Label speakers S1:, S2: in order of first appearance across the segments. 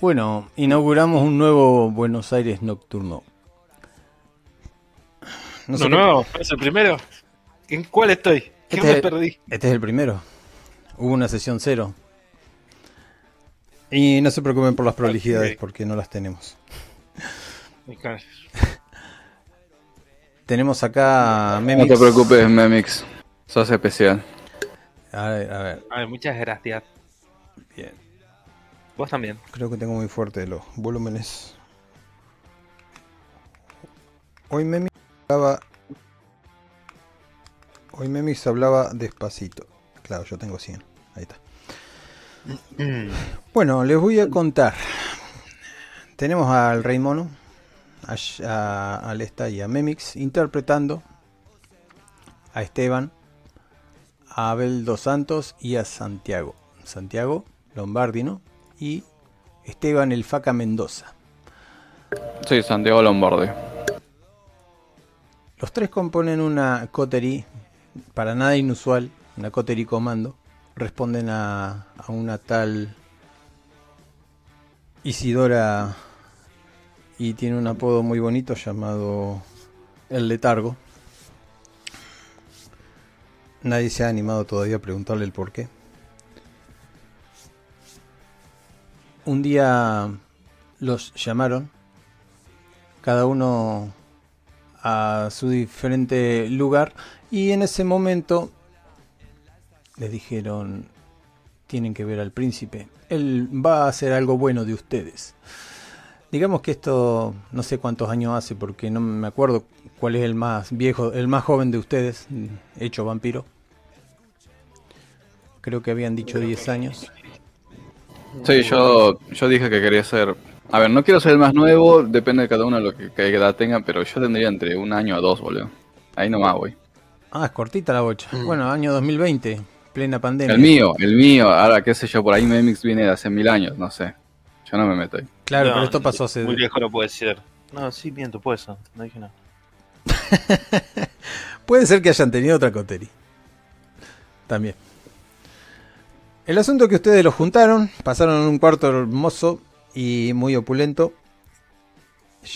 S1: Bueno, inauguramos un nuevo Buenos Aires nocturno.
S2: No, sé no, ¿es el primero? ¿En cuál estoy? ¿Qué
S1: este
S2: me perdí?
S1: Este es el primero. Hubo una sesión cero. Y no se preocupen por las prolijidades porque no las tenemos. tenemos acá
S3: Memix. No te preocupes, Memix. Sos especial.
S1: A ver, a ver.
S2: A ver, muchas gracias.
S1: Bien.
S2: Vos también.
S1: Creo que tengo muy fuerte los volúmenes. Hoy Memix hablaba. Hoy Memix hablaba despacito. Claro, yo tengo 100. Ahí está. Bueno, les voy a contar. Tenemos al Rey Mono, a, Alesta y a Memix interpretando a Esteban, a Abel dos Santos y a Santiago. Santiago Lombardi, ¿no? Y Esteban el Faca Mendoza.
S3: Sí, Santiago Lombardi.
S1: Los tres componen una coterie para nada inusual, una coterie comando. Responden a, a una tal Isidora y tiene un apodo muy bonito llamado El Letargo. Nadie se ha animado todavía a preguntarle el por qué. Un día los llamaron, cada uno a su diferente lugar, y en ese momento les dijeron, tienen que ver al príncipe, él va a hacer algo bueno de ustedes. Digamos que esto no sé cuántos años hace porque no me acuerdo cuál es el más viejo, el más joven de ustedes, hecho vampiro. Creo que habían dicho 10 años.
S3: Sí, yo, yo dije que quería ser... A ver, no quiero ser el más nuevo, depende de cada uno de lo que, edad tenga, pero yo tendría entre un año a dos, boludo. Ahí nomás voy.
S1: Ah, es cortita la bocha. Mm. Bueno, año 2020, plena pandemia.
S3: El mío, el mío. Ahora, qué sé yo, por ahí Memix viene de hace mil años, no sé. Yo no me meto ahí.
S1: Claro, pero esto pasó hace.
S2: Muy viejo no puede ser. No, sí, miento, puede ser. No dije nada.
S1: puede ser que hayan tenido otra coteri. También. El asunto es que ustedes lo juntaron, pasaron un cuarto hermoso y muy opulento,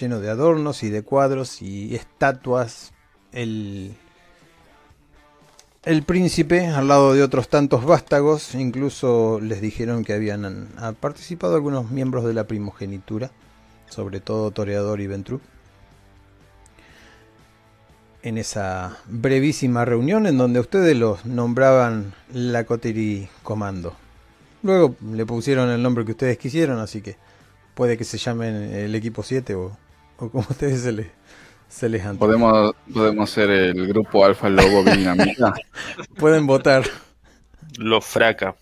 S1: lleno de adornos y de cuadros y estatuas. El, el príncipe, al lado de otros tantos vástagos, incluso les dijeron que habían participado algunos miembros de la primogenitura, sobre todo Toreador y Ventru, en esa brevísima reunión en donde ustedes los nombraban la Coterie Comando. Luego le pusieron el nombre que ustedes quisieron, así que puede que se llamen el equipo 7 o, o como ustedes se les
S3: Podemos, podemos ser el grupo Alfa Lobo Dinamita.
S1: Pueden votar.
S2: Lo fraca.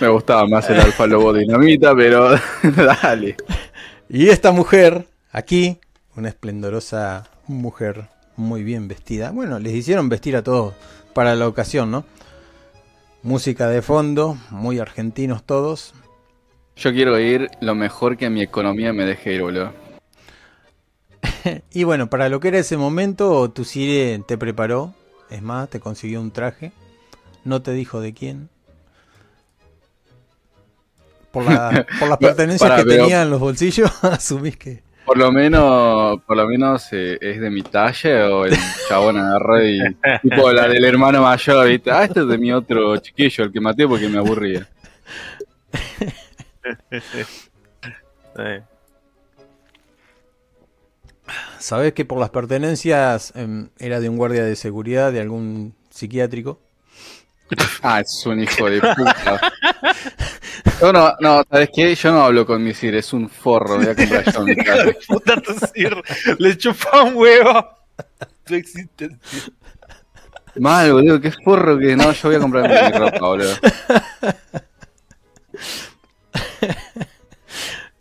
S3: Me gustaba más el Alfa Lobo Dinamita, pero dale.
S1: Y esta mujer, aquí, una esplendorosa mujer muy bien vestida. Bueno, les hicieron vestir a todos para la ocasión, ¿no? Música de fondo, muy argentinos todos.
S3: Yo quiero ir lo mejor que mi economía me deje ir, boludo.
S1: y bueno, para lo que era ese momento, tu Sire te preparó. Es más, te consiguió un traje. No te dijo de quién. Por, la, por las pertenencias que tenía en los bolsillos, asumís que.
S3: Por lo menos, por lo menos eh, es de mi talla o el chabón agarró y tipo la del hermano mayor, ¿viste? Ah, este es de mi otro chiquillo, el que maté porque me aburría.
S1: ¿Sabes que por las pertenencias em, era de un guardia de seguridad de algún psiquiátrico?
S3: Ah, es un hijo de puta. Yo no, no, ¿sabes qué? Yo no hablo con mi Sir, es un forro. Voy a comprar yo mi
S2: puta tu Sir, le chupa un huevo. No existe.
S3: Mal, boludo, qué forro que no, yo voy a comprar mi ropa, boludo.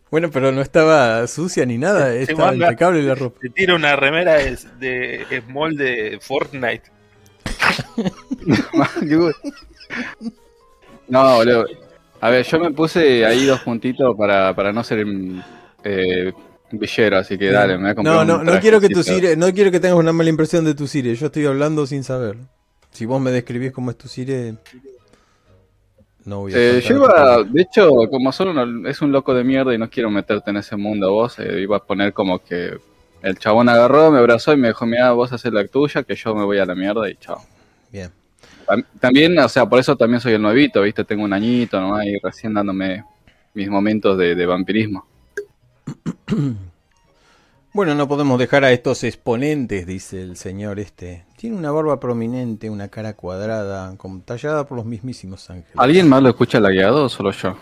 S1: Bueno, pero no estaba sucia ni nada, estaba impecable la ropa.
S2: Te tira una remera de, de Small de Fortnite.
S3: no, boludo. A ver, yo me puse ahí dos puntitos para, para no ser eh, villero, así que dale, me voy a comprar
S1: No, no, no quiero que tu Sire, no quiero que tengas una mala impresión de tu Sire, yo estoy hablando sin saber. Si vos me describís cómo es tu Sire, No voy a
S3: Eh, yo iba, de hecho, como solo uno- es un loco de mierda y no quiero meterte en ese mundo vos, eh, iba a poner como que el chabón agarró, me abrazó y me dijo, mira, vos haces la tuya, que yo me voy a la mierda y chao.
S1: Bien.
S3: Tam- También, o sea, por eso también soy el nuevito, ¿viste? Tengo un añito nomás y recién dándome mis momentos de, de vampirismo.
S1: Bueno, no podemos dejar a estos exponentes, dice el señor este. Tiene una barba prominente, una cara cuadrada, como tallada por los mismísimos ángeles.
S3: ¿Alguien más lo escucha lagueado o solo yo?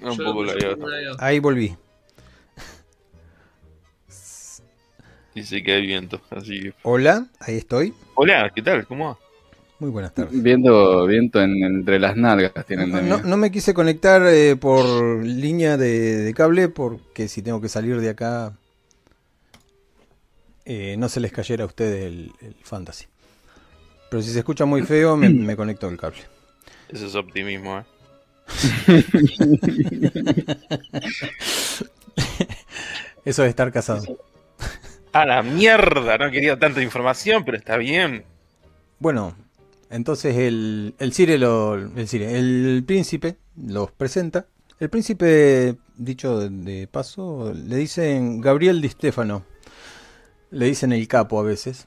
S2: Un
S4: Yo
S2: poco
S4: lagueado.
S1: Ahí volví.
S2: Dice que hay viento, así que...
S1: Hola, ahí estoy.
S2: Hola, ¿qué tal? ¿Cómo va?
S1: Muy buenas tardes.
S3: Viendo viento en- entre las nalgas tienen de
S1: No, no me quise conectar eh, por línea de, de cable porque si tengo que salir de acá eh, no se les cayera a ustedes el, el fantasy. Pero si se escucha muy feo me, me conecto al cable.
S2: Ese es optimismo, ¿eh?
S1: Eso de estar casado.
S2: A la mierda, no quería tanta información, pero está bien.
S1: Bueno, entonces el, el Cire, lo, el Cire, el príncipe los presenta. El príncipe, dicho de, paso, le dicen Gabriel Di Stefano. Le dicen el capo a veces.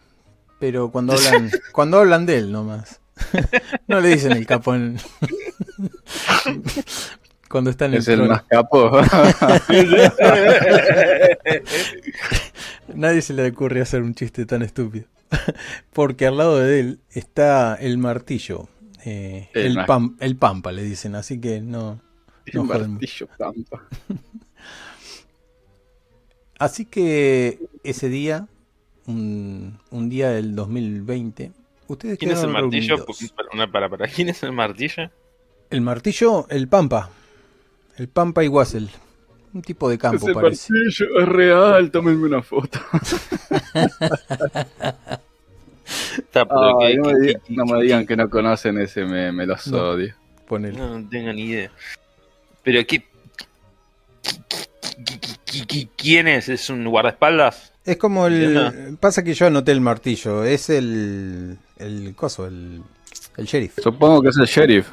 S1: Pero cuando hablan, cuando hablan de él nomás. no le dicen el capo en... cuando está en el
S3: Es el
S1: trono.
S3: más capo.
S1: Nadie se le ocurre hacer un chiste tan estúpido. Porque al lado de él está el martillo. eh,
S3: El
S1: el, pam- el pampa, le dicen. Así que no. No
S3: Un
S1: joden.
S3: martillo pampa.
S1: Así que ese día, un, un día del 2020, ustedes
S2: ¿Quién es el martillo? una- para, para. ¿Quién es el martillo?
S1: El martillo, el pampa. El pampa y Wassel. Un tipo de campo,
S3: Ese
S1: parece.
S3: martillo es real, tómenme una foto.
S2: Está, pero
S3: Ay,
S2: que-
S3: no,
S2: que-
S3: me digan,
S2: que-
S3: no me digan que no conocen ese meme, los
S1: No.
S3: odio.
S2: No, no tengo ni idea. Pero qué. qui- qui- ¿Quién es? ¿Es un guardaespaldas?
S1: Es como el. Pasa que yo anoté el martillo. Es el. El coso, el. El sheriff.
S3: Supongo que es el sheriff.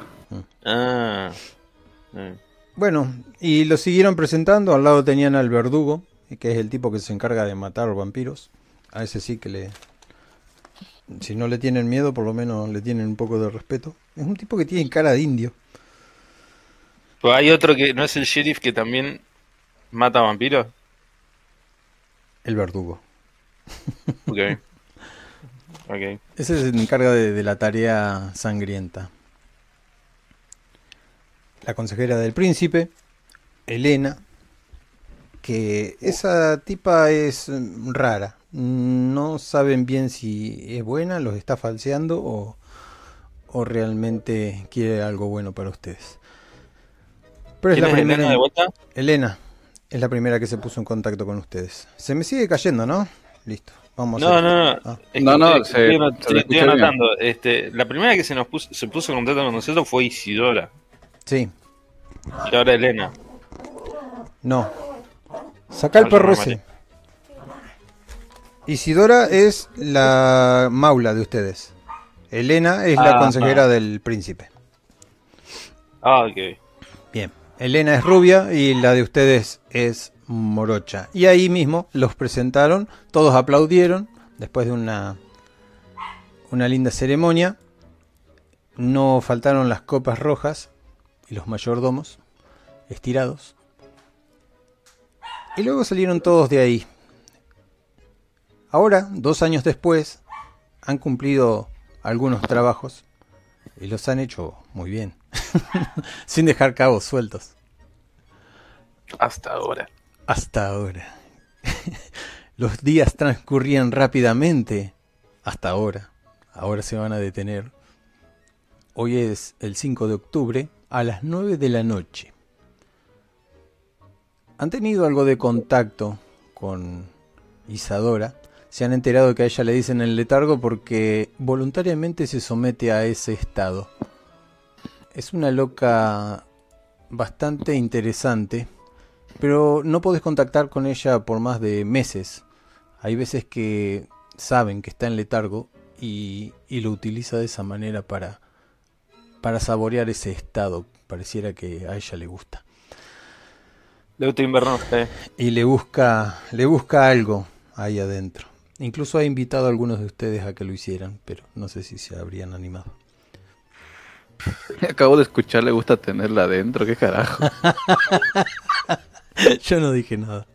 S2: Ah. eh.
S1: Bueno, y lo siguieron presentando. Al lado tenían al verdugo, que es el tipo que se encarga de matar vampiros. A ese sí que le. Si no le tienen miedo, por lo menos le tienen un poco de respeto. Es un tipo que tiene cara de indio.
S2: Pues hay otro que no es el sheriff que también mata vampiros.
S1: El verdugo.
S2: Ok. ok.
S1: Ese se encarga de, de la tarea sangrienta. La consejera del príncipe, Elena, que esa tipa es mm, rara. No saben bien si es buena, los está falseando o, o realmente quiere algo bueno para ustedes. Pero es
S2: ¿Quién
S1: la primera.
S2: Elena de vuelta?
S1: Elena es la primera que se puso en contacto con ustedes. Se me sigue cayendo, ¿no? Listo. Vamos a
S2: No,
S1: hacer-
S2: no, no.
S1: Ah.
S2: Es que
S3: No, no,
S2: estoy-
S3: se-
S2: estoy,
S3: se
S2: estoy- anotando. Este, la primera que se nos puso, se puso en contacto con nosotros fue Isidora.
S1: Sí,
S2: Y ahora Elena.
S1: No. Saca el perro ese. Isidora es la maula de ustedes. Elena es la
S2: Ah,
S1: consejera
S2: ah.
S1: del príncipe.
S2: Ah, ok.
S1: Bien. Elena es rubia y la de ustedes es morocha. Y ahí mismo los presentaron, todos aplaudieron después de una una linda ceremonia. No faltaron las copas rojas y los mayordomos estirados. Y luego salieron todos de ahí. Ahora, dos años después, han cumplido algunos trabajos y los han hecho muy bien, sin dejar cabos sueltos.
S2: Hasta ahora.
S1: Hasta ahora. Los días transcurrían rápidamente. Hasta ahora. Ahora se van a detener. Hoy es el 5 de octubre a las 9 de la noche. ¿Han tenido algo de contacto con Isadora? Se han enterado que a ella le dicen el letargo porque voluntariamente se somete a ese estado. Es una loca bastante interesante pero no podés contactar con ella por más de meses. Hay veces que saben que está en letargo y, y lo utiliza de esa manera para para saborear ese estado. Pareciera que a ella le gusta.
S2: Le gusta invierno eh.
S1: Y le busca, le busca algo ahí adentro. Incluso ha invitado a algunos de ustedes a que lo hicieran, pero no sé si se habrían animado.
S3: Acabo de escuchar, le gusta tenerla adentro, qué carajo.
S1: Yo no dije nada.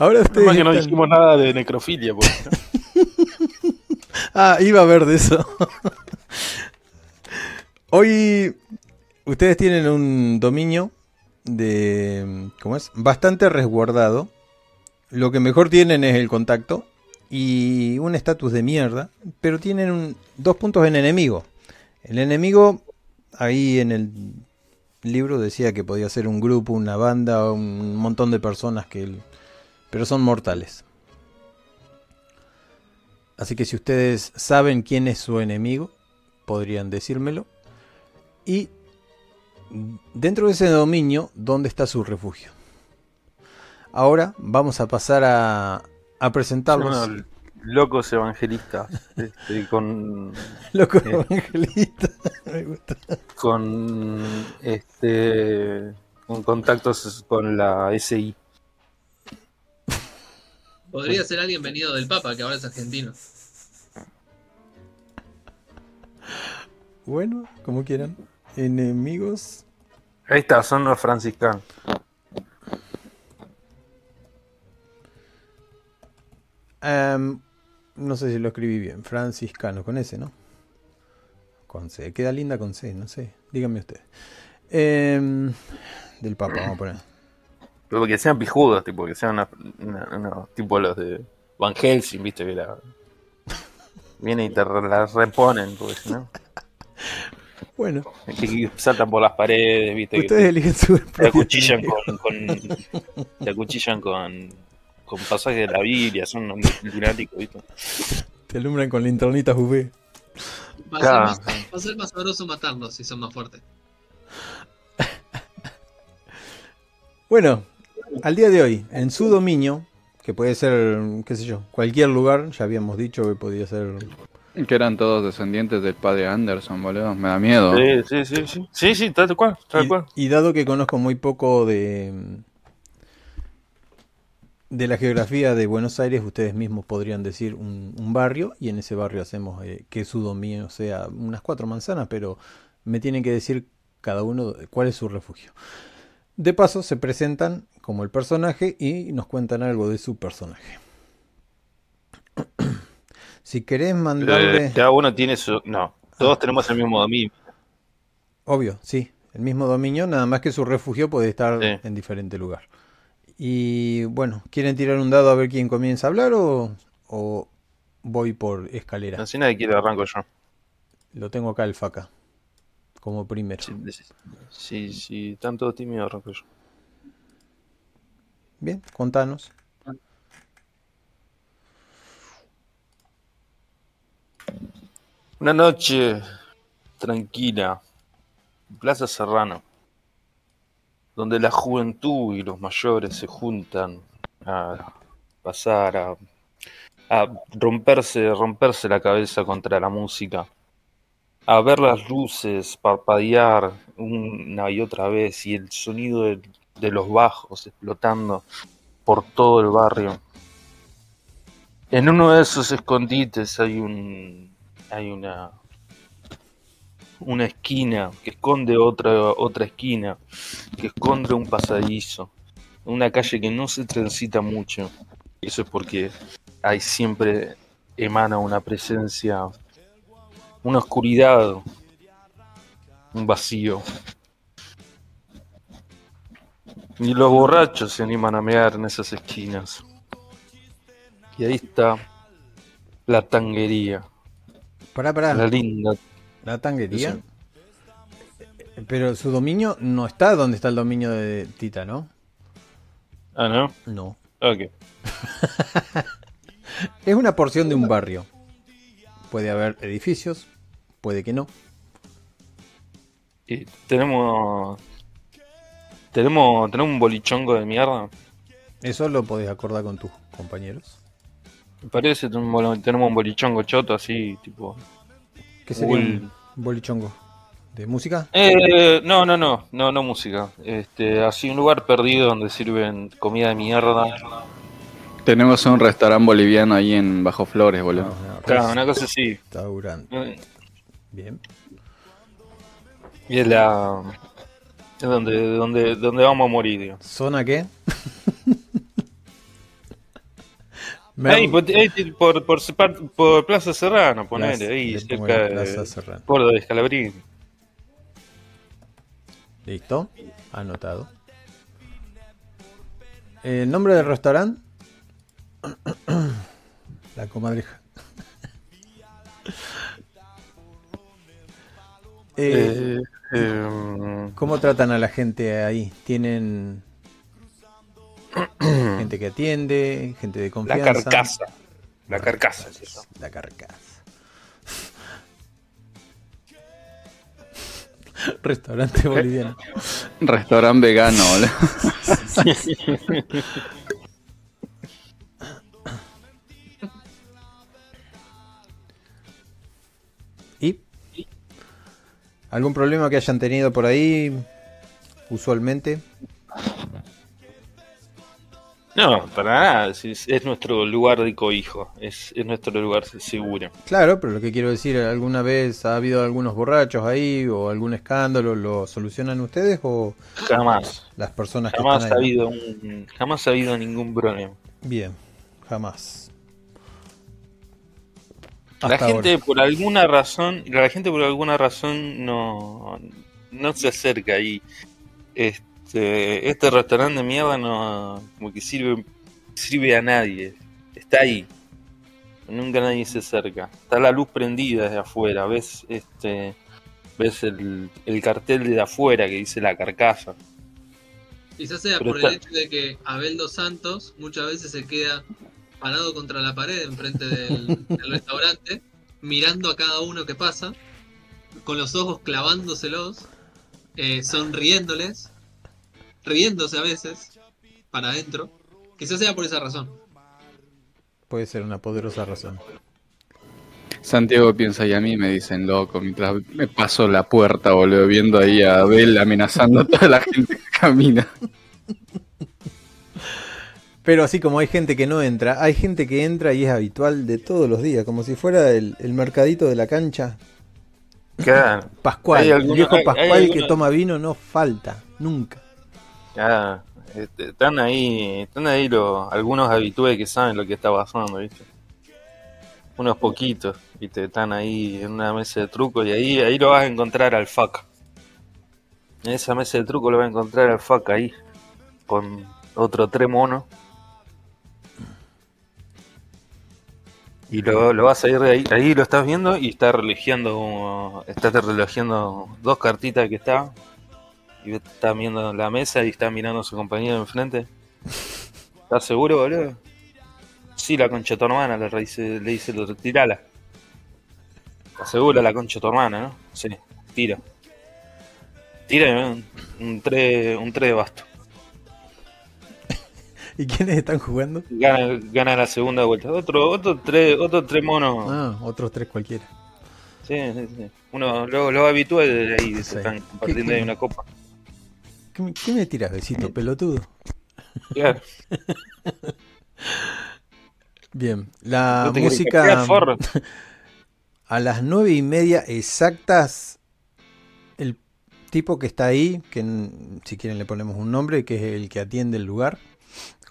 S1: Ahora ustedes.
S2: Más que no dijimos nada de necrofilia.
S1: Ah, iba a ver de eso. Hoy ustedes tienen un dominio de. ¿Cómo es? Bastante resguardado. Lo que mejor tienen es el contacto y un estatus de mierda. Pero tienen un- dos puntos en enemigo. El enemigo, ahí en el libro decía que podía ser un grupo, una banda, un montón de personas que. el- Pero son mortales. Así que si ustedes saben quién es su enemigo, podrían decírmelo. Y dentro de ese dominio, ¿dónde está su refugio? Ahora vamos a pasar a, a presentarlos.
S2: Unos locos evangelistas. este, con.
S1: Loco
S2: Eh.
S1: evangelista. Me gusta.
S2: Con. Este. Con contactos con la SI.
S4: Podría ser alguien venido del Papa, que ahora es argentino.
S1: Bueno, como quieran. Enemigos.
S2: Ahí está, son los franciscanos.
S1: Em, no sé si lo escribí bien. Franciscano, con S, ¿no? Con C. Queda linda con C, no sé. Díganme ustedes. Em, del Papa, vamos a poner.
S2: Pero que sean pijudos, tipo, que sean una, una- una- tipo los de Van Helsing, viste, que la. Vienen y te la reponen, porque si no.
S1: Bueno,
S2: Que, que saltan por las paredes, viste.
S1: ustedes
S2: te-
S1: eligen su
S2: te acuchillan con, con- te acuchillan con, con pasajes de la Biblia, son lunáticos, ¿viste?
S1: Te alumbran con linternitas UV.
S4: Va a,
S2: Claro.
S4: más, va a ser más sabroso matarlos si son más fuertes.
S1: Bueno, al día de hoy, en su dominio, que puede ser, qué sé yo, cualquier lugar, ya habíamos dicho que podía ser...
S3: Que eran todos descendientes del padre Anderson, boludo. Me da miedo.
S2: Sí, sí, sí, sí. Sí, sí, tal cual, tal
S1: Y,
S2: cual.
S1: y dado que conozco muy poco de, de la geografía de Buenos Aires, ustedes mismos podrían decir un, un barrio y en ese barrio hacemos eh, que su dominio sea unas cuatro manzanas, pero me tienen que decir cada uno cuál es su refugio. De paso, se presentan como el personaje y nos cuentan algo de su personaje. si querés mandarle...
S2: Eh, cada uno tiene su. No, todos tenemos el mismo dominio.
S1: Obvio, sí. El mismo dominio, nada más que su refugio puede estar
S2: Sí.
S1: en diferente lugar. Y bueno, ¿quieren tirar un dado a ver quién comienza a hablar o, o voy por escalera?
S2: Así nadie quiere arranco yo.
S1: Lo tengo acá el faca, como primero.
S2: Si, si, si están todos tímidos, arranco yo.
S1: Bien, contanos.
S2: Una noche tranquila, Plaza Serrano, donde la juventud y los mayores se juntan a pasar a, romperse, romperse la cabeza contra la música, a ver las luces parpadear una y otra vez y el sonido de, de los bajos explotando por todo el barrio. En uno de esos escondites hay un hay una una esquina que esconde otra otra esquina que esconde un pasadizo una calle que no se transita mucho eso es porque hay siempre emana una presencia una oscuridad un vacío y los borrachos se animan a mear en esas esquinas y ahí está la tanguería
S1: Pará, pará.
S2: la linda
S1: La tanguería.
S2: Sí.
S1: Pero su dominio no está donde está el dominio de Tita, ¿no?
S2: Ah, ¿no?
S1: No.
S2: Ok.
S1: Es una porción de un barrio. Puede haber edificios, puede que no.
S2: Y tenemos. Tenemos. Tenemos un bolichongo de mierda.
S1: Eso lo podés acordar con tus compañeros.
S2: Me parece que tenemos un bolichongo choto así, tipo.
S1: ¿Qué sería
S2: Uy.
S1: un bolichongo? ¿De música?
S2: Eh, no, no, no, no, no música. Este, así un lugar perdido donde sirven comida de mierda.
S3: Tenemos un restaurante boliviano ahí en Bajo Flores, boludo.
S1: No, no,
S2: Claro, una cosa así.
S1: Restaurante.
S2: Eh,
S1: Bien.
S2: Y es la. Es donde, donde, donde vamos a morir, digo.
S1: ¿Zona qué? Me-
S2: Ahí, por, por, por, por, por Plaza Serrano, ponele,
S1: Plaza-
S2: ahí, cerca de. Puerto de Escalabrín.
S1: Listo. Anotado. ¿El nombre del restaurante? La comadreja. Eh,
S2: Eh, eh,
S1: ¿Cómo tratan a la gente ahí? ¿Tienen gente que atiende, gente de
S2: la
S1: confianza?
S2: carcasa. La carcasa, es eso.
S1: La carcasa. Restaurante boliviano.
S3: Restaurante vegano,
S1: ¿Algún problema que hayan tenido por ahí usualmente?
S2: No, para nada. Es, es- es nuestro lugar de cohijo. Es, es nuestro lugar seguro.
S1: Claro, pero lo que quiero decir, ¿alguna vez ha habido algunos borrachos ahí o algún escándalo? ¿Lo solucionan ustedes o
S2: Jamás.
S1: las personas que están
S2: ha
S1: ahí?
S2: habido un, jamás ha habido ningún problema.
S1: Bien, jamás.
S2: La gente
S1: ahora.
S2: por alguna razón, la gente por alguna razón no, no se acerca ahí. Este, este restaurante de mierda no, como que sirve, sirve a nadie. Está ahí. Nunca nadie se acerca. Está la luz prendida desde afuera. Ves este, ves el, el cartel de afuera que dice la carcasa.
S4: Quizás sea
S2: Pero
S4: por
S2: está-
S4: el hecho de que Abel dos Santos muchas veces se queda parado contra la pared enfrente del, del restaurante, mirando a cada uno que pasa, con los ojos clavándoselos, eh, sonriéndoles, riéndose a veces, para adentro. Quizás sea por esa razón.
S1: Puede ser una poderosa razón.
S3: Santiago piensa y a mí me dicen loco mientras me paso la puerta, boludo, viendo ahí a Abel amenazando a toda la gente que camina.
S1: Pero así como hay gente que no entra, hay gente que entra y es habitual de todos los días, como si fuera el, el mercadito de la cancha.
S2: Claro.
S1: Pascual,
S2: Hay
S1: el
S2: alguna-
S1: viejo
S2: hay- hay
S1: Pascual que
S2: alguna-
S1: toma vino no falta, nunca.
S2: Ya, este, están ahí, están ahí los, algunos habitués que saben lo que está pasando, ¿viste? Unos poquitos, ¿viste? Están ahí en una mesa de truco y ahí, ahí lo vas a encontrar al fuck. En esa mesa de truco lo vas a encontrar al fuck ahí, con otro tres monos. Y lo, lo vas a ir ahí, ahí lo estás viendo y está relojeando, está relojeando dos cartitas que está y está viendo la mesa y está mirando a su compañero enfrente. ¿Estás seguro, boludo? Sí, la concha de tu hermana, le dice, le dice tirala. ¿Estás seguro la concha de tu hermana, no? Sí, tira. Tira un 3 un tres de basto.
S1: ¿Y quiénes están jugando?
S2: Gana, gana la segunda vuelta. Otro, otro tres, otro tres monos.
S1: Ah, otros tres cualquiera.
S2: Sí, sí, sí. Uno, los lo habituales de ahí,
S1: Sí.
S2: se están compartiendo
S1: ¿Qué-
S2: ahí una copa.
S1: ¿Qué, me- qué me tiras, besito, pelotudo?
S2: Claro.
S1: Bien, la
S2: ¿No te querés
S1: música a las nueve y media exactas, el tipo que está ahí, que si quieren le ponemos un nombre, que es el que atiende el lugar,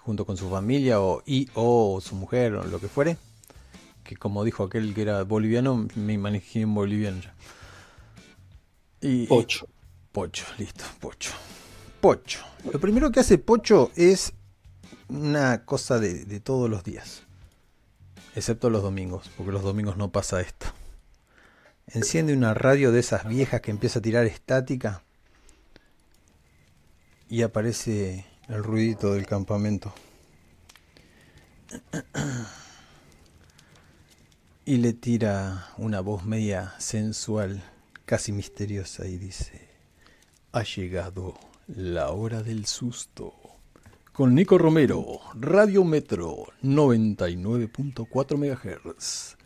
S1: junto con su familia o, y, o su mujer o lo que fuere, que como dijo aquel que era boliviano, me imaginé en boliviano ya. Y,
S2: Ocho.
S1: Pocho, listo, Pocho. Pocho. Lo primero que hace Pocho es una cosa de, de todos los días. Excepto los domingos, porque los domingos no pasa esto. Enciende una radio de esas viejas que empieza a tirar estática y aparece el ruidito del campamento. Y le tira una voz media sensual, casi misteriosa, y dice, ha llegado la hora del susto. con Nico Romero, Radio Metro 99.4 MHz.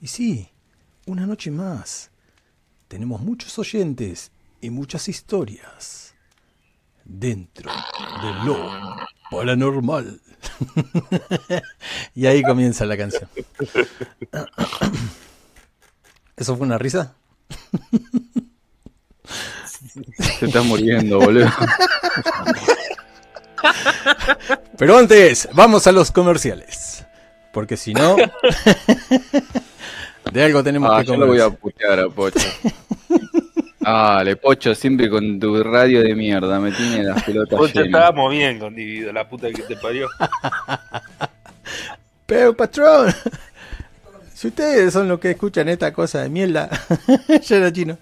S1: Y sí, una noche más. Tenemos muchos oyentes y muchas historias dentro de lo paranormal. y ahí comienza la canción. ¿Eso fue una risa?
S3: Se está muriendo, boludo.
S1: Pero antes, vamos a los comerciales. Porque si no, de algo tenemos
S3: Ah,
S1: que
S3: yo
S1: comer.
S3: lo voy a putear a Pocho. Dale, Pocho, siempre con tu radio de mierda, me tiene las pelotas
S2: Pocho,
S3: llenas.
S2: estábamos bien con Divido, la puta que te parió.
S1: Pero patrón, si ustedes son los que escuchan esta cosa de mierda, ya era chino.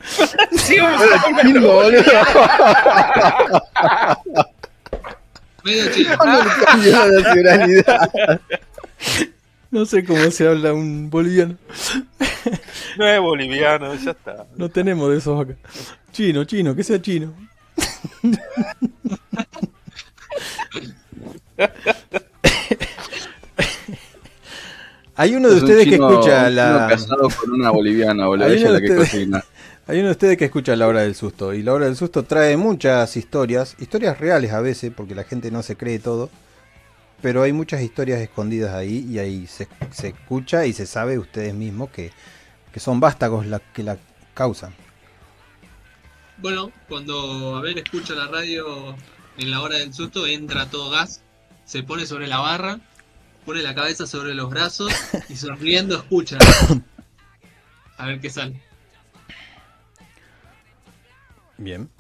S4: Medio chino.
S3: Cambió la nacionalidad.
S1: No sé cómo se habla un boliviano.
S2: No es boliviano, ya está.
S1: No tenemos de esos acá. Chino, chino, que sea chino. Hay uno de
S3: Es un
S1: ustedes que
S3: chino-
S1: escucha
S3: un
S1: la.
S3: chino casado con una boliviana, boludo.
S1: Hay
S3: Ella es
S1: uno
S3: la
S1: de
S3: que
S1: ustedes-
S3: cocina.
S1: Hay uno de ustedes que escucha La Hora del Susto. Y La Hora del Susto trae muchas historias, historias reales a veces, porque la gente no se cree todo. Pero hay muchas historias escondidas ahí y ahí se, se escucha y se sabe ustedes mismos que, que son vástagos las que la causan.
S4: Bueno, cuando Abel escucha la radio en la hora del susto, entra todo gas, se pone sobre la barra, pone la cabeza sobre los brazos y sonriendo escucha. A ver qué sale.
S1: Bien.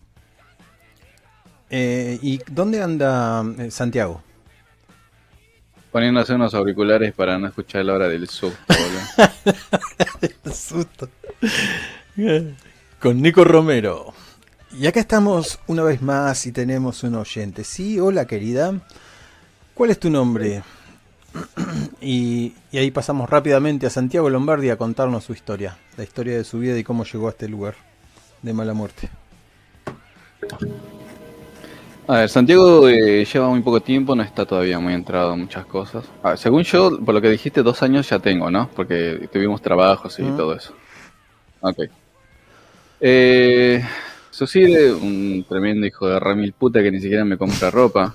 S1: Eh, ¿Y dónde anda eh, Santiago?
S3: Poniéndose unos auriculares para no escuchar la hora del susto, boludo.
S1: Susto. Con Nico Romero. Y acá estamos una vez más y tenemos un oyente. Sí, hola querida. ¿Cuál es tu nombre? Y, y ahí pasamos rápidamente a Santiago Lombardi a contarnos su historia. La historia de su vida y cómo llegó a este lugar de mala muerte.
S3: A ver, Santiago eh, lleva muy poco tiempo, no está todavía muy entrado en muchas cosas. A ver, según yo, por lo que dijiste, dos años ya tengo, ¿no? Porque tuvimos trabajos y todo eso. Ok. Eh, Suicide, un tremendo hijo de remil puta que ni siquiera me compra ropa.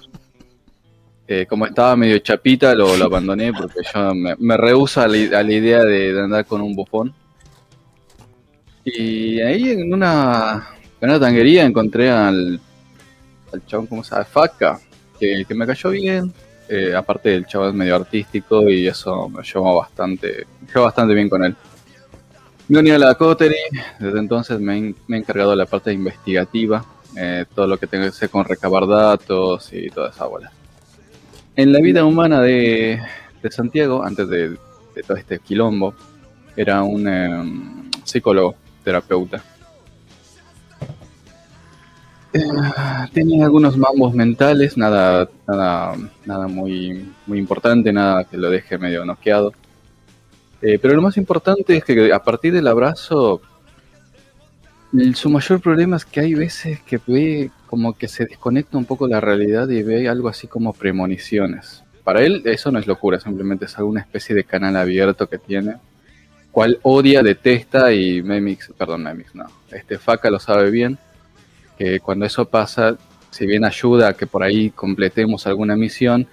S3: Eh, como estaba medio chapita, lo, lo abandoné porque yo me, me rehuso a la, a la idea de, de andar con un bufón. Y ahí en una, en una tanguería encontré al, al chabón, ¿cómo se llama? Faca, que, que me cayó bien. Eh, aparte el chabón es medio artístico y eso me llevó bastante, me llevó bastante bien con él. Me uní a la Coterie, desde entonces me, he- me he encargado de la parte investigativa, eh, todo lo que tenga que ver con recabar datos y toda esa bola. En la vida humana de, de Santiago, antes de, de todo este quilombo, era un em, psicólogo, terapeuta. Eh, tenía algunos mambos mentales, nada, nada, nada muy, muy importante, nada que lo deje medio noqueado. Eh, pero lo más importante es que a partir del abrazo, su mayor problema es que hay veces que ve como que se desconecta un poco la realidad y ve algo así como premoniciones. Para él eso no es locura, simplemente es alguna especie de canal abierto que tiene, cual odia, detesta y Memix, perdón, Memix, no, este Faca lo sabe bien, que cuando eso pasa, si bien ayuda a que por ahí completemos alguna misión,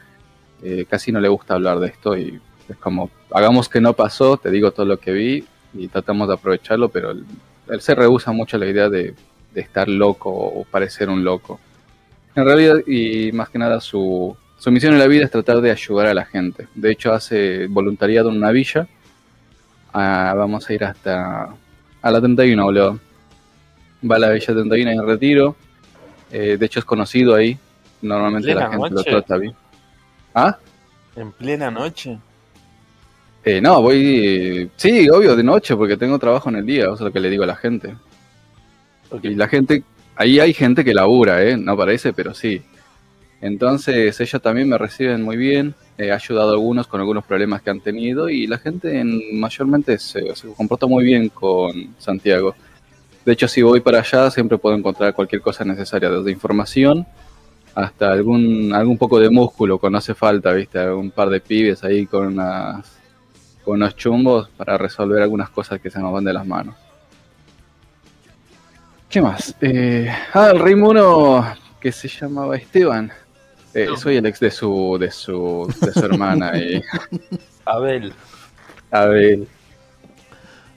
S3: eh, casi no le gusta hablar de esto y es como, hagamos que no pasó, te digo todo lo que vi y tratamos de aprovecharlo, pero él, se rehúsa mucho a la idea de, estar loco o parecer un loco. En realidad, y más que nada, su, su misión en la vida es tratar de ayudar a la gente. De hecho, hace voluntariado en una villa. Ah, vamos a ir hasta a la 31, boludo. Va a la Villa 31 en retiro. Eh, de hecho, es conocido ahí. Normalmente la
S2: ¿Plena
S3: gente lo trata bien. ¿Ah?
S2: ¿En plena noche?
S3: Eh, no, voy. Sí, obvio, de noche, porque tengo trabajo en el día. Eso es lo que le digo a la gente. Y la gente. Ahí hay gente que labura, ¿eh? No parece, pero sí. Entonces, ellos también me reciben muy bien. He ayudado a algunos con algunos problemas que han tenido. Y la gente en- mayormente se, se comporta muy bien con Santiago. De hecho, si voy para allá, siempre puedo encontrar cualquier cosa necesaria, desde información hasta algún algún poco de músculo cuando hace falta, ¿viste? Un par de pibes ahí con unas con unos chumbos para resolver algunas cosas que se nos van de las manos. ¿Qué más? Eh, ah, el Rey Mono que se llamaba Esteban. Eh,
S4: No.
S3: Soy el ex de su de su de su hermana y
S2: Abel.
S3: Abel.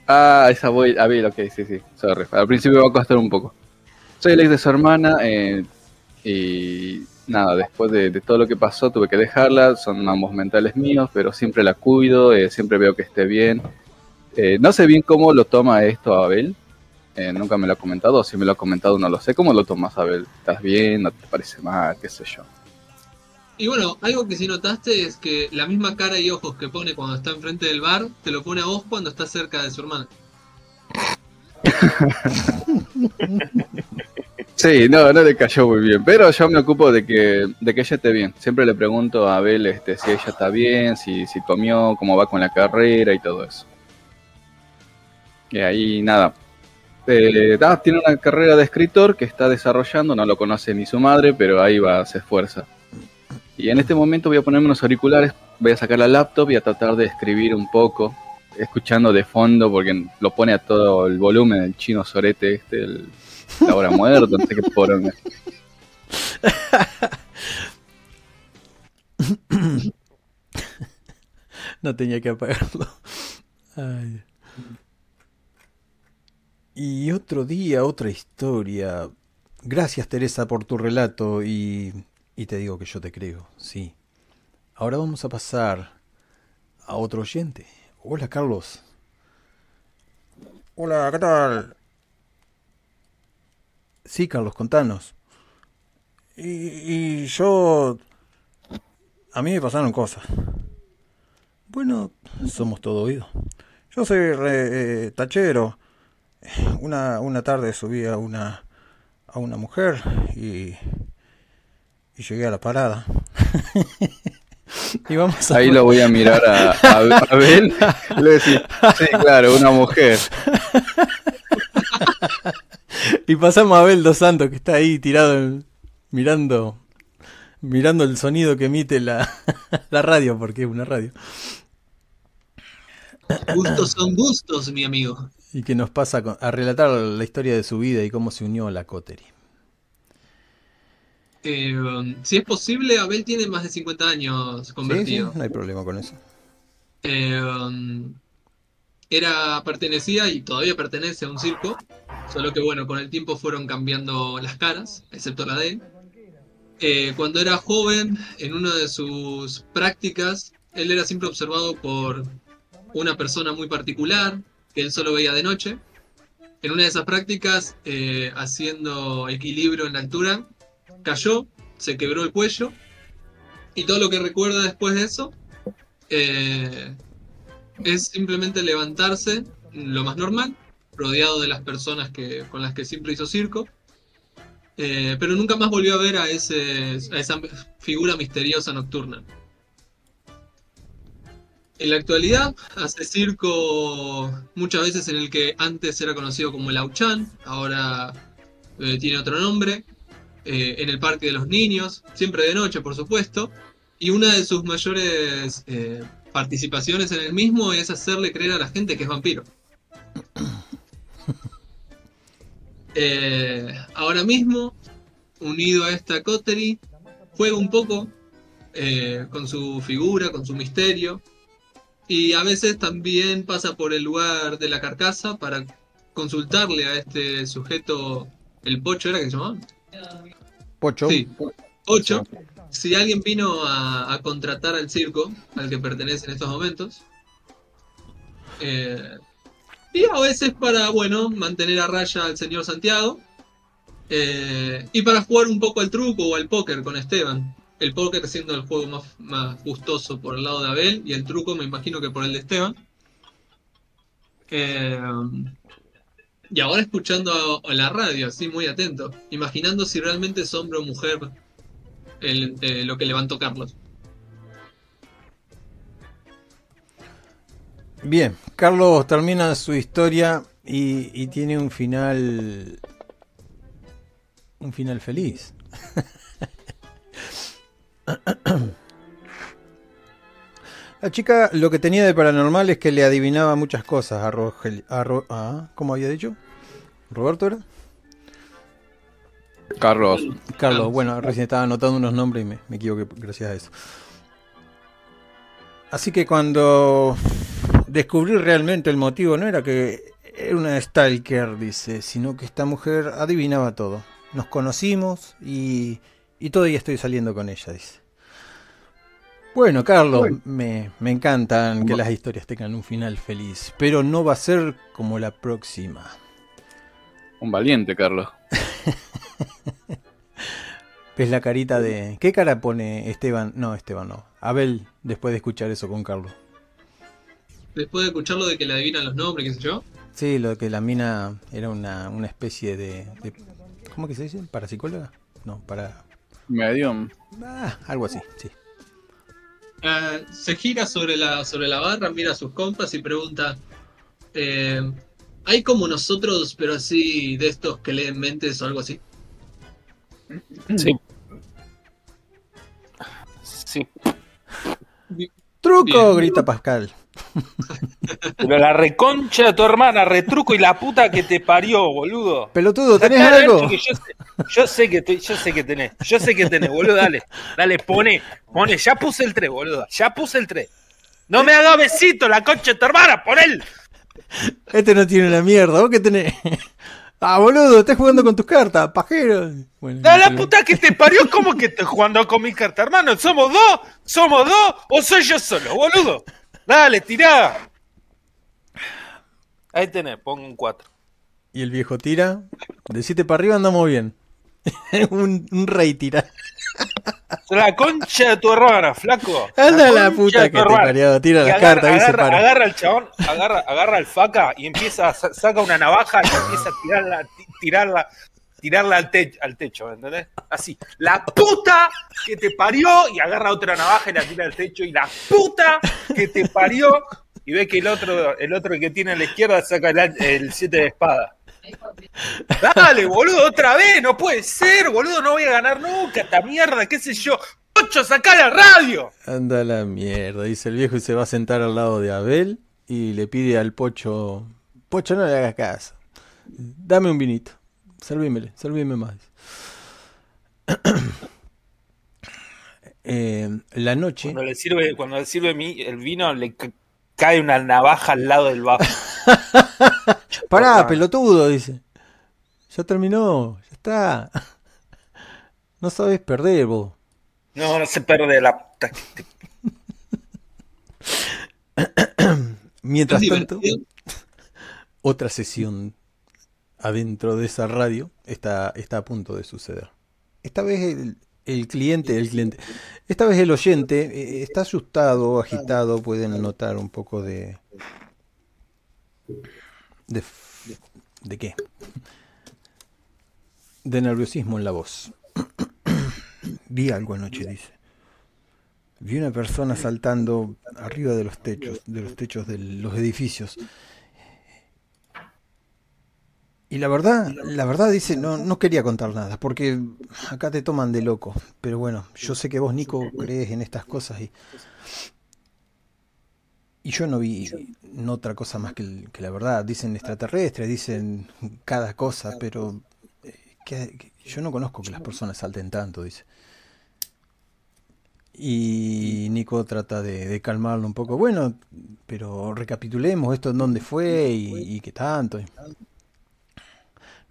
S3: Ah, esa voy. Abel, ok, sí, sí. Sorry. Al principio va a costar un poco. Soy el ex de su hermana eh, y nada, después de, de todo lo que pasó tuve que dejarla. Son ambos mentales míos, pero siempre la cuido, eh, siempre veo que esté bien. Eh, no sé bien cómo lo toma esto Abel. Eh, nunca me lo ha comentado, o si me lo ha comentado no lo sé. ¿Cómo lo tomas, Abel? ¿Estás bien? ¿No te parece mal? ¿Qué sé yo?
S4: Y bueno, algo que sí notaste es que la misma cara y ojos que pone cuando está enfrente del bar, te lo pone a vos cuando está cerca de su hermana.
S3: Sí, no, no le cayó muy bien, pero yo me ocupo de que, de que ella esté bien. Siempre le pregunto a Abel este, si ella está bien, si, si comió, cómo va con la carrera y todo eso. Y ahí nada. Eh, ah, tiene una carrera de escritor que está desarrollando, no lo conoce ni su madre, pero ahí va, se esfuerza. Y en este momento voy a ponerme unos auriculares, voy a sacar la laptop y a tratar de escribir un poco, escuchando de fondo, porque lo pone a todo el volumen el chino sorete este, el, la hora muerta, no sé qué poronga.
S1: No tenía que apagarlo. Ay. Y otro día, otra historia. Gracias Teresa por tu relato y, y te digo que yo te creo, sí. Ahora vamos a pasar a otro oyente. Hola Carlos. Hola, ¿qué tal? Sí, Carlos, contanos. Y, y yo... A mí me pasaron cosas. Bueno, somos todo oído. Yo soy re- eh, tachero. Una, una tarde subí a una, a una mujer y, y llegué a la parada. y vamos a...
S3: Ahí lo voy a mirar a, a, a Abel. Le voy a decir, sí, claro, una mujer.
S1: Y pasamos a Abel Dos Santos que está ahí tirado en- mirando mirando el sonido que emite la, la radio, porque es una radio.
S4: Gustos son gustos, mi amigo.
S1: Y que nos pasa a relatar la historia de su vida y cómo se unió a la Coterie.
S4: Eh, um, si es posible, Abel tiene más de 50 años convertido.
S1: sí, no hay problema con eso.
S4: Eh, um, era, pertenecía y todavía pertenece a un circo, solo que bueno, con el tiempo fueron cambiando las caras, excepto la de él. Eh, cuando era joven, en una de sus prácticas, él era siempre observado por una persona muy particular, que él solo veía de noche. En una de esas prácticas, eh, haciendo equilibrio en la altura, cayó, se quebró el cuello, y todo lo que recuerda después de eso eh, es simplemente levantarse lo más normal, rodeado de las personas que, con las que siempre hizo circo, eh, pero nunca más volvió a ver a, ese, a esa figura misteriosa nocturna. En la actualidad hace circo muchas veces en el que antes era conocido como el Auchan, ahora eh, tiene otro nombre, eh, en el Parque de los Niños, siempre de noche por supuesto, y una de sus mayores eh, participaciones en el mismo es hacerle creer a la gente que es vampiro. Eh, ahora mismo, unido a esta coterie, juega un poco eh, con su figura, con su misterio, y a veces también pasa por el lugar de la carcasa para consultarle a este sujeto, el Pocho era que se llamaba.
S1: Pocho.
S4: Sí, Pocho. Si alguien vino a, a contratar al circo al que pertenece en estos momentos, eh, y a veces para, bueno, mantener a raya al señor Santiago, eh, y para jugar un poco al truco o al póker con Esteban. El póker siendo el juego más, más gustoso por el lado de Abel, y el truco me imagino que por el de Esteban. Eh, y ahora escuchando a, a la radio, así muy atento, imaginando si realmente es hombre o mujer el- eh, lo que levantó Carlos.
S1: Bien, Carlos termina su historia y, y tiene un final. Un final feliz. La chica lo que tenía de paranormal es que le adivinaba muchas cosas a. A Ro- ah, ¿Cómo había dicho? ¿Roberto era?
S3: Carlos,
S1: Carlos, bueno, recién estaba anotando unos nombres y me, me equivoqué gracias a eso. Así que cuando descubrí realmente el motivo, no era que era una stalker, dice, sino que esta mujer adivinaba todo. Nos conocimos y, y todavía estoy saliendo con ella, dice. Bueno, Carlos,
S3: Bueno.
S1: Me, me encantan que las historias tengan un final feliz, pero no va a ser como la próxima.
S3: un valiente, Carlos.
S1: ¿Ves la carita de... ¿Qué cara pone Esteban? No, Esteban no. Abel, después de escuchar eso con Carlos.
S4: Después de escucharlo de que le adivinan los nombres, qué sé yo.
S1: Sí, lo que la mina era una, una especie de, de- ¿Cómo que se dice? ¿Parapsicóloga? No, para...
S3: Medium.
S1: Ah, algo así, sí.
S4: Eh, se gira sobre la, sobre la barra, mira a sus compas y pregunta: eh, ¿Hay como nosotros, pero así de estos que leen mentes o algo así?
S2: Sí. Sí.
S1: ¡Truco!
S4: Bien.
S1: grita Pascal.
S2: Pero la reconcha de tu hermana, retruco y la puta que te parió, boludo.
S1: Pelotudo, ¿tenés algo?
S2: que Yo sé, yo sé que te- yo sé que tenés, yo sé que tenés, boludo, dale, dale, pone, pone, ya puse el 3, boludo, ya puse el 3. No me haga besito la concha de tu hermana, por él.
S1: Este no tiene una mierda. ¿Vos qué tenés? Ah, boludo, estás jugando con tus cartas, pajero. Bueno,
S2: Da la puta que te parió, ¿cómo que estoy jugando con mi carta, hermano? ¿Somos dos? ¿Somos dos? ¿O soy yo solo, boludo? Dale, tirá. Ahí tenés, pongo un 4.
S1: Y el viejo tira. De 7 para arriba andamos bien. un, un rey tira.
S2: La concha de tu hermana, flaco.
S1: Anda la
S2: concha
S1: puta que te parió. Tira las
S2: agarra,
S1: cartas y se
S2: agarra,
S1: para.
S2: agarra al chabón, agarra, agarra al faca y empieza saca una navaja y empieza a tirarla, ti- tirarla, tirarla al, te- al techo, ¿entendés? Así, la puta que te parió y agarra otra navaja y la tira al techo y la puta que te parió y ve que el otro, el otro que tiene a la izquierda saca el, el siete de espada. Dale, boludo, otra vez, no puede ser, boludo, no voy a ganar nunca esta mierda, qué sé yo. ¡Ocho, saca la radio!
S1: Anda la mierda, dice el viejo y se va a sentar al lado de Abel y le pide al pocho, pocho no le hagas caso, dame un vinito, servímele, servíme más. Eh, la noche,
S2: Cuando le sirve, cuando le sirve mi, el vino, le ca- cae una navaja al lado del vaso.
S1: pará, pelotudo, dice, ya terminó, ya está, no sabes perder vos.
S2: No, no se pierde la
S1: Mientras tanto, otra sesión adentro de esa radio está, está a punto de suceder. Esta vez el, el cliente, el cliente, esta vez el oyente eh, está asustado, agitado, pueden notar un poco de... ¿De, ¿de qué? De nerviosismo en la voz. Vi algo anoche, dice. Vi una persona saltando arriba de los techos, de los techos de los edificios. Y la verdad, la verdad dice, no, no quería contar nada, porque acá te toman de loco. Pero bueno, yo sé que vos, Nico, crees en estas cosas y. Y yo no vi no otra cosa más que, que la verdad. Dicen extraterrestres, dicen cada cosa, pero eh, que- que yo no conozco que las personas salten tanto, dice. Y Nico trata de, de calmarlo un poco. Bueno, pero recapitulemos esto en dónde fue y, y qué tanto.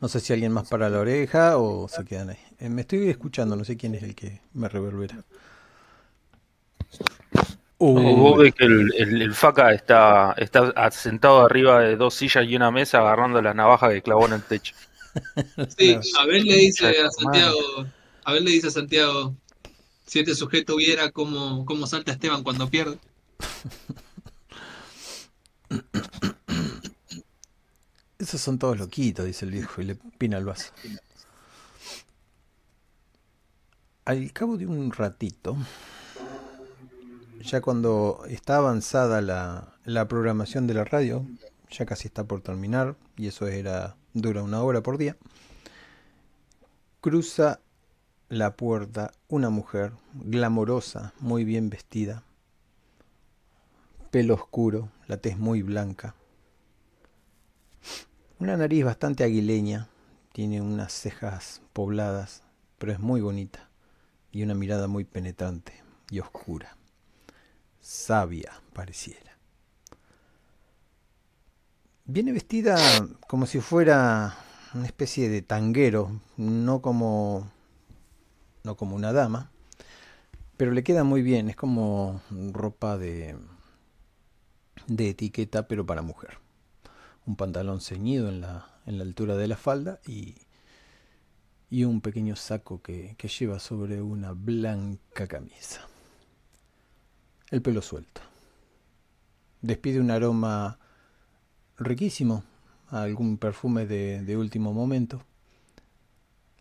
S1: No sé si alguien más para la oreja o se quedan ahí. Eh, me estoy escuchando, no sé quién es el que me reverbera. Uh,
S2: Vos ves que el, el- el faca está, está sentado arriba de dos sillas y una mesa agarrando la navaja que clavó en el techo.
S4: Sí, Abel le dice a Santiago, Abel le dice a Santiago, si este sujeto viera cómo, cómo salta Esteban cuando pierde.
S1: Esos son todos loquitos, dice el viejo, y le pina el vaso. Al cabo de un ratito, ya cuando está avanzada la, la programación de la radio, ya casi está por terminar, y eso era dura una hora por día, cruza la puerta una mujer glamorosa, muy bien vestida, pelo oscuro, la tez muy blanca, una nariz bastante aguileña, tiene unas cejas pobladas, pero es muy bonita, y una mirada muy penetrante y oscura, sabia pareciera. Viene vestida como si fuera una especie de tanguero, no como no como una dama, pero le queda muy bien, es como ropa de de etiqueta pero para mujer. Un pantalón ceñido en la, en la altura de la falda y, y un pequeño saco que, que lleva sobre una blanca camisa. El pelo suelto. Despide un aroma riquísimo, algún perfume de, de último momento.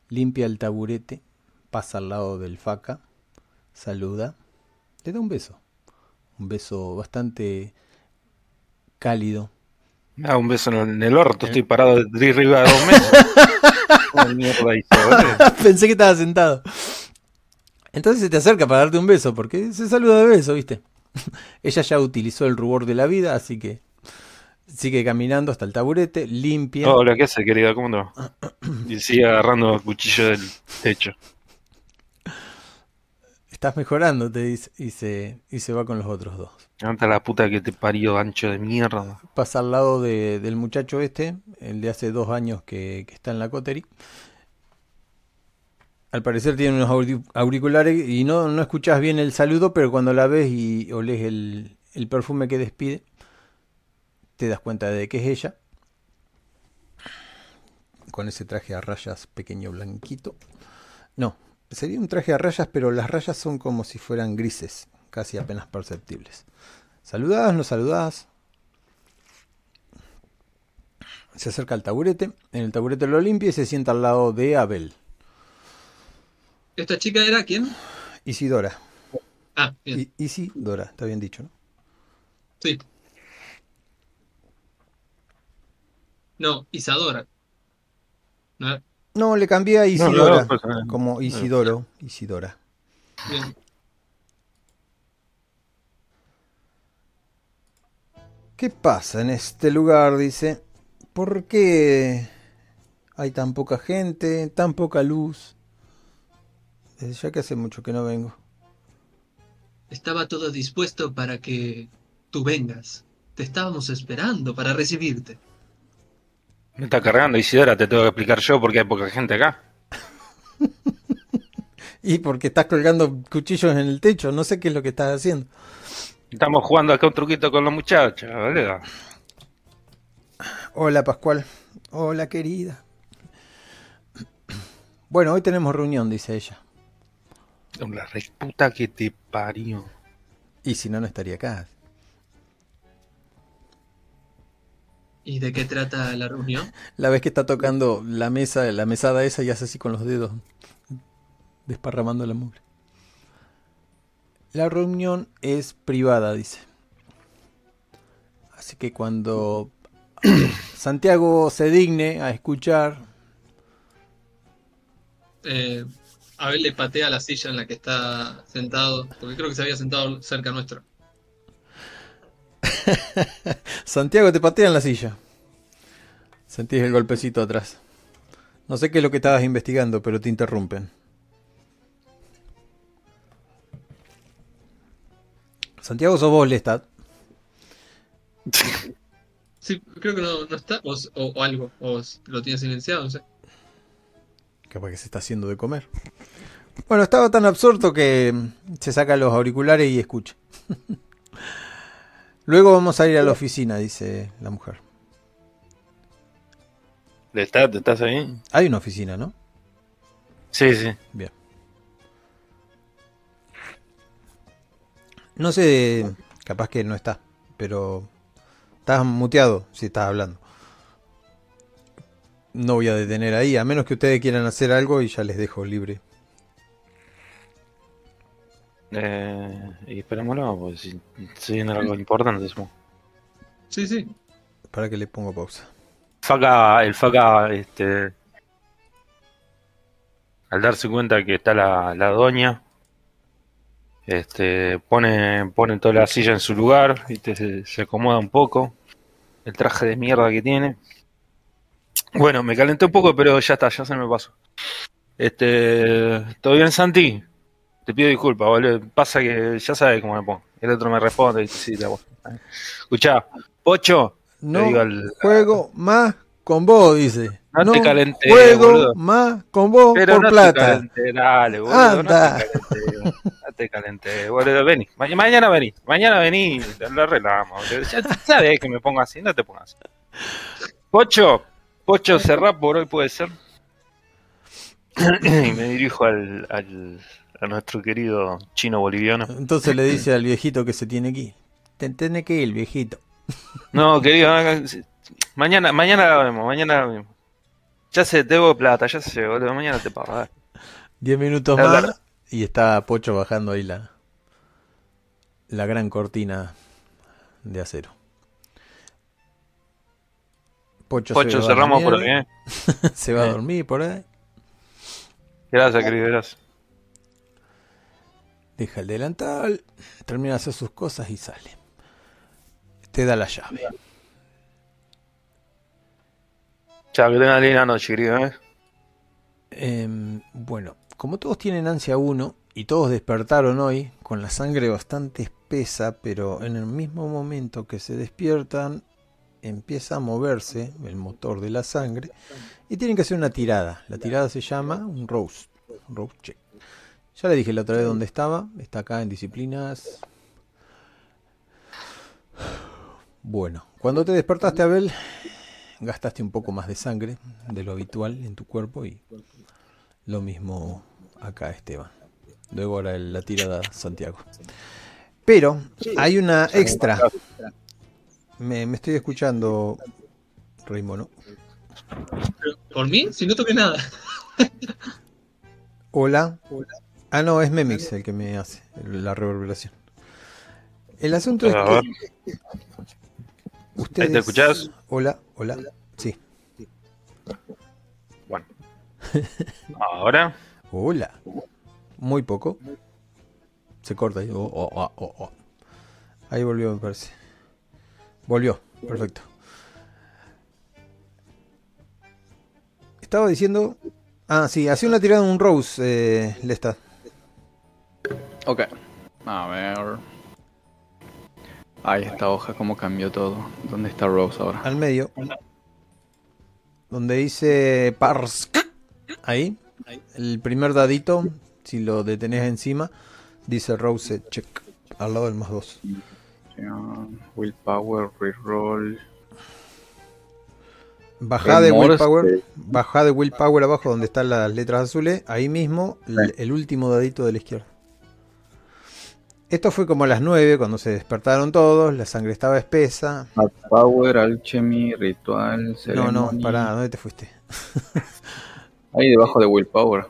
S1: Limpia el taburete, pasa al lado del faca, saluda, le da un beso. Un beso bastante cálido.
S2: Da un beso en el, orto, estoy parado de arriba de dos meses.
S1: Pensé que estaba sentado. Entonces se te acerca para darte un beso, porque se saluda de beso, ¿viste? Ella ya utilizó el rubor de la vida, así que sigue caminando hasta el taburete, limpia.
S2: Hola, ¿qué hace, querida? ¿Cómo te va? Y sigue agarrando el cuchillo del techo.
S1: Estás mejorando, te dice, y se, y se va con los otros dos.
S2: Levanta la puta que te parió, ancho de mierda.
S1: Pasa al lado de- del muchacho este, el de hace dos años que, que está en la coterie. Al parecer tiene unos auri- auriculares y no, no escuchas bien el saludo, pero cuando la ves y olés el, el perfume que despide, te das cuenta de que es ella. Con ese traje a rayas pequeño blanquito. No, sería un traje a rayas, pero las rayas son como si fueran grises, casi apenas perceptibles. ¿Saludás? ¿No saludás? Se acerca al taburete, en el taburete lo limpia y se sienta al lado de Abel.
S4: ¿Esta chica era quién?
S1: Isidora.
S4: Ah, bien.
S1: Isidora, está bien dicho, ¿no?
S4: Sí. No, Isadora. No,
S1: No, le cambié a
S2: No,
S1: Isidora,
S2: no, pues,
S1: como Isidoro, Isidora.
S4: bien.
S1: ¿Qué pasa en este lugar? Dice. ¿Por qué hay tan poca gente, tan poca luz? Desde ya que hace mucho que no vengo.
S4: Estaba todo dispuesto para que tú vengas. Te estábamos esperando para recibirte.
S2: Me está cargando Isidora, te tengo que explicar yo porque hay poca gente acá.
S1: Y porque estás colgando cuchillos en el techo, no sé qué es lo que estás haciendo.
S2: Estamos jugando acá un truquito con los muchachos, boludo.
S1: Hola Pascual. Hola querida. Bueno, hoy tenemos reunión, dice ella.
S2: La reputa que te parió.
S1: Y si no, no estaría acá.
S4: ¿Y de qué trata la reunión?
S1: La vez que está tocando la mesa, la mesada esa y hace así con los dedos, desparramando la mugre. La reunión es privada, dice. Así que cuando Santiago se digne a escuchar,
S4: Eh, Abel le patea la silla en la que está sentado, porque creo que se había sentado cerca nuestro.
S1: Santiago te patea en la silla. Sentís el golpecito atrás. No sé qué es lo que estabas investigando, pero te interrumpen. Santiago, sos vos, Lestat.
S4: Sí, creo que no, no está, o, o- o algo, o lo tiene silenciado, no sé.
S1: Capaz que se está haciendo de comer. Bueno, estaba tan absorto que se saca los auriculares y escucha. Luego vamos a ir a la oficina, dice la mujer.
S2: ¿Estás, ¿Estás ahí?
S1: Hay una oficina, ¿no?
S2: Sí, sí.
S1: Bien. No sé, capaz que no está, pero estás muteado si estás hablando. No voy a detener ahí, a menos que ustedes quieran hacer algo y ya les dejo libre.
S2: Eh, y esperémoslo, pues si si viene algo importante, supongo.
S4: Sí, sí.
S1: Para que le pongo pausa.
S2: Faca, el faca, este. al darse cuenta que está la, la doña, este, pone, pone toda la silla en su lugar, y se, se acomoda un poco, el traje de mierda que tiene. Bueno, me calenté un poco, pero ya está, ya se me pasó. Este, ¿todo bien, Santi? Te pido disculpas, boludo. Pasa que ya sabes cómo me pongo. El otro me responde y sí, la voz. Escuchá, Pocho,
S1: No
S2: le digo al-
S1: juego más con vos, dice.
S2: No te calenté,
S1: juego
S2: boludo.
S1: más con vos
S2: Pero
S1: por
S2: no
S1: plata.
S2: te calenté, dale, boludo.
S1: Anda.
S2: No te te calenté, boludo. Vení, ma- mañana vení, mañana vení, lo arreglamos. Ya sabes que me pongo así, no te pongas así. Pocho, Pocho, cerrá por hoy, puede ser. y me dirijo al, al, a nuestro querido chino boliviano.
S1: Entonces le dice al viejito que se tiene que ir. Te tiene que ir, el viejito.
S2: No, querido, mañana, mañana la vemos, mañana la vemos. Ya sé, te debo plata, ya sé, boludo, mañana te pago. dale.
S1: Diez minutos
S2: La
S1: más. Y está Pocho bajando ahí la, la gran cortina de acero. Pocho,
S2: Pocho,
S1: se
S2: cerramos por
S1: dormir,
S2: ¿eh?
S1: Se va a
S2: Eh.
S1: dormir por ahí.
S2: Gracias, querido, gracias.
S1: Deja el delantal, termina de hacer sus cosas y sale. Te da la llave.
S2: Chao, que tengas linda noche, querido, ¿eh?
S1: Em, bueno, como todos tienen ansia 1 y todos despertaron hoy con la sangre bastante espesa, pero en el mismo momento que se despiertan empieza a moverse el motor de la sangre y tienen que hacer una tirada. La tirada se llama un roast, roast check. Ya le dije la otra vez dónde estaba, está acá en disciplinas. Bueno, cuando te despertaste, Abel, gastaste un poco más de sangre de lo habitual en tu cuerpo y lo mismo acá, Esteban. Luego ahora la tirada Santiago. Pero hay una extra. Me, me estoy escuchando, Raymond. ¿no?
S4: Pero, ¿Por mí? Si no toqué nada.
S1: Hola. Ah, no, es Memix el que me hace la reverberación. El asunto es que ustedes...
S2: ¿Ahí te escuchás?
S1: Hola, hola. Sí.
S2: Bueno. Ahora,
S1: Hola. Muy poco. Se corta ahí. Oh, oh, oh, oh, oh. Ahí volvió, me parece. Volvió. Perfecto. Estaba diciendo. Ah, sí, hacía una tirada en un Rose, eh, Lesta.
S3: Ok. A ver. Ahí esta hoja, cómo cambió todo. ¿Dónde está Rose ahora?
S1: Al medio. Donde dice Pars. Ahí. El primer dadito, si lo detenés encima, dice Rose check. Al lado del más dos.
S3: Acción, Willpower, reroll.
S1: Baja de Willpower. Baja de Willpower abajo donde están las letras azules. Ahí mismo, el, el último dadito de la izquierda. Esto fue como a las 9 cuando se despertaron todos. La sangre estaba espesa.
S3: Power, Alchemy, Ritual,
S1: No, no, pará, ¿dónde te fuiste?
S3: Ahí debajo de Willpower.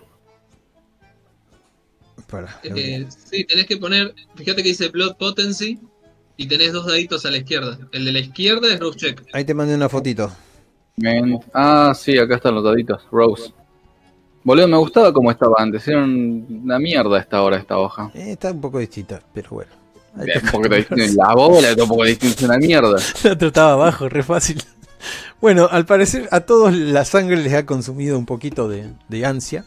S1: Pará.
S4: Eh, sí, tenés que poner. Fíjate que dice Blood Potency y tenés dos daditos a la izquierda. El de la izquierda es Rogue Check.
S1: Ahí te mandé una fotito.
S3: Ah, sí, acá están los daditos. Rose. Boludo, me gustaba como estaba antes. Era un- una mierda esta hora, esta hoja.
S1: Eh, está un poco distinta, pero bueno. Ahí
S3: Bien,
S1: te-
S3: la bola, un poco distinta una mierda.
S1: La trataba abajo, re fácil. Bueno, al parecer a todos la sangre les ha consumido un poquito de, de ansia.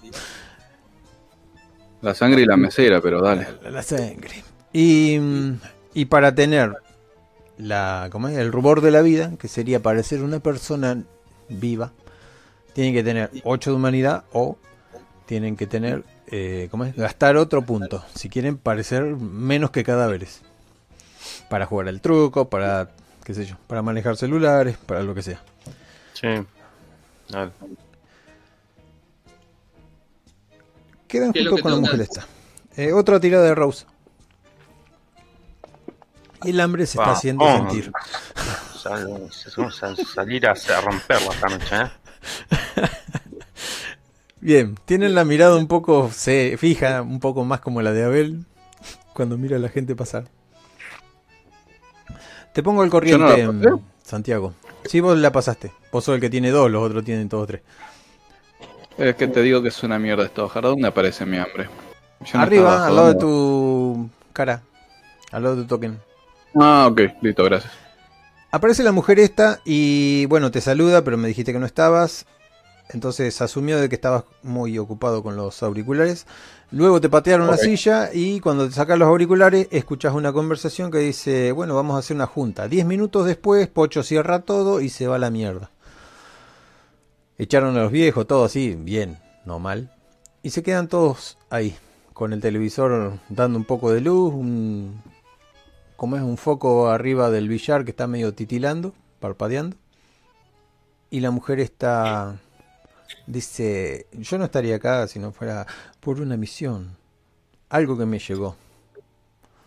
S3: La sangre y la mesera, pero dale.
S1: La, la sangre. Y, y para tener la, ¿cómo es? el rubor de la vida, que sería parecer una persona viva, tienen que tener 8 de humanidad o tienen que tener, eh, ¿cómo es? gastar otro punto. Si quieren parecer menos que cadáveres. Para jugar al truco, para, qué sé yo, para manejar celulares, para lo que sea.
S2: sí. Dale.
S1: Quedan
S4: ¿Qué
S1: juntos
S4: que
S1: con la mujer esta. Eh, otra tirada de Rose. El hambre se está haciendo sentir.
S2: Sal- Vamos a salir a, a romperla esta noche, ¿eh?
S1: Bien, tienen la mirada un poco se fija, un poco más como la de Abel cuando mira a la gente pasar. Te pongo el corriente,
S3: no la.
S1: Santiago. Sí, vos la pasaste. Vos sos el que tiene dos, los otros tienen todos tres.
S3: Es que te digo que es una mierda esto. Ojalá ¿dónde aparece mi hambre? No
S1: Arriba, al lado de tu cara. Al lado de tu token.
S3: Ah, ok, listo, gracias.
S1: Aparece la mujer esta y bueno, te saluda, pero me dijiste que no estabas. Entonces asumió de que estabas muy ocupado con los auriculares. Luego te patearon la silla y cuando te sacas los auriculares escuchas una conversación que dice, bueno, vamos a hacer una junta. Diez minutos después, Pocho cierra todo y se va a la mierda. Echaron a los viejos, todo así, bien, no mal. Y se quedan todos ahí, con el televisor dando un poco de luz, un, como es un foco arriba del billar que está medio titilando, parpadeando. Y la mujer está dice, yo no estaría acá si no fuera por una misión. Algo que me llegó.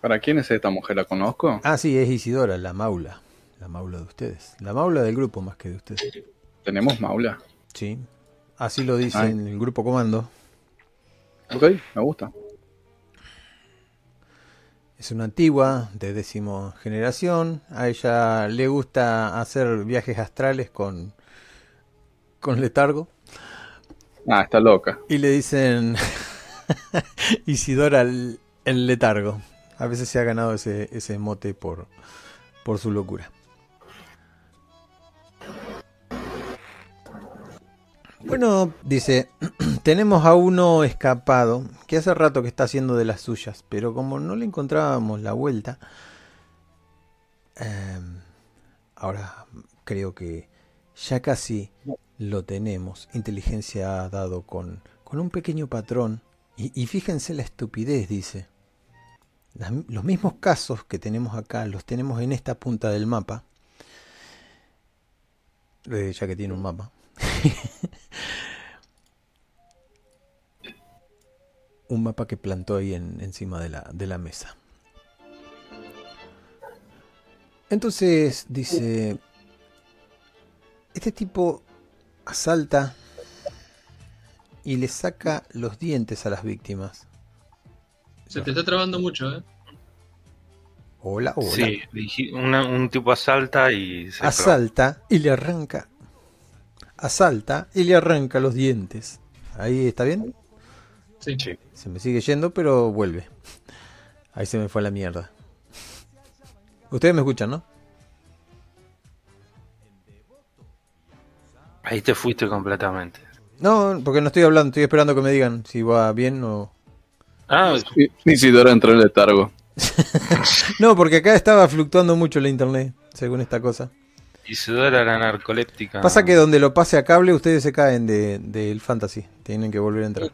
S3: ¿Para quién es esta mujer? ¿La conozco?
S1: Ah, sí, es Isidora, la maula. La maula de ustedes. La maula del grupo más que de ustedes.
S3: ¿Tenemos maula?
S1: Sí. Así lo dice
S3: Ay.
S1: en el grupo comando.
S3: Ok, me gusta.
S1: Es una antigua de décimo generación. A ella le gusta hacer viajes astrales con, con letargo.
S3: Ah, está loca.
S1: Y le dicen Isidora el, letargo. A veces se ha ganado ese, ese mote por, por su locura. Bueno, dice, tenemos a uno escapado que hace rato que está haciendo de las suyas, pero como no le encontrábamos la vuelta, em, ahora creo que ya casi lo tenemos. Inteligencia ha dado con, con un pequeño patrón. Y, fíjense la estupidez, dice. Los mismos casos que tenemos acá los tenemos en esta punta del mapa. Eh, ya que tiene un mapa. un mapa que plantó ahí en- encima de la, de la mesa. Entonces dice, este tipo asalta y le saca los dientes a las víctimas.
S4: Se te está trabando mucho, ¿eh?
S1: Hola, hola.
S2: Sí, una- un tipo asalta y se
S1: Asalta y le arranca. Asalta y le arranca los dientes. Ahí está bien.
S4: Sí.
S2: Sí.
S1: Se me sigue yendo, pero vuelve. Ahí se me fue a la mierda. Ustedes me escuchan, ¿no?
S2: Ahí te fuiste completamente.
S1: No, porque no estoy hablando, estoy esperando que me digan si va bien o...
S2: Ah,
S3: Isidora entró en letargo.
S1: No, porque acá estaba fluctuando mucho la internet, según esta cosa.
S2: Isidora era narcoléptica.
S1: Pasa que donde lo pase a cable ustedes se caen del de, del fantasy. Tienen que volver a entrar.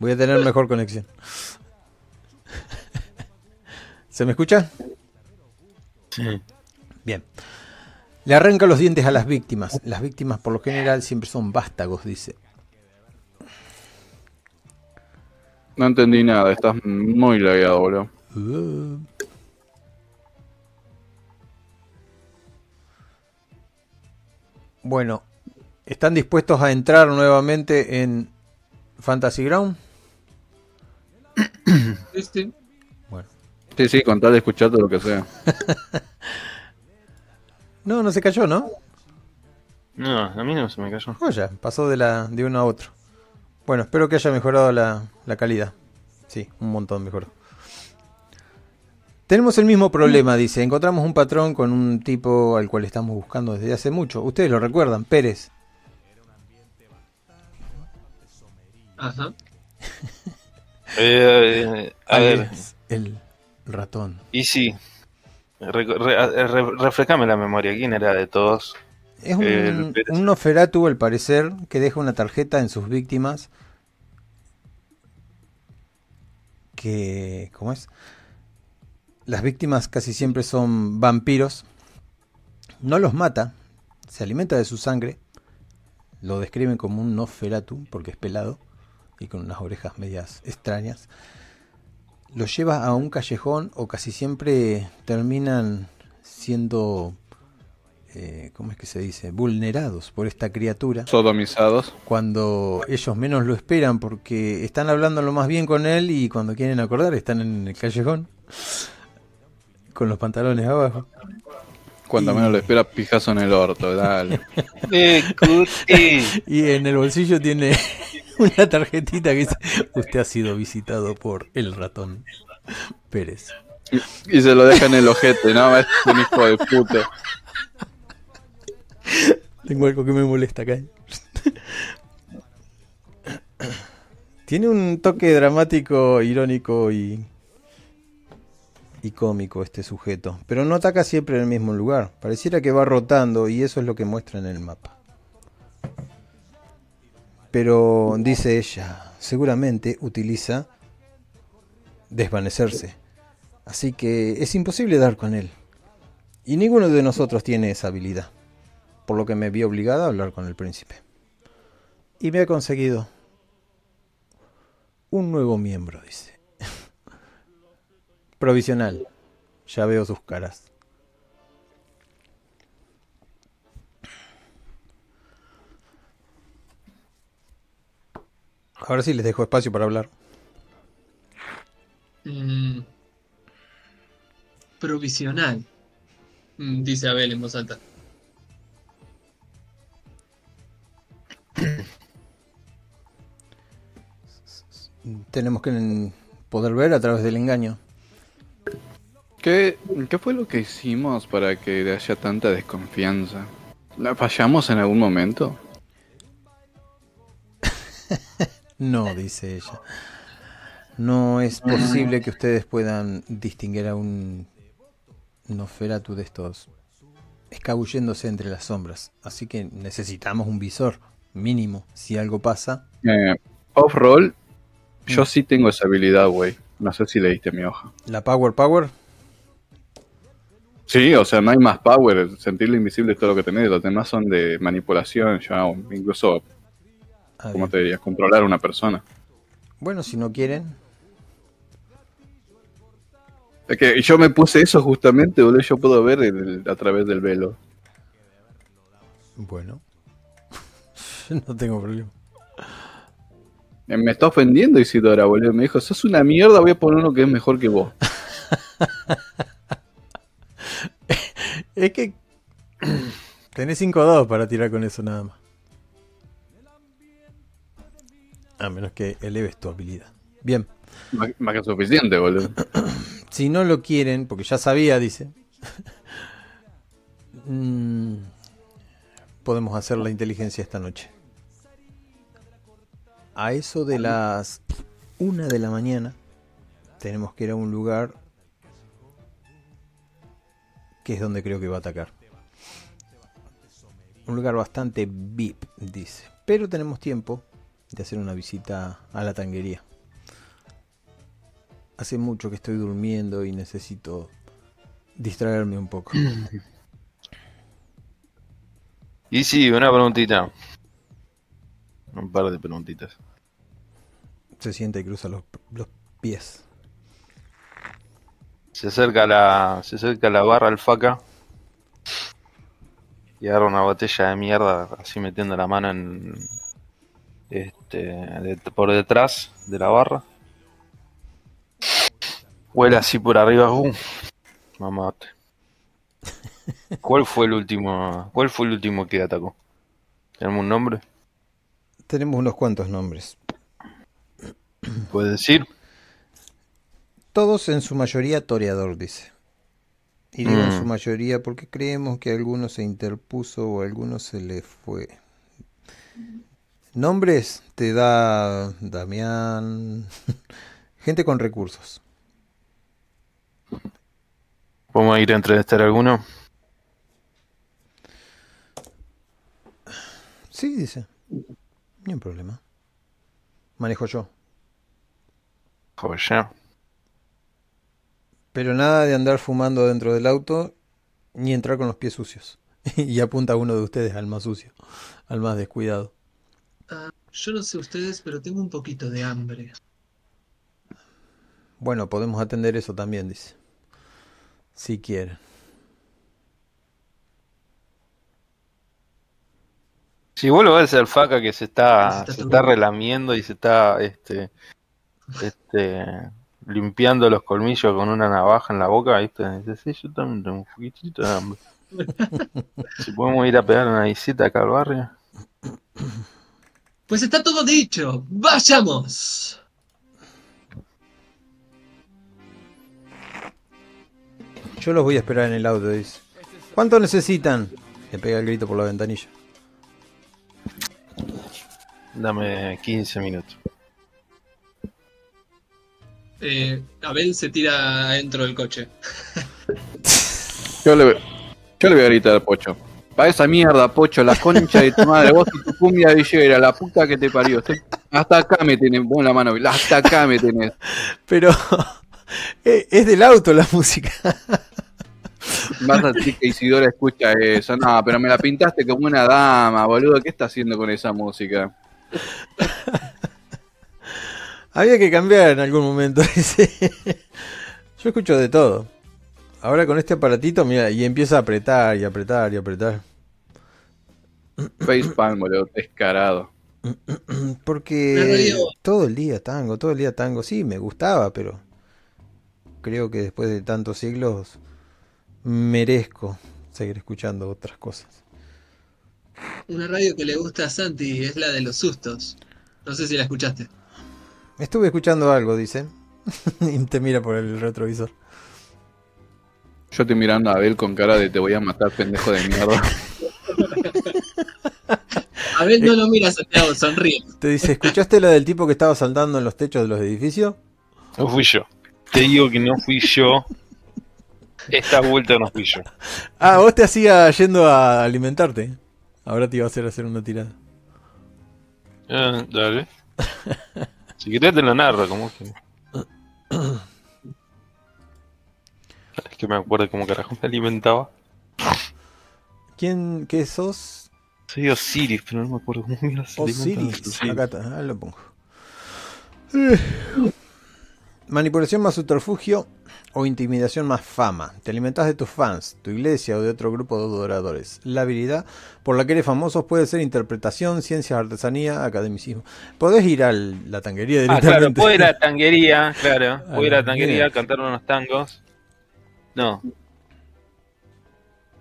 S1: Voy a tener mejor conexión. ¿Se me escucha?
S2: Sí.
S1: Bien. Le arranca los dientes a las víctimas. Las víctimas por lo general siempre son vástagos, dice.
S3: No entendí nada, estás muy lagueado, boludo.
S1: Uh. Bueno, ¿están dispuestos a entrar nuevamente en Fantasy Ground?
S4: Sí, sí.
S1: Bueno.
S3: Sí, sí, con tal de escuchar todo lo que sea.
S1: No, no se cayó, ¿no?
S2: No, a mí no se me cayó.
S1: Oh, ya, pasó de, la, de uno a otro. Bueno, espero que haya mejorado la, la calidad. Sí, un montón mejoró. Tenemos el mismo problema, dice. Encontramos un patrón con un tipo al cual estamos buscando desde hace mucho. Ustedes lo recuerdan, Pérez.
S4: Ajá.
S2: Eh, a ver,
S1: alias El ratón.
S2: y sí. Re- re- re- refrescame la memoria. ¿Quién era de todos?
S1: Es un,
S2: El
S1: un Noferatu, al parecer, que deja una tarjeta en sus víctimas. Que. ¿Cómo es? Las víctimas casi siempre son vampiros. No los mata, se alimenta de su sangre. Lo describen como un Noferatu, porque es pelado y con unas orejas medias extrañas. Los lleva a un callejón o casi siempre terminan siendo eh, ¿cómo es que se dice? Vulnerados por esta criatura
S3: Sodomizados.
S1: cuando ellos menos lo esperan porque están hablando lo más bien con él y cuando quieren acordar están en el callejón con los pantalones abajo.
S3: Cuando
S1: Y-
S3: menos lo espera, pijazo en el orto, dale.
S1: Y en el bolsillo tiene una tarjetita que dice, usted ha sido visitado por el ratón Pérez.
S3: Y, se lo deja en el ojete, ¿no? Es un hijo de puta.
S1: Tengo algo que me molesta acá. Tiene un toque dramático, irónico y, y cómico este sujeto, pero no ataca siempre en el mismo lugar. Pareciera que va rotando y eso es lo que muestra en el mapa. Pero dice ella, seguramente utiliza desvanecerse. Así que es imposible dar con él. Y ninguno de nosotros tiene esa habilidad. Por lo que me vi obligada a hablar con el príncipe. Y me ha conseguido un nuevo miembro, dice. Provisional. Ya veo sus caras. Ahora sí les dejo espacio para hablar.
S4: Mm. Provisional. Mm, dice Abel en voz alta.
S1: Tenemos que poder ver a través del engaño.
S3: ¿Qué, ¿Qué fue lo que hicimos para que haya tanta desconfianza? ¿La ¿Fallamos en algún momento?
S1: no, dice ella. No es posible que ustedes puedan distinguir a un Noferatu de estos escabulléndose entre las sombras. Así que necesitamos un visor mínimo. Si algo pasa.
S3: Eh, Off-roll, yo mm. sí tengo esa habilidad, güey. No sé si leíste mi hoja.
S1: ¿La Power Power?
S3: Sí, o sea, no hay más power. Sentirlo invisible es todo lo que tenés. Los demás son de manipulación, ya, incluso, ah, ¿cómo te dirías? Controlar a una persona.
S1: Bueno, si no quieren,
S3: es que yo me puse eso justamente, boludo. Yo puedo ver a través del velo.
S1: Bueno. no tengo problema.
S3: Eh, me está ofendiendo Isidora, boludo. Me dijo, sos una mierda, voy a poner uno que es mejor que vos.
S1: es que tenés 5-2 para tirar con eso nada más. A menos que eleves tu habilidad. Bien.
S3: Más, que suficiente, boludo.
S1: si no lo quieren, porque ya sabía, dice. Mm, podemos hacer la inteligencia esta noche. A eso de las una de la mañana tenemos que ir a un lugar que es donde creo que va a atacar. Un lugar bastante VIP, dice. Pero tenemos tiempo de hacer una visita a la tanguería. Hace mucho que estoy durmiendo y necesito distraerme un poco.
S2: Y sí, una preguntita. Un par de preguntitas.
S1: Se siente y cruza los, pies.
S2: Se acerca la. Se acerca la barra alfaca. Y agarra una botella de mierda, así metiendo la mano en. Este. por detrás de la barra. Huele así por arriba. Uh, mamate. ¿Cuál fue el último? ¿Cuál fue el último que atacó? ¿Tenemos un nombre?
S1: Tenemos unos cuantos nombres.
S2: ¿Puedes decir?
S1: Todos en su mayoría toreador, dice. Y digo en su mm. mayoría porque creemos que alguno se interpuso o alguno se le fue. Nombres te da Damián. Gente con recursos.
S2: ¿Podemos ir a entrevistar a alguno?
S1: Sí, dice. Ni un problema. Manejo yo.
S2: Joder.
S1: Pero nada de andar fumando dentro del auto ni entrar con los pies sucios. y apunta a uno de ustedes al más sucio, al más descuidado.
S4: Ah, yo no sé ustedes, pero tengo un poquito de hambre.
S1: Bueno, podemos atender eso también, dice. Si quieren.
S2: Si vos lo ves al faca que se está, se está, relamiendo y se está este, este, limpiando los colmillos con una navaja en la boca, ¿viste? Dice, sí, yo también tengo un poquitito de hambre. si podemos ir a pegar una visita acá al barrio.
S4: Pues está todo dicho. ¡Vayamos!
S1: Yo los voy a esperar en el auto, dice. ¿Cuánto necesitan? Le pega el grito por la ventanilla.
S2: Dame 15 minutos.
S4: Eh, Abel se tira adentro del coche.
S3: Yo le, yo le voy a gritar a Pocho. Pa' esa mierda, Pocho, la concha de tu madre, vos y tu cumbia villera, la puta que te parió. Estoy- hasta acá me tenés, vos la mano, hasta acá me tenés.
S1: Pero eh, es del auto la música.
S3: Vas a decir que Isidora escucha eso. No, pero me la pintaste como una dama, boludo. ¿Qué está haciendo con esa música?
S1: Había que cambiar en algún momento. Yo escucho de todo. Ahora con este aparatito, mira, y empieza a apretar y apretar y apretar.
S3: Facepalm, boludo, descarado.
S1: Porque todo el día tango, todo el día tango. Sí, me gustaba, pero creo que después de tantos siglos merezco seguir escuchando otras cosas.
S4: Una radio que le gusta a Santi es la de los sustos. No sé si la escuchaste.
S1: Estuve escuchando algo, dice. y te mira por el retrovisor.
S3: Yo estoy mirando a Abel con cara de te voy a matar, pendejo de mierda.
S4: Abel no lo mira a Santiago, sonríe.
S1: Te dice, ¿escuchaste la del tipo que estaba saltando en los techos de los edificios?
S2: No fui yo. Te digo que no fui yo. Esta vuelta no fui yo.
S1: Ah, vos te hacía yendo a alimentarte. Ahora te iba a hacer hacer una tirada.
S2: Ah, dale. Si querés te lo narro, como que. Es que me acuerdo cómo carajo me alimentaba.
S1: ¿Quién, qué sos?
S2: Soy Osiris, pero no me acuerdo cómo alimentan
S1: Osiris. Acá está, ah, lo pongo. Eh. Manipulación más subterfugio o intimidación más fama. Te alimentas de tus fans, tu iglesia o de otro grupo de adoradores. La habilidad por la que eres famoso puede ser interpretación, ciencias, artesanía, academicismo. Podés ir a la tanguería
S2: Ah, claro,
S1: directamente.
S2: puedo ir a la tanguería, claro. Puedo ir a la tanguería cantar unos tangos. No.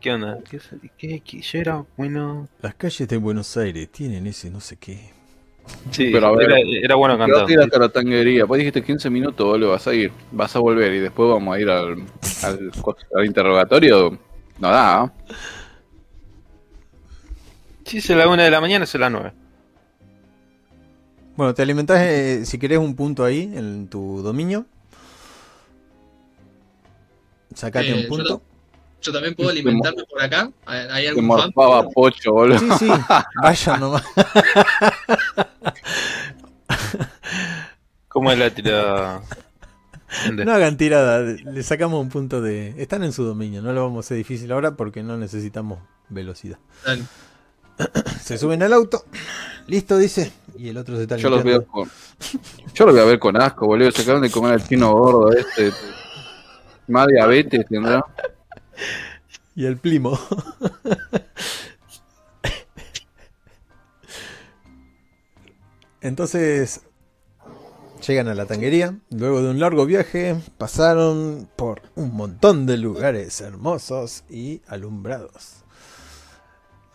S2: ¿Qué onda? ¿Qué, qué, qué- yo era bueno.
S1: Las calles de Buenos Aires tienen ese no sé qué.
S2: Sí,
S3: Pero a ver,
S2: era, era bueno
S3: Te vas a ir
S2: cantando.
S3: hasta la tanguería. Vos dijiste 15 minutos, boludo, vas a ir. Vas a volver y después vamos a ir al, al, al interrogatorio. No da, ¿ah?
S2: Si es a la una de la mañana, es a las nueve.
S1: Bueno, te alimentás eh, si querés un punto ahí en tu dominio. Sacate
S4: Eh,
S1: un
S4: yo
S1: punto.
S4: Yo también puedo alimentarme por acá. ¿Hay algún fan?
S3: morfaba pocho, boludo.
S1: Sí, sí, vaya nomás.
S2: ¿Cómo es la tirada?
S1: No hagan tirada, le sacamos un punto de... Están en su dominio, no lo vamos a hacer difícil ahora porque no necesitamos velocidad.
S4: Dale.
S1: Se suben al auto, listo, dice, y el otro se está
S3: Yo los veo
S1: limpiando.
S3: con. Yo los voy a ver con asco, boludo. Se acaban de comer al chino gordo este. Más diabetes tendrá.
S1: Y el primo. Entonces llegan a la tanguería. Luego de un largo viaje, pasaron por un montón de lugares hermosos y alumbrados.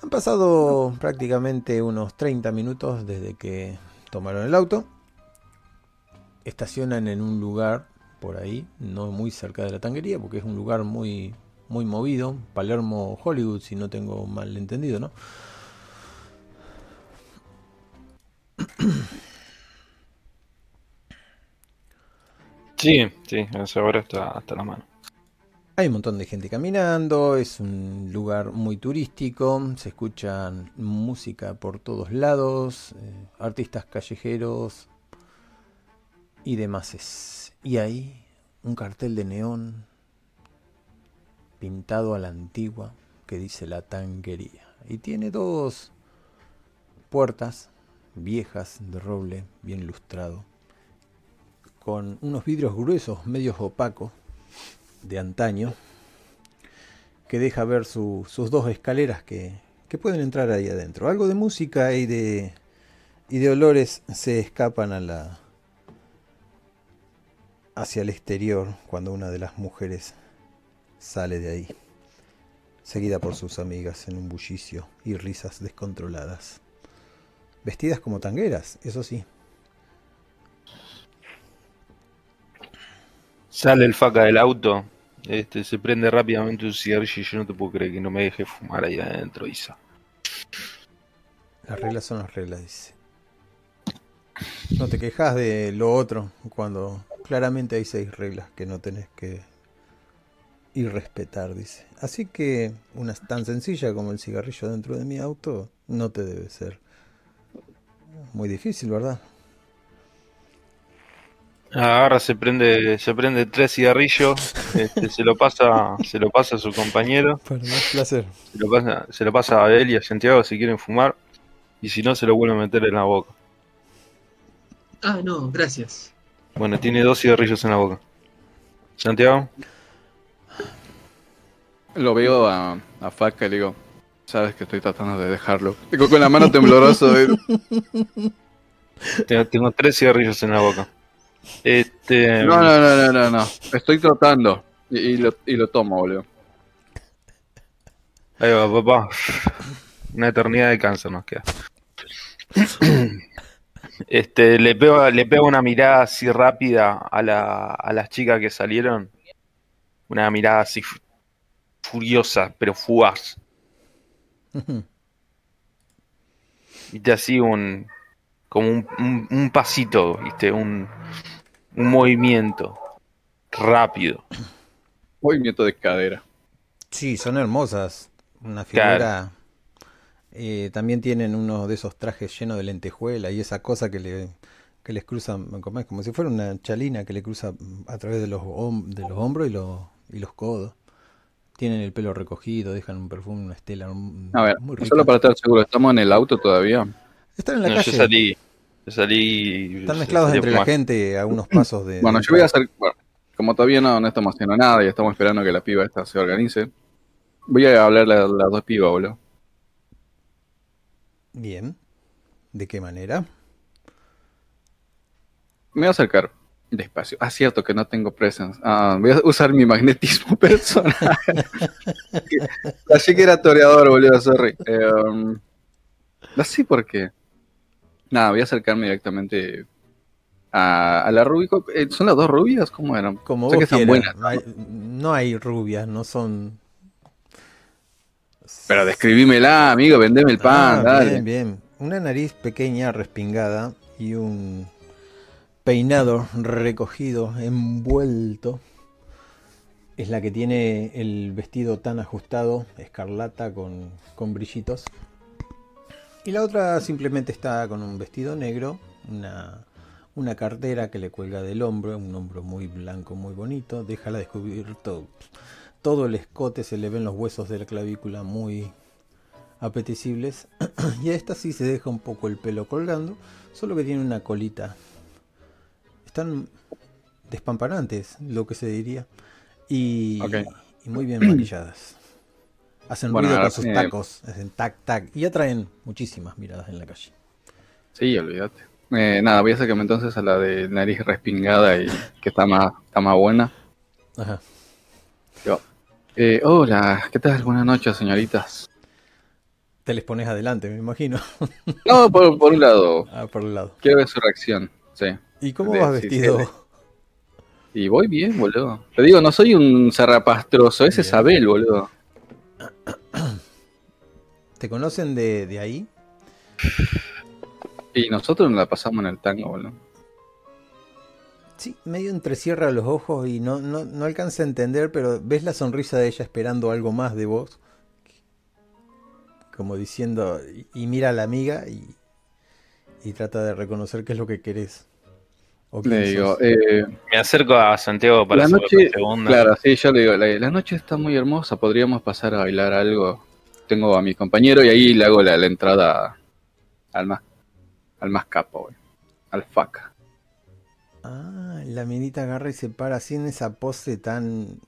S1: Han pasado prácticamente unos 30 minutos desde que tomaron el auto. Estacionan en un lugar por ahí, no muy cerca de la tanguería, porque es un lugar muy muy movido, Palermo Hollywood, si no tengo mal entendido, ¿no?
S2: Sí, sí, a esa hora está hasta la mano.
S1: Hay un montón de gente caminando, es un lugar muy turístico, se escuchan música por todos lados, eh, artistas callejeros y demás. Y ahí un cartel de neón pintado a la antigua que dice la tanquería. Y tiene dos puertas viejas de roble, bien lustrado, con unos vidrios gruesos, medios opacos, de antaño, que deja ver su- sus dos escaleras que, que pueden entrar ahí adentro. Algo de música y de, y de olores se escapan hacia el exterior cuando una de las mujeres sale de ahí, seguida por sus amigas en un bullicio y risas descontroladas. vestidas como tangueras, eso sí.
S2: Sale el faca del auto, este, se prende rápidamente un cigarrillo y yo no te puedo creer que no me deje fumar ahí adentro, Isa.
S1: Las reglas son las reglas, dice. No te quejas de lo otro cuando claramente hay seis reglas que no tenés que ir respetar, dice. Así que una tan sencilla como el cigarrillo dentro de mi auto no te debe ser muy difícil, ¿verdad?
S2: Agarra, se prende, se prende tres cigarrillos, este, se lo pasa, se lo pasa a su compañero,
S1: Para más placer.
S2: se lo pasa, se lo pasa a él y a Santiago si quieren fumar, y si no se lo vuelve a meter en la boca.
S4: Ah, no, gracias.
S2: Bueno, tiene dos cigarrillos en la boca. Santiago,
S3: Lo veo a, a Faca y le digo, sabes que estoy tratando de dejarlo. Digo con la mano temblorosa.
S2: tengo, tengo tres cigarrillos en la boca. Este,
S3: No, no, no, no, no, no. Estoy tratando. Y, y lo, y lo tomo, boludo.
S2: ahí va, papá. Una eternidad de cáncer nos queda. Este, le pego, le pego una mirada así rápida a, la, a las chicas que salieron. Una mirada así furiosa, pero fugaz. Y te así un. como un, un, un pasito, ¿viste? Un, un movimiento rápido.
S3: Movimiento de cadera.
S1: Sí, son hermosas. Una figura. eh, también tienen uno de esos trajes llenos de lentejuela y esa cosa que le que les cruza, como si fuera una chalina que le cruza a través de los, hom- de los hombros y los, y los codos. Tienen el pelo recogido, dejan un perfume, una estela un-
S3: A ver,
S1: muy rica.
S3: solo para estar seguro, ¿estamos en el auto todavía?
S1: Están en la
S2: No,
S1: calle.
S2: yo salí. Yo salí.
S1: Están mezclados
S2: salí
S1: entre la gente a unos pasos de.
S3: Bueno,
S1: de-
S3: yo voy a hacer... Bueno, como todavía no, no estamos haciendo nada y estamos esperando que la piba esta se organice, voy a hablarle a las dos pibas, boludo.
S1: Bien. ¿De qué manera?
S3: Me voy a acercar despacio. Ah, cierto que no tengo presence. Ah, voy a usar mi magnetismo personal. Así que era toreador, boludo, sorry. Eh, um, no sé por qué. Nada, voy a acercarme directamente a, a la Rubico. Eh, ¿Son las dos rubias? ¿Cómo eran?
S1: Como
S3: Sé
S1: vos
S3: que están buenas, ¿no?
S1: Hay- no hay rubias, no son.
S3: Pero describímela, amigo, vendeme el pan,
S1: Ah,
S3: dale.
S1: Bien, bien. Una nariz pequeña, respingada y un peinado recogido, envuelto. Es la que tiene el vestido tan ajustado, escarlata con, con brillitos. Y la otra simplemente está con un vestido negro, una, una cartera que le cuelga del hombro, un hombro muy blanco, muy bonito. Déjala descubierto todo el escote, se le ven los huesos de la clavícula muy apetecibles. y a esta sí se deja un poco el pelo colgando, solo que tiene una colita. Están despampanantes, lo que se diría. Y, muy bien maquilladas. Hacen
S3: Bueno,
S1: ruido con sus tacos, hacen tac tac y atraen muchísimas miradas en la calle.
S3: Sí, olvídate. Eh, nada, voy a acercarme entonces a la de nariz respingada y que está más, está más buena.
S1: Ajá.
S3: Yo, eh, hola, ¿qué tal? Buenas noches, señoritas.
S1: Te les pones adelante, me imagino.
S3: No, por, por un lado,
S1: ah, por el lado.
S3: quiero ver su reacción. Sí.
S1: ¿Y cómo
S3: De-
S1: vas vestido?
S3: Y voy bien, boludo. Te digo, no soy un zarrapastroso, ese es. Abel, boludo.
S1: ¿Te conocen de, de ahí?
S3: Y nosotros nos la pasamos en el tango, boludo.
S1: Sí, medio entrecierra los ojos y no, no, no alcanza a entender, pero ves la sonrisa de ella esperando algo más de vos. Como diciendo, y, y mira a la amiga y, y trata de reconocer qué es lo que querés.
S3: Le digo, eh,
S2: Me acerco a Santiago para
S3: la
S2: hacer
S3: noche,
S2: la segunda.
S3: claro, sí, yo le digo, la, la noche está muy hermosa, podríamos pasar a bailar algo. Tengo a mi compañero y ahí le hago la, la entrada al más, al más capo, güey. Al faca.
S1: Ah, la minita agarra y se para así en esa pose tan.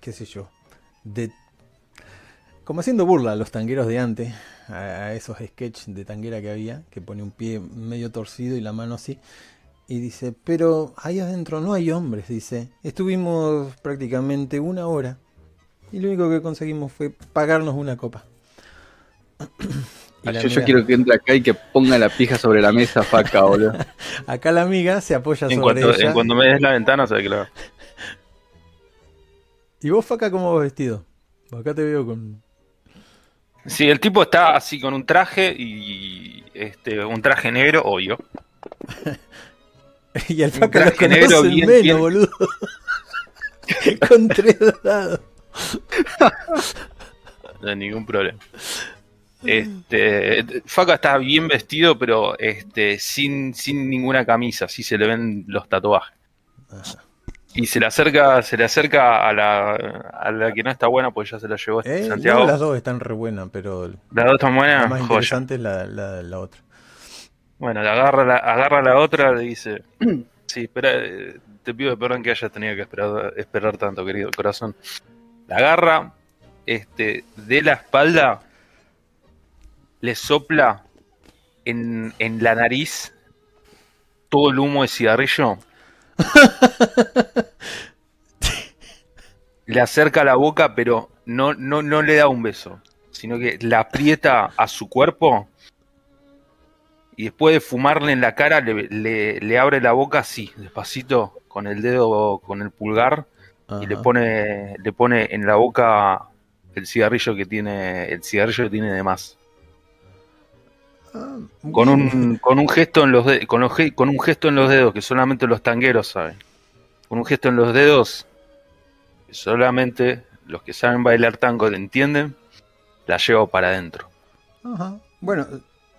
S1: qué sé yo. De. Como haciendo burla a los tangueros de antes, a, a esos sketches de tanguera que había, que pone un pie medio torcido y la mano así. Y dice, pero ahí adentro no hay hombres, dice. Estuvimos prácticamente una hora. Y lo único que conseguimos fue pagarnos una copa. Y la
S3: yo, quiero que entre acá y que ponga la pija sobre la mesa, faca, boludo.
S1: Acá la amiga se apoya
S2: En
S1: sobre
S2: cuanto,
S1: ella.
S2: en cuanto me des la ventana, que la.
S1: ¿Y vos, Faca, cómo vas vestido? Acá te veo con...
S2: Sí, el tipo está así con un traje y este un traje negro, obvio.
S1: y al Faca lo
S2: traje negro
S1: conoce
S2: bien,
S1: menos,
S2: bien-
S1: boludo. con tres dados.
S2: No hay ningún problema. Este, Faca está bien vestido, pero este, sin, sin ninguna camisa, así se le ven los tatuajes. Y se le acerca, se le acerca a la, a la que no está buena, pues ya se la llevó
S1: Eh,
S2: Santiago.
S1: no, las dos están re buenas, pero
S2: Las dos están
S1: la
S2: buenas,
S1: más
S2: joya.
S1: interesante es la, la, la otra.
S2: Bueno, agarra la, agarra la otra, le dice, sí, espera, eh, te pido perdón que hayas tenido que esperar, esperar tanto, querido corazón. La agarra, este, de la espalda, le sopla en, en la nariz todo el humo de cigarrillo. le acerca la boca, pero no, no, no le da un beso, sino que la aprieta a su cuerpo y después de fumarle en la cara le, le- le abre la boca así, despacito, con el dedo, con el pulgar, y le pone, le pone en la boca el cigarrillo que tiene, el cigarrillo que tiene de más.
S1: Ah,
S2: Con un, con un gesto en los de- con, los con un gesto en los dedos que solamente los tangueros saben. Con un gesto en los dedos que solamente los que saben bailar tango entienden, la llevo para adentro.
S1: Ajá. Bueno,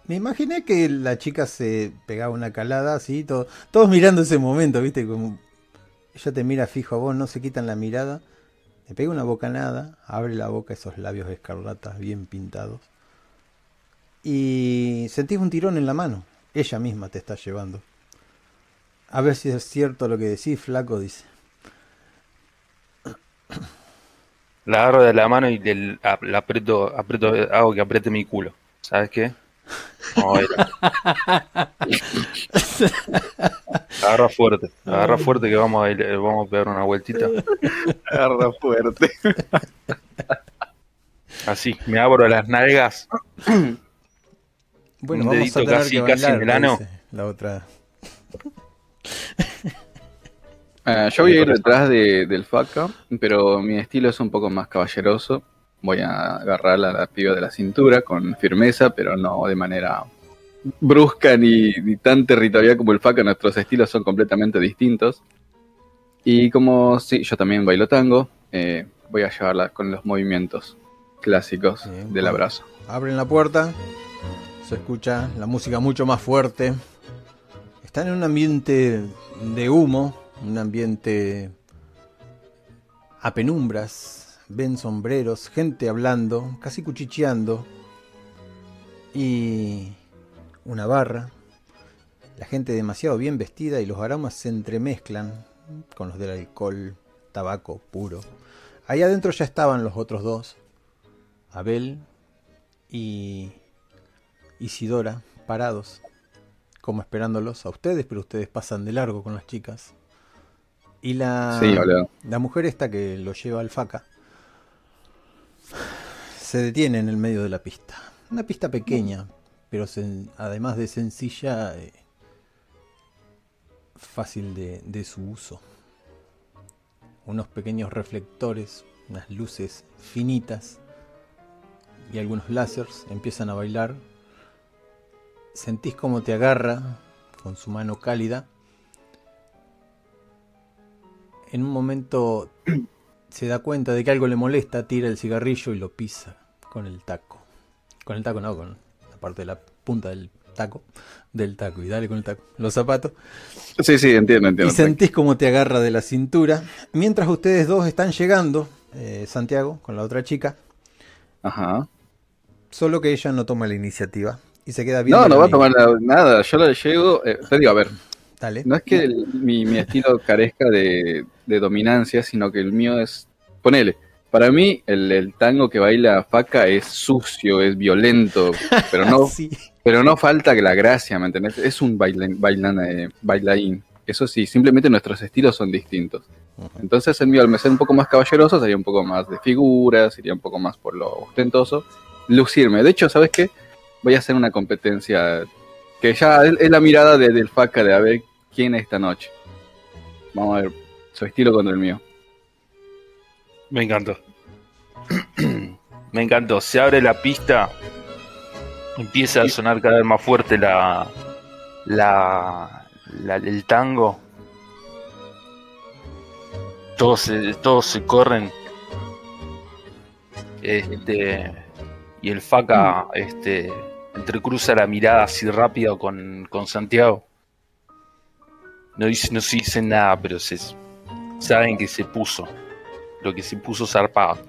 S1: me imaginé que la chica se pegaba una calada así, todo- todos mirando ese momento, ¿viste? Como ella te mira fijo a vos, no se quitan la mirada, te pega una bocanada, abre la boca, esos labios escarlatas bien pintados, y sentís un tirón en la mano. Ella misma te está llevando. A ver si es cierto lo que decís, flaco, dice.
S2: La agarro de la mano y le, la aprieto, aprieto, hago que apriete mi culo. ¿Sabes qué? Vamos a bailar. Agarra fuerte, agarra fuerte que vamos a, bailar- vamos a pegar una vueltita.
S3: Agarra fuerte.
S2: Así, me abro las nalgas.
S1: Bueno,
S2: Un
S1: vamos a tener
S2: casi-
S1: que
S2: casi en el ano.
S1: la otra.
S3: Ah, yo voy a ir detrás de- del faca, pero mi estilo es un poco más caballeroso. Voy a agarrar a la piba de la cintura con firmeza, pero no de manera brusca ni, ni tan territorial como el faca. Nuestros estilos son completamente distintos. Y como sí, yo también bailo tango, eh, voy a llevarla con los movimientos clásicos
S1: Bien,
S3: del
S1: bueno.
S3: abrazo.
S1: Abren la puerta, se escucha la música mucho más fuerte. Están en un ambiente de humo, un ambiente a penumbras. Ven sombreros, gente hablando, casi cuchicheando. Y una barra. La gente demasiado bien vestida y los aromas se entremezclan con los del alcohol, tabaco puro. Ahí adentro ya estaban los otros dos. Abel y Isidora parados, como esperándolos a ustedes, pero ustedes pasan de largo con las chicas. Y la,
S3: Sí,
S1: la mujer esta que lo lleva al faca se detiene en el medio de la pista. Una pista pequeña, pero sen- además de sencilla, eh, fácil de, de su uso. Unos pequeños reflectores, unas luces finitas y algunos lásers empiezan a bailar. Sentís como te agarra con su mano cálida. En un momento se da cuenta de que algo le molesta, tira el cigarrillo y lo pisa con el taco. Con el taco no, con la parte de la punta del taco. Del taco y dale con el taco. Los zapatos.
S3: Sí, sí, entiendo,
S1: Y
S3: entiendo.
S1: sentís como te agarra de la cintura. Mientras ustedes dos están llegando, eh, Santiago con la otra chica,
S3: Ajá.
S1: solo que ella no toma la iniciativa. Y se queda viendo.
S3: No, no va a tomar la- nada. Yo la llego. eh, te digo, a ver,
S1: Dale.
S3: No es que el- mi, mi estilo carezca de, de dominancia, sino que el mío es. Ponele. Para mí, el, el tango que baila Faca es sucio, es violento, pero no,
S1: Sí.
S3: pero no falta la gracia, ¿me entendés? Es un bailan, bailan, eh, bailarín. Eso sí, simplemente nuestros estilos son distintos. Entonces, el mío, al ser un poco más caballeroso, sería un poco más de figuras, sería un poco más por lo ostentoso. Lucirme. De hecho, ¿sabes qué? voy a hacer una competencia que ya es, es la mirada de, del faca de a ver quién es esta noche. Vamos a ver su estilo contra el mío.
S2: Me encantó. Me encantó. Se abre la pista. Empieza a sonar cada vez más fuerte la, la, la- el tango. Todos se, todos se corren. Este, y el faca este, entrecruza la mirada así rápida con, con Santiago. No, dice, no se dice nada, pero se, saben que se puso. Lo que se puso zarpado.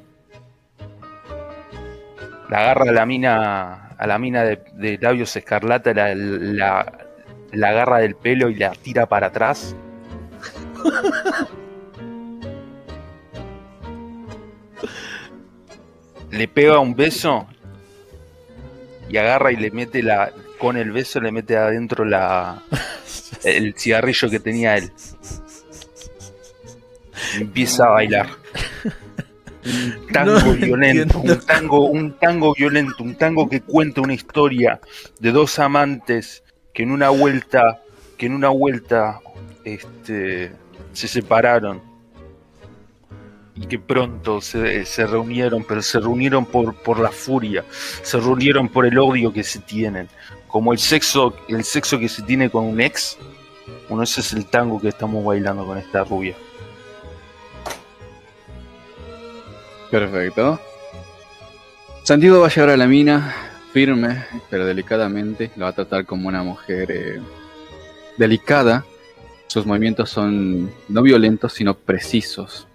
S2: La agarra a la mina, a la mina de, de labios escarlata, la, la, la agarra del pelo y la tira para atrás. le pega un beso y agarra y le mete la. Con el beso le mete adentro la. el cigarrillo que tenía él. Empieza a bailar. Un tango
S1: No
S2: violento, un tango, un tango violento, un tango que cuenta una historia de dos amantes que en una vuelta, que en una vuelta, este, se separaron y que pronto se, se reunieron, pero se reunieron por, por la furia, se reunieron por el odio que se tienen, como el sexo, el sexo que se tiene con un ex. Bueno, ese es el tango que estamos bailando con esta rubia.
S3: Perfecto. Santiago va a llegar a la mina firme, pero delicadamente. Lo va a tratar como una mujer eh, delicada. Sus movimientos son no violentos, sino precisos.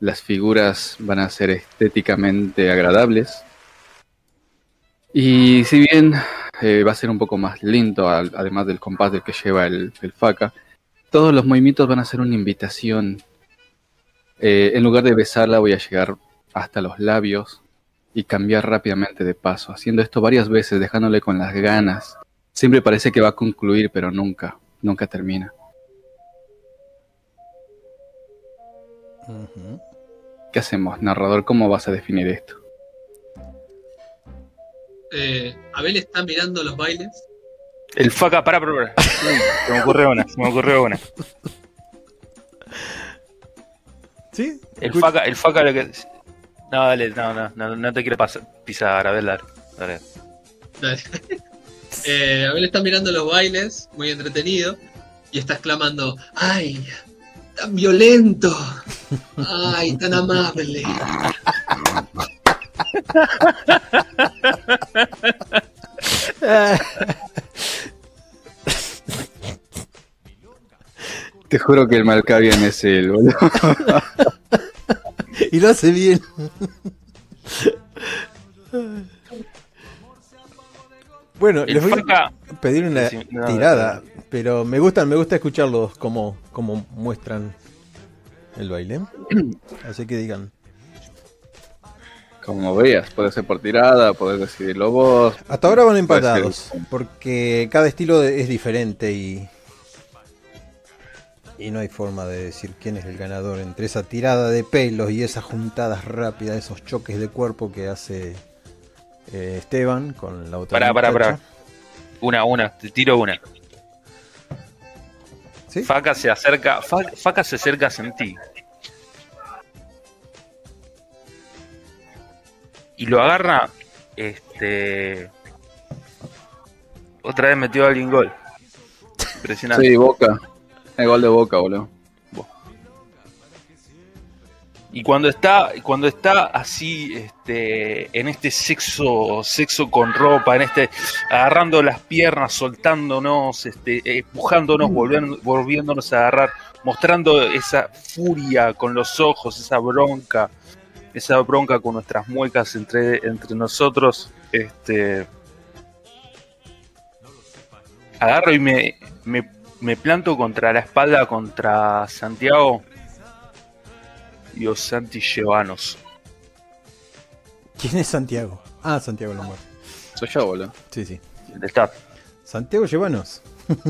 S3: Las figuras van a ser estéticamente agradables. Y si bien eh, va a ser un poco más lento, al- además del compás del que lleva el, el faca, todos los movimientos van a ser una invitación. Eh, en lugar de besarla, voy a llegar hasta los labios y cambiar rápidamente de paso, haciendo esto varias veces, dejándole con las ganas. Siempre parece que va a concluir, pero nunca, nunca termina. ¿Qué hacemos, narrador? ¿Cómo vas a definir esto?
S4: Eh, Abel está mirando los bailes.
S2: El faca, para, para, para. Se me ocurrió una, se me ocurrió una.
S1: ¿Sí?
S2: El
S1: Escucha-
S2: faca, el faca lo que. No, dale, no, no, no, no te quiero pasar, pisar, a ver, dale. dale.
S4: Dale. Eh, Abel está mirando los bailes, muy entretenido, y está exclamando: ¡Ay! ¡Tan violento! ¡Ay, tan amable!
S3: Te juro que el Malkavian es el boludo.
S1: y lo hace bien. bueno,
S2: El
S1: les voy
S2: faca.
S1: a pedir una
S2: Sí, no,
S1: tirada, pero me gusta, me gusta escucharlos como, como muestran el baile. Así que digan.
S3: Como veas, puede ser por tirada, podés decidirlo vos.
S1: Hasta ahora van empatados, porque cada estilo es diferente y y no hay forma de decir quién es el ganador entre esa tirada de pelos y esas juntadas rápidas, esos choques de cuerpo que hace eh, Esteban con la otra.
S2: Pará, pará, pará. Una, una, te tiro una.
S1: ¿Sí?
S2: Faca se acerca, Fa- Faca se acerca a ti. Y lo agarra, este... Otra vez metió alguien gol. Impresionante.
S3: Sí, Boca. El gol de Boca, boludo.
S2: Y cuando está, cuando está así, este, en este sexo, sexo con ropa, en este, agarrando las piernas, soltándonos, este, empujándonos, volviendo- volviéndonos a agarrar, mostrando esa furia con los ojos, esa bronca, esa bronca con nuestras muecas entre, entre nosotros, este, agarro y me, me, me planto contra la espalda contra Santiago. Dios Santi Llevanos.
S1: ¿Quién es Santiago? Ah, Santiago Lombardi.
S3: Soy yo, boludo.
S1: Sí, sí.
S2: El de Star.
S1: Santiago Llevanos.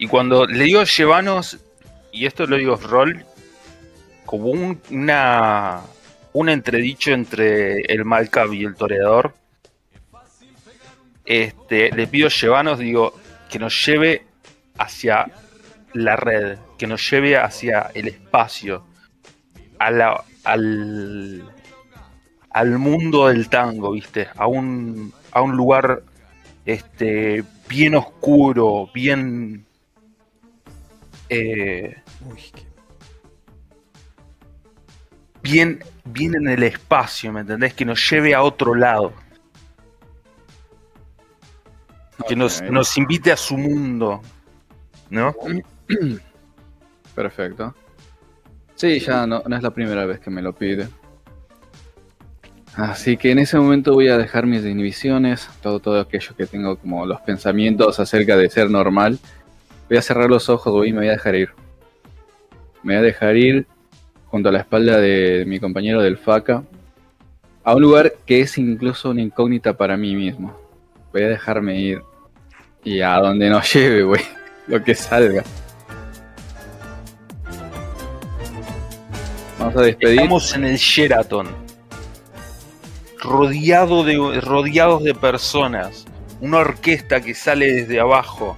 S2: Y cuando le digo Llevanos, y esto lo digo rol, como un, una, un entredicho entre el Malcab y el toreador, este, le pido llevanos, digo, que nos lleve hacia la red, que nos lleve hacia el espacio, a la, al, al mundo del tango, ¿viste? A un, a un lugar este, bien oscuro, bien... eh,
S1: Uy, qué-
S2: bien, bien en el espacio, ¿me entendés? Que nos lleve a otro lado. Que nos, nos invite a su mundo. ¿No?
S3: Perfecto. Sí, ya no, no es la primera vez que me lo pide. Así que en ese momento voy a dejar mis inhibiciones, todo, todo aquello que tengo como los pensamientos acerca de ser normal. Voy a cerrar los ojos y me voy a dejar ir. Me voy a dejar ir junto a la espalda de mi compañero del FACA a un lugar que es incluso una incógnita para mí mismo. Voy a dejarme ir y a donde nos lleve, güey, lo que salga. Vamos a despedir.
S2: Estamos en el Sheraton. Rodeado de, rodeados de personas. Una orquesta que sale desde abajo.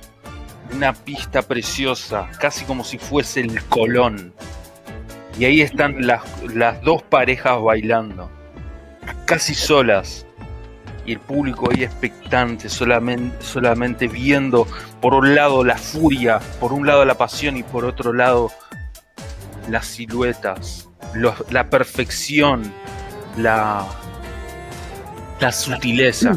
S2: Una pista preciosa. Casi como si fuese el Colón. Y ahí están las, las dos parejas bailando. Casi solas. Y el público ahí expectante, solamente, solamente viendo por un lado la furia, por un lado la pasión y por otro lado las siluetas, los- la perfección, la, la sutileza.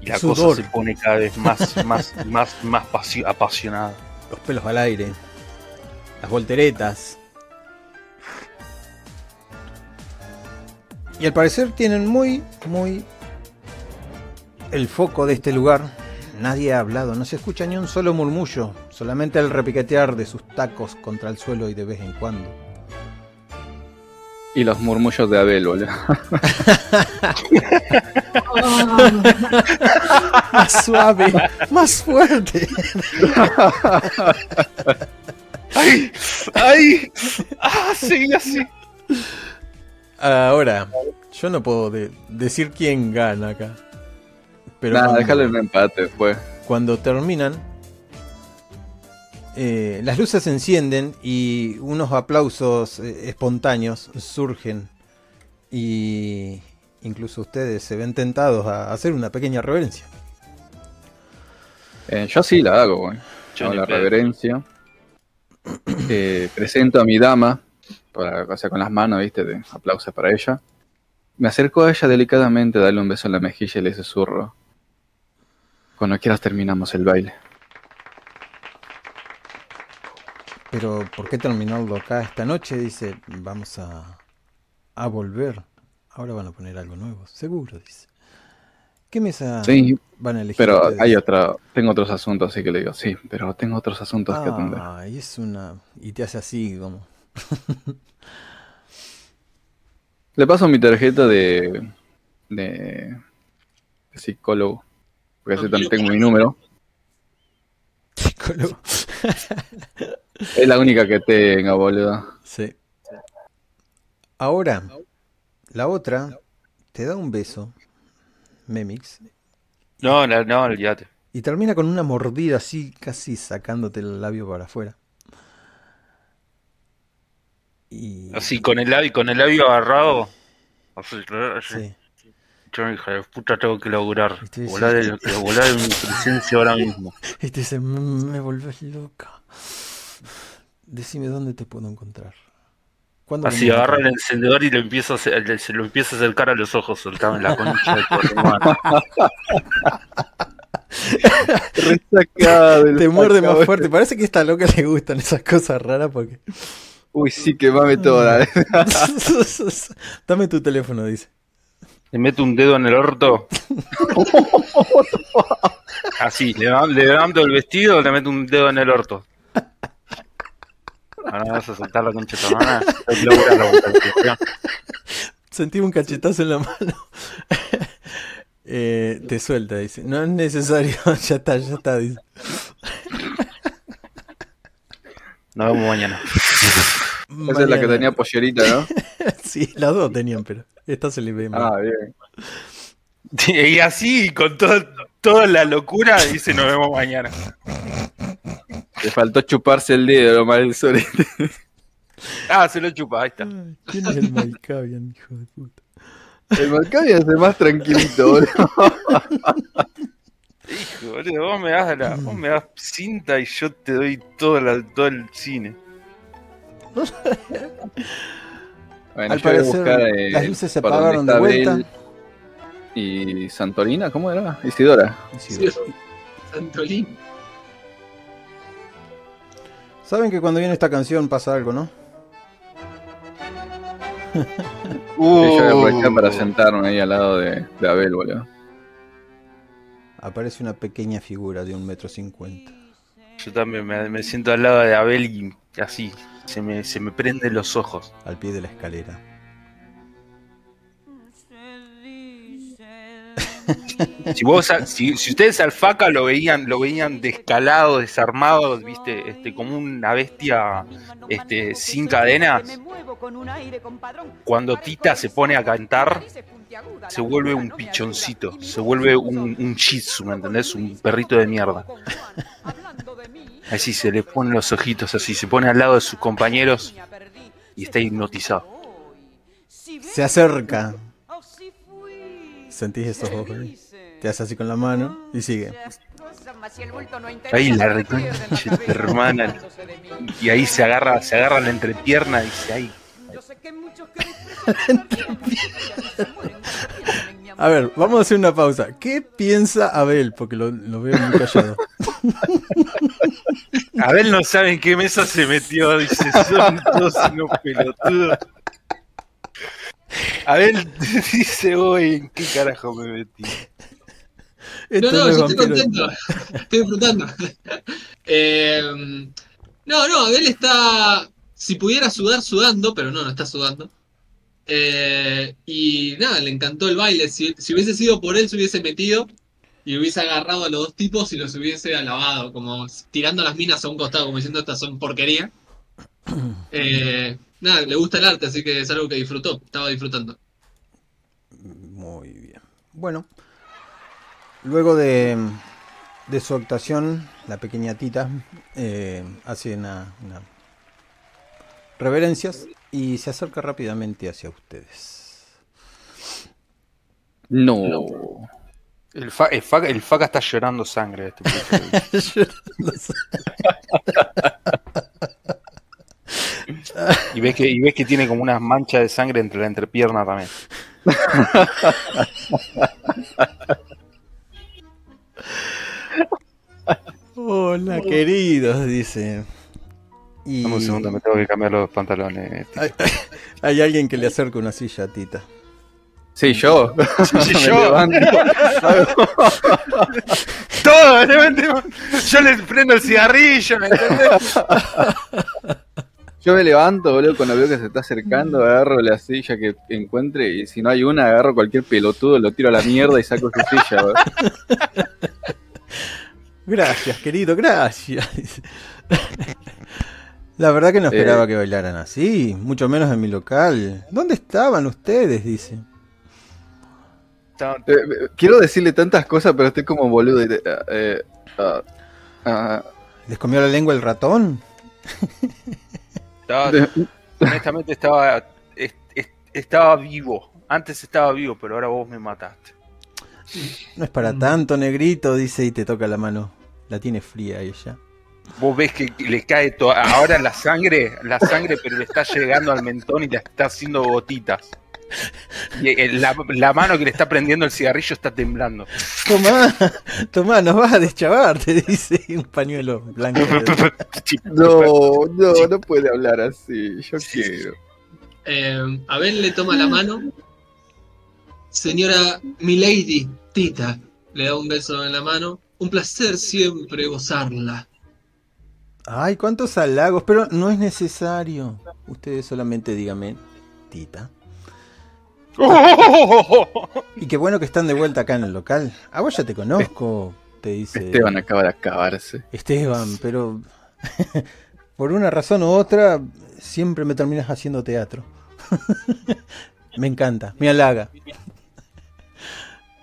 S2: Y la
S1: Sudor.
S2: cosa se pone cada vez más, más, más, más pasio- apasionada.
S1: Los pelos al aire. Las volteretas. Y al parecer tienen muy, muy el foco de este lugar. Nadie ha hablado, no se escucha ni un solo murmullo, solamente el repiquetear de sus tacos contra el suelo y de vez en cuando.
S3: Y los murmullos de Abel, boludo.
S1: Más suave, más fuerte.
S2: ¡Ay! ¡Ay! ¡Ah! Seguí así.
S1: Ahora, yo no puedo de- decir quién gana acá. Pero
S3: Nada, en un empate, pues.
S1: cuando terminan, eh, las luces se encienden y unos aplausos eh, espontáneos surgen. Y incluso ustedes se ven tentados a hacer una pequeña reverencia.
S3: Eh, yo sí la hago, güey.
S2: Yo
S3: la
S2: pedo.
S3: reverencia. Presento a mi dama, para, con las manos, ¿viste? Aplausos para ella. Me acerco a ella delicadamente, darle un beso en la mejilla y le susurro. Cuando quieras terminamos el baile.
S1: Pero ¿por qué terminarlo acá esta noche? Dice, vamos a, a volver. Ahora van a poner algo nuevo, seguro, dice. ¿Qué mesa
S3: Sí,
S1: van a elegir?
S3: pero
S1: ustedes?
S3: hay otra, tengo otros asuntos, así que le digo, sí, pero tengo otros asuntos que atender.
S1: Ah, y es una... Y te hace así como...
S3: Le paso mi tarjeta de, de, de psicólogo, porque así también tengo mi número.
S1: psicólogo.
S3: Es la única que tengo, boludo.
S1: Sí. Ahora, la otra te da un beso, Memix,
S2: No, no, no, olvídate.
S1: y termina con una mordida así, casi sacándote el labio para afuera. Y...
S2: Así, con el labio, con el labio agarrado. Así, así.
S1: Sí.
S2: Yo, hija de puta, tengo que laburar.
S1: Dices-
S2: Volá de, mi presencia ahora mismo.
S1: Y te dice, "Me- me volvés loca. Decime dónde te puedo encontrar. ¿Cuándo
S2: Así, agarra el encendedor y lo empiezo a, se lo empiezo a acercar a los ojos, soltame la concha de tu
S1: Te muerde más fuerte. Parece que a esta loca le gustan esas cosas raras porque...
S3: Uy, sí, que mame toda.
S1: Dame tu teléfono, dice.
S2: Le meto un dedo en el orto. Así, le levanto, le levanto el vestido, le meto un dedo en el orto. Ahora me vas a soltar la concha de la.
S1: Sentí un cachetazo en la mano. Eh, te suelta, dice. No es necesario, ya está, ya está, dice.
S2: Nos vemos mañana.
S3: Esa es la que tenía pollerita, ¿no?
S1: Sí, las dos tenían, pero esta se le ve más.
S3: Ah, bien.
S2: Y así, con todo, toda la locura, dice nos vemos mañana.
S3: Le faltó chuparse el dedo, lo mal el solete.
S2: Ah, se lo chupa, ahí está.
S1: Ay, ¿Quién es el Malkavian, hijo de puta?
S3: El Maccabi es el más tranquilito, boludo.
S2: Hijo, boludo, vos me das la, vos me das cinta y yo te doy todo, la- todo el cine.
S3: Bueno,
S1: Al
S3: yo voy a
S1: parecer,
S3: buscar, eh,
S1: las luces se apagaron de vuelta.
S3: Abel Y Santorina, ¿cómo era? Isidora.
S1: Sí,
S4: Santolín.
S1: Saben que cuando viene esta canción pasa algo, ¿no?
S3: Sí, yo aprovechar
S2: Uh.
S3: para sentarme ahí al lado de, de Abel, boludo.
S1: Aparece una pequeña figura de un metro cincuenta.
S2: Yo también me, me siento al lado de Abel y así, se me, se me prenden los ojos.
S1: al pie de la escalera.
S2: Si vos, si, si ustedes al Faca lo veían, lo veían descalado, desarmado, viste, este, como una bestia este, sin cadenas, cuando Tita se pone a cantar, se vuelve un pichoncito, se vuelve un, un ¿me entendés? Un perrito de mierda. Así se le ponen los ojitos, así, se pone al lado de sus compañeros y está hipnotizado.
S1: Se acerca. ¿Sentís esos ojos? ahí? Te hace así con la mano y sigue.
S2: Ahí la reconcha hermana. Y ahí se agarra, se agarra la entrepierna y dice, ay,
S1: A ver, vamos a hacer una pausa. ¿Qué piensa Abel? Porque lo, lo veo muy callado.
S2: Abel no sabe en qué mesa se metió, dice, son todos unos pelotudos. Abel dice, hoy ¿en qué carajo me metí?
S1: Esto
S4: No, no, yo estoy contento. Estoy disfrutando. Eh, no, no, Abel está. Si pudiera sudar, sudando, pero no, no está sudando. Eh, y nada, le encantó el baile. Si, si hubiese sido por él, se hubiese metido y hubiese agarrado a los dos tipos y los hubiese alabado, como tirando las minas a un costado, como diciendo estas son porquería. Eh, nada, le gusta el arte, así que es algo que disfrutó, estaba disfrutando.
S1: Muy bien. Bueno, luego de, de su actuación, la pequeña Tita eh, hace una, una reverencias y se acerca rápidamente hacia ustedes.
S3: No.
S2: El, fa- el, faca, el faca está llorando sangre. Este pibe. Y, ves que, y ves que tiene como unas manchas de sangre entre la entrepierna también.
S1: Hola, queridos, dice. Y
S2: Dame un segundo, me tengo que cambiar los pantalones.
S1: hay, hay alguien que le acerca una silla a Tita.
S3: Sí, yo.
S2: Sí,
S3: Me
S2: yo. Todo, yo le prendo el cigarrillo, ¿me entendés?
S3: Yo me levanto, boludo, cuando veo que se está acercando, agarro la silla que encuentre y si no hay una, agarro cualquier pelotudo, lo tiro a la mierda y saco su silla, boludo.
S1: Gracias, querido, gracias. La verdad que no esperaba que bailaran así, mucho menos en mi local. ¿Dónde estaban ustedes? Dice.
S3: Eh, eh, quiero decirle tantas cosas, pero estoy como boludo. eh, ah,
S1: ¿Les comió la lengua el ratón?
S2: Estaba- honestamente estaba, est- est- estaba vivo. Antes estaba vivo, pero ahora vos me mataste.
S1: No es para tanto, negrito, dice y te toca la mano. La tiene fría ella.
S2: Vos ves que le cae toda, ahora la sangre, la sangre, pero le está llegando al mentón y le está haciendo gotitas. Y eh, la, la mano que le está prendiendo el cigarrillo está temblando.
S1: Tomá, tomá, nos vas a deschavar, te dice un pañuelo blanco.
S3: no, no, no puede hablar así. Yo quiero.
S4: Eh, Abel le toma la mano. Señora Milady, Tita, le da un beso en la mano. Un placer siempre gozarla.
S1: Ay, cuántos halagos, pero no es necesario. Ustedes solamente díganme, Tita. Y qué bueno que están de vuelta acá en el local. A vos ya te conozco, te dice.
S3: Esteban acaba de acabarse.
S1: Esteban, pero por una razón u otra siempre me terminas haciendo teatro. me encanta, me halaga.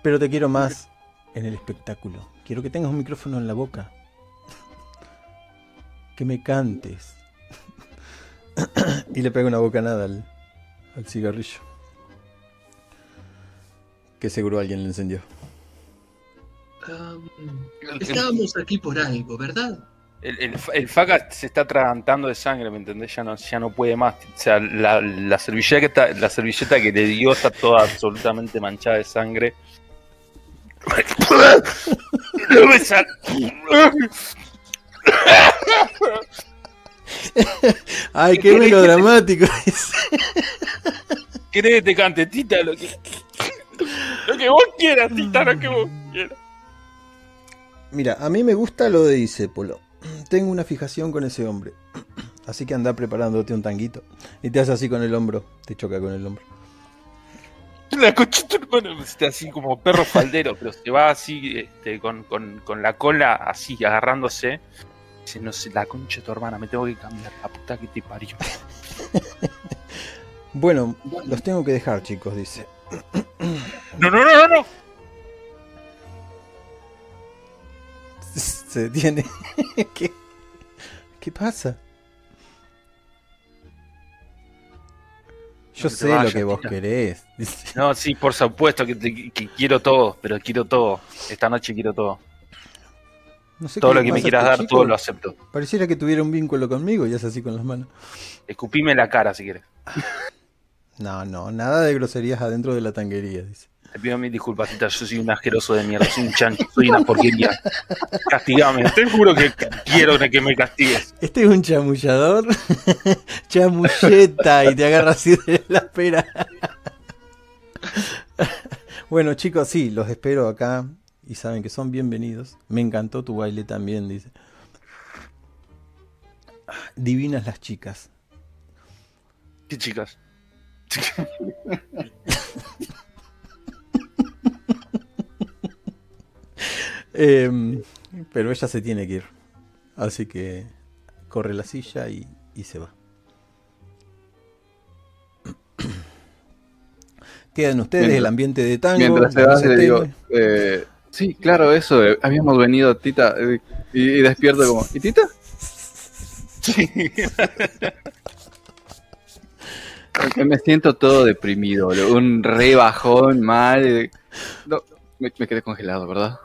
S1: Pero te quiero más en el espectáculo. Quiero que tengas un micrófono en la boca. Que me cantes. y le pega una bocanada al, al cigarrillo. Que seguro alguien le encendió.
S4: Um, estábamos aquí por algo, ¿verdad?
S2: El, el, el Faca se está atragantando de sangre, ¿me entendés? Ya no, ya no puede más. O sea, la, la, servilleta, la servilleta que le dio está toda absolutamente manchada de sangre. No me sal-
S1: Ay, qué melodramático. dice.
S2: ¿Querés que te cante, Tita? Lo que, lo que vos quieras, Tita, lo que vos quieras.
S1: Mira, a mí me gusta lo de Disépolo. Tengo una fijación con ese hombre. Así que anda preparándote un tanguito. Y te hace así con el hombro. Te choca con el hombro.
S2: La conchita hermano está así como perro faldero, pero se va así este, con, con, con la cola así agarrándose. Dice, no sé, la concha de tu hermana, me tengo que cambiar, la puta que te parió.
S1: Bueno, los tengo que dejar, chicos, dice.
S2: No, no, no, no, no.
S1: Se detiene. ¿Qué? ¿Qué pasa? Yo
S2: No
S1: sé
S2: vayas,
S1: lo que vos querés.
S2: No, sí, por supuesto que, te- que quiero todo, pero quiero todo. Esta noche quiero todo.
S1: No sé
S2: Todo lo que me quieras
S1: este
S2: dar,
S1: chico.
S2: todo lo acepto.
S1: Pareciera que tuviera un vínculo conmigo y es así con las manos.
S2: Escupime la cara si quieres.
S1: No, no, nada de groserías adentro de la tanguería, dice.
S2: Te pido mil disculpas, Tita, yo soy un asqueroso de mierda, soy un chancho, soy una porquería. Castigame, te juro que quiero que me castigues.
S1: Este es un chamullador. Chamulleta y te agarra así de la pera. bueno, chicos, sí, los espero acá y saben que son bienvenidos. Me encantó tu baile también, dice. Divinas las chicas.
S2: Sí, chicas.
S1: Em, pero ella se tiene que ir. Así que corre la silla y, y se va. Quedan ustedes,
S3: Mientras-
S1: el ambiente de tango.
S3: Mientras se va,
S1: mesa
S3: le digo, eh, sí, claro, eso, eh, habíamos venido, Tita, eh, y, y despierto como, ¿y Tita? Me- Me siento todo deprimido, un re bajón, mal. eh, No, me, me quedé congelado, ¿verdad?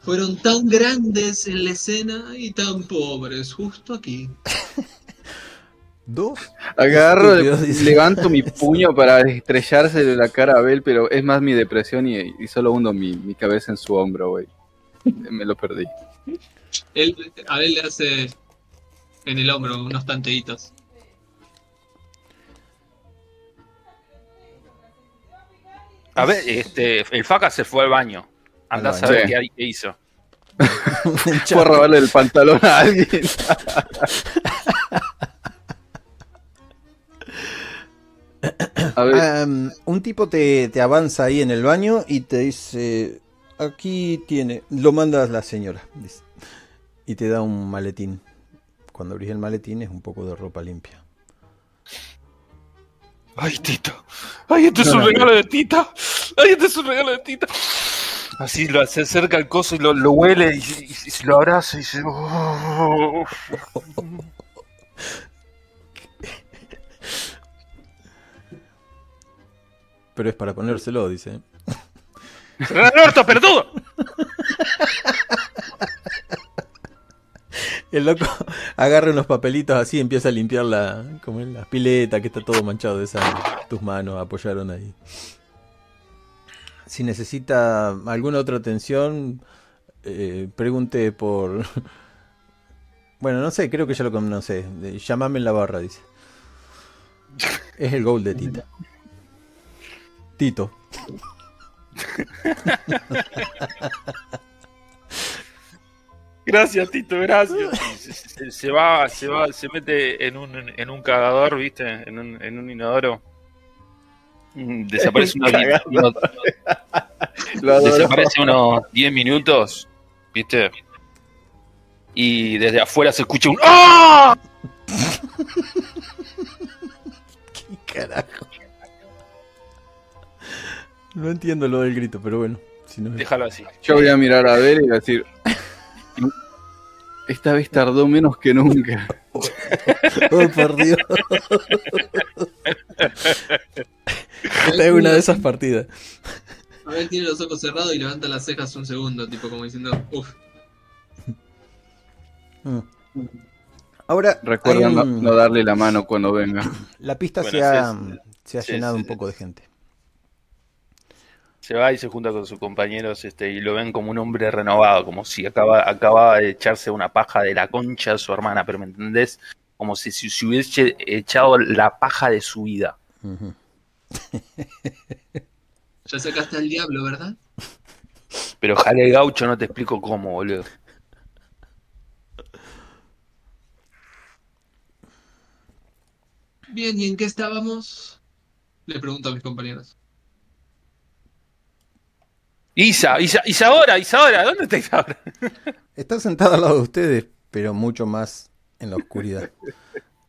S4: Fueron tan grandes en la escena y tan pobres, justo aquí.
S1: Dos.
S3: Agarro, levanto mi puño para estrellarse de la cara a Abel, pero es más mi depresión y, y solo hundo mi, mi cabeza en su hombro, güey. Me lo perdí.
S4: Él, a él le hace en el hombro unos tanteitos.
S2: A ver, este, el Faca se fue al baño. Andá a saber qué, qué hizo.
S3: Fue a robarle el pantalón a alguien. A ver,
S1: un tipo te, te avanza ahí en el baño y te dice, aquí tiene, lo manda a la señora, dice. y te da un maletín. Cuando abrís el maletín es un poco de ropa limpia.
S2: Ay, Tita. Ay, este es un regalo de Tita. Ay, este es un regalo de Tita. Así lo se acerca al coso y lo, lo huele y, y- y se lo abraza y dice. "Oh".
S1: Pero es para ponérselo, dice.
S2: ¡Cerrá el orto, pelotudo!
S1: El loco agarra unos papelitos así y empieza a limpiar la, como la pileta que está todo manchado de sangre. Tus manos apoyaron ahí. Si necesita alguna otra atención, eh, pregunte por... Bueno, no sé, creo que ya lo conoce. Llámame en la barra, dice. Es el gol de Tita. Tito.
S2: Gracias, Tito, gracias. Se, se- se va, se va, se mete en un, en un cagador, ¿viste? En un, en un inodoro. Desaparece unos, unos- desaparece unos 10 minutos, ¿viste? Y desde afuera se escucha un ¡Ah!
S1: ¿Qué carajo? No entiendo lo del grito, pero bueno. Si no...
S2: Déjalo así.
S3: Yo voy a mirar a ver y voy a decir. Esta vez tardó menos que nunca.
S1: Oh, por Dios. Esta es una de esas partidas.
S4: A ver, tiene los ojos cerrados y levanta las cejas un segundo, tipo como diciendo, uff.
S1: Mm. Ahora,
S3: Recuerda no, darle la mano cuando venga.
S1: la pista
S2: Bueno,
S1: se ha,
S2: sí,
S1: se ha
S2: sí,
S1: llenado
S2: sí,
S1: un poco de gente.
S2: Se va y se junta con sus compañeros este, y lo ven como un hombre renovado, como si acaba, acababa de echarse una paja de la concha de su hermana, pero ¿me entendés? Como si, si se hubiese echado la paja de su vida.
S4: Ya sacaste al diablo, ¿verdad?
S2: Pero jale gaucho, no te explico cómo, boludo.
S4: Bien, ¿y en qué estábamos? Le pregunto a mis compañeros.
S2: Isa, Isa, Isadora, Isadora, ¿dónde está Isadora?
S1: Está sentado al lado de ustedes, pero mucho más en la oscuridad.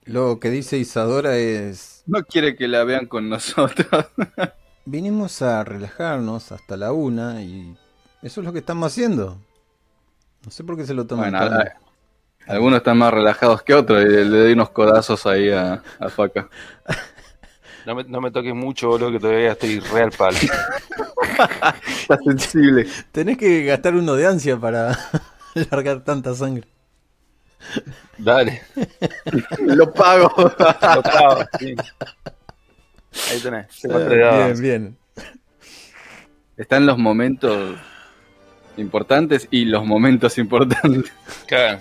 S1: Lo que dice Isadora es,
S3: No quiere que la vean con nosotros.
S1: vinimos a relajarnos hasta la una y eso es lo que estamos haciendo. No sé por qué se lo toman
S3: Bueno,
S1: tan-
S3: algunos están más relajados que otros y le, le doy unos codazos ahí a, a Faca.
S2: No me, no me toques mucho, boludo, que todavía estoy real palo.
S3: Está sensible.
S1: Tenés que gastar uno de ansia para largar tanta sangre.
S2: Dale,
S3: Lo pago.
S2: lo pago, sí. Ahí tenés, se
S1: bien, bien.
S3: Están los momentos importantes y los momentos importantes.
S2: Cagan.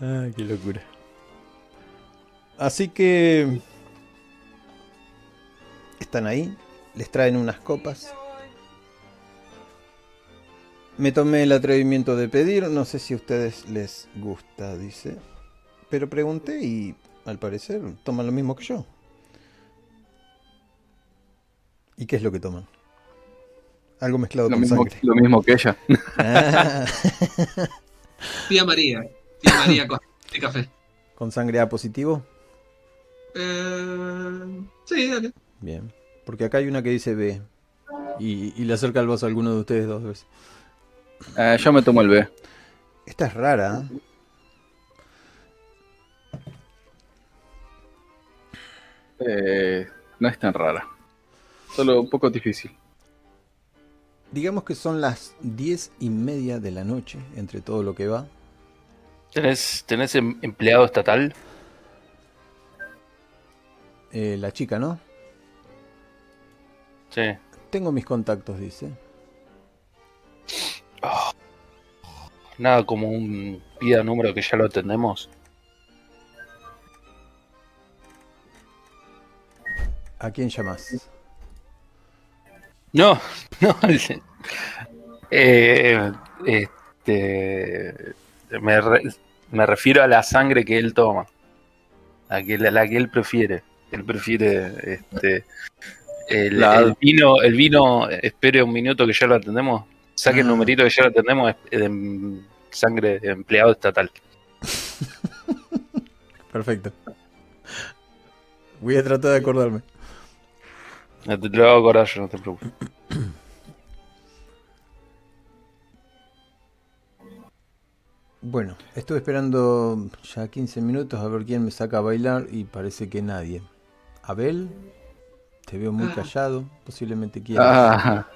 S1: Ah, qué locura. Así que están ahí, les traen unas copas. Me tomé el atrevimiento de pedir, no sé si a ustedes les gusta, dice. Pero pregunté y al parecer toman lo mismo que yo. ¿Y qué es lo que toman? Algo mezclado
S3: Lo
S1: con
S3: mismo,
S1: sangre.
S3: lo mismo que ella.
S1: Ah,
S4: Tía María. Tía María con de café.
S1: ¿Con sangre A positivo?
S4: Eh, sí, dale.
S1: Bien. Porque acá hay una que dice B. Y, y le acerca el vaso a alguno de ustedes dos veces.
S3: Eh, yo me tomo el B.
S1: Esta es rara. ¿eh?
S3: Eh, no es tan rara. Solo un poco difícil.
S1: Digamos que son las diez y media de la noche, entre todo lo que va.
S2: ¿Tenés, tenés em- empleado estatal?
S1: Eh, la chica, ¿no?
S2: Sí.
S1: Tengo mis contactos, dice.
S2: Nada como un pida número que ya lo atendemos.
S1: ¿A quién llamas?
S2: No, no. eh, este, me, re- me refiero a la sangre que él toma. A, que, a la que él prefiere. Él prefiere este, el,
S3: La-
S2: el vino, el vino, espere un minuto que ya lo atendemos. Saque el
S1: Ah.
S2: numerito que ya lo atendemos. Es de sangre de empleado estatal.
S1: Perfecto. Voy a tratar de acordarme.
S2: No te, te lo hago acordar yo, no te preocupes.
S1: Bueno, estuve esperando ya 15 minutos a ver quién me saca a bailar y parece que nadie. Abel, te veo muy
S4: Ah.
S1: callado, posiblemente quieras.
S3: Ah,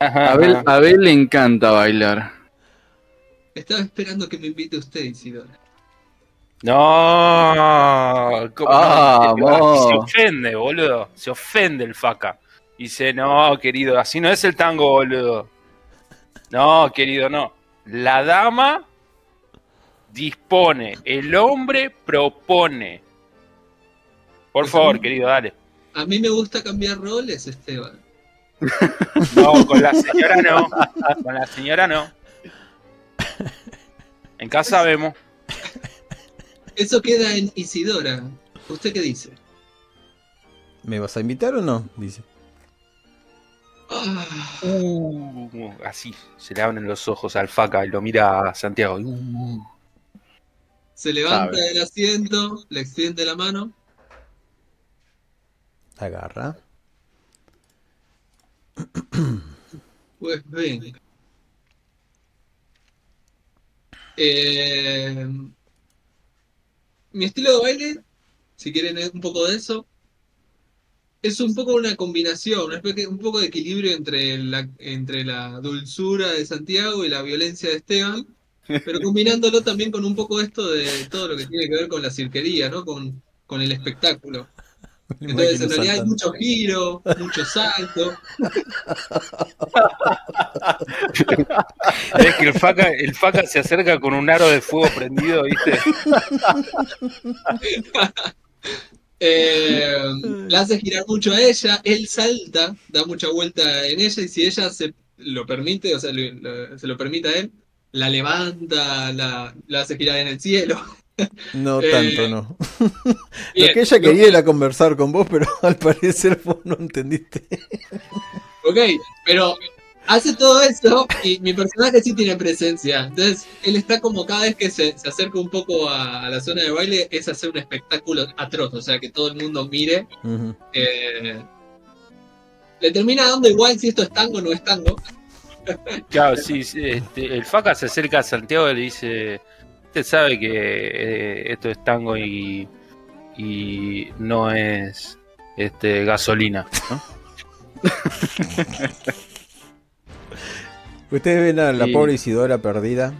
S3: a Abel, a Abel le encanta bailar.
S4: Estaba esperando que me invite usted, Isidora.
S2: No, ¿cómo
S3: Ah,
S2: no? Se ofende, boludo. Se ofende el faca. Dice, no, querido, así no es el tango, boludo. No, querido, no. La dama dispone, el hombre propone. Por favor, querido, dale.
S4: A mí me gusta cambiar roles, Esteban.
S2: No, con la señora no. Con la señora no. En casa vemos.
S4: Eso queda en Isidora. ¿Usted qué dice?
S1: ¿Me vas a invitar o no? Dice.
S4: Ah,
S2: Uh, así, se le abren los ojos al faca y lo mira a Santiago. Uh.
S4: se levanta del asiento, le extiende la mano.
S1: Agarra.
S4: Pues venga. Eh, mi estilo de baile, si quieren es un poco de eso, es un poco una combinación, un poco de equilibrio entre la, entre la dulzura de Santiago y la violencia de Esteban, pero combinándolo también con un poco esto de todo lo que tiene que ver con la cirquería, ¿no? Con, con el espectáculo. Entonces, en realidad hay mucho giro, mucho salto.
S2: Ves que el faca, el faca se acerca con un aro de fuego prendido, ¿viste?
S4: Eh, la hace girar mucho a ella, él salta, da mucha vuelta en ella y si ella se lo permite, o sea, lo- lo- se lo permite a él, la levanta, la, la hace girar en el cielo.
S1: No
S4: Eh,
S1: tanto, no.
S4: Bien,
S1: Lo que ella
S4: lo-
S1: quería era conversar con vos, pero al parecer vos no entendiste.
S4: Ok, pero hace todo eso y mi personaje sí tiene presencia. Entonces, él está como cada vez que se, se acerca un poco a, a la zona de baile, es hacer un espectáculo atroz, o sea, que todo el mundo mire. Eh, le termina dando igual si esto es tango o no es tango.
S2: Claro, sí, sí, este, el faca se acerca a Santiago y le dice, usted sabe que eh, esto es tango y, y no es este gasolina, ¿no?
S1: Ustedes ven a la
S3: Sí.
S1: pobre Isidora perdida.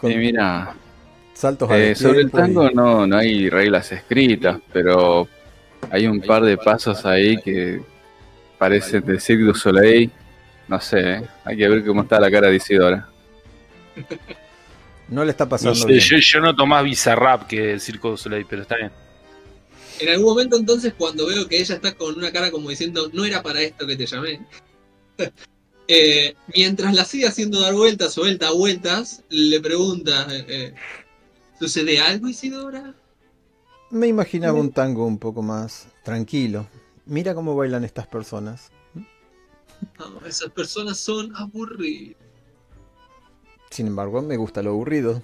S1: Con
S3: Y mira,
S1: saltos al
S3: eh, sobre el
S1: y-
S3: tango no, no hay reglas escritas, pero hay un par de pasos ahí que parecen de Cirque du Soleil. No sé, ¿eh? hay que ver cómo está la cara de Isidora.
S1: No le está
S2: No
S1: pasando
S2: sé,
S1: bien.
S2: yo, yo noto más Bizarrap que el Circo Soleil, pero está bien.
S4: En algún momento entonces cuando veo que ella está con una cara como diciendo, no era para esto que te llamé, eh, mientras la sigue haciendo dar vueltas o da vueltas, le pregunta, eh, eh, ¿sucede algo Isidora?
S1: Me imaginaba un tango un poco más tranquilo. Mira cómo bailan estas personas.
S4: No, esas personas son aburridas.
S1: Sin embargo, me gusta lo aburrido.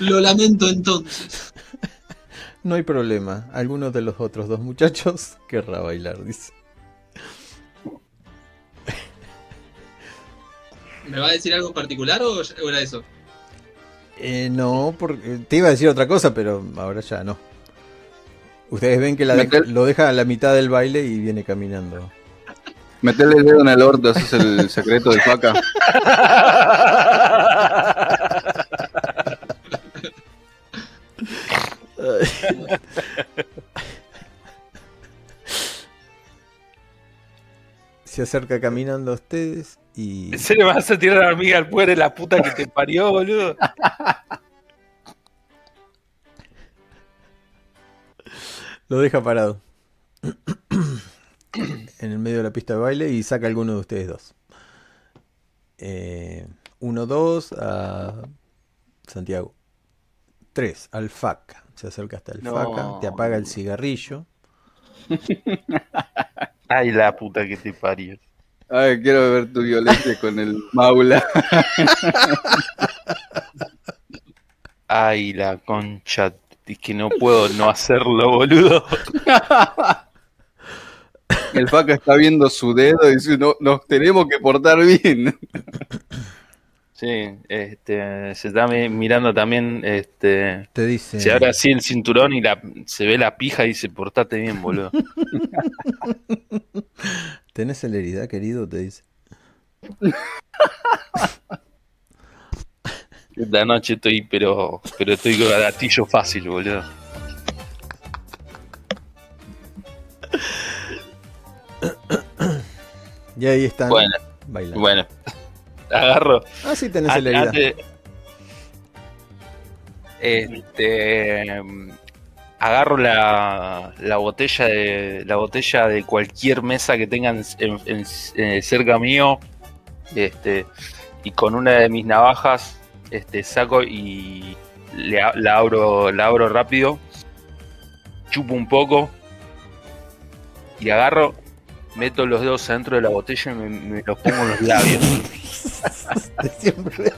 S4: Lo lamento entonces.
S1: No hay problema. Algunos de los otros dos muchachos querrá bailar, dice.
S4: ¿Me va a decir algo en particular o era eso?
S1: Eh, no, porque te iba a decir otra cosa, pero ahora ya no. Ustedes ven que la de- lo deja a la mitad del baile y viene caminando.
S3: Meterle el dedo en el orto, ese es el secreto del faca.
S1: Se acerca caminando a ustedes y
S2: ¿En serio me vas a tirar a la hormiga al de la puta que te parió, boludo?
S1: lo deja parado. en el medio de la pista de baile y saca alguno de ustedes dos. Eh, uno, dos a Santiago. Tres, al faca. Se acerca hasta el
S2: No.
S1: faca, te apaga el cigarrillo.
S2: Ay, la puta que te parió.
S3: Ay, quiero ver tu violencia con el maula.
S2: Ay, la concha. Es que no puedo no hacerlo, boludo.
S3: El faca está viendo su dedo y dice, no, nos tenemos que portar bien.
S2: Sí, este, se está mi- mirando también, este,
S1: Te dice.
S2: se abre así el cinturón y la, se ve la pija y dice, portate bien, boludo.
S1: ¿Tenés celeridad, querido? Te dice.
S2: Esta noche estoy, pero, pero estoy con gatillo fácil, boludo.
S1: Y ahí están
S2: Bueno,
S1: bailando.
S2: bueno. Agarro.
S1: Ah, sí, tenés celeridad.
S2: antes- este agarro la, la botella de la botella de cualquier mesa que tengan en- en- eh, cerca mío este y con una de mis navajas este saco y le la abro la abro rápido chupo un poco y agarro meto los dedos adentro de la botella y me, me los pongo en los labios
S1: Siempre.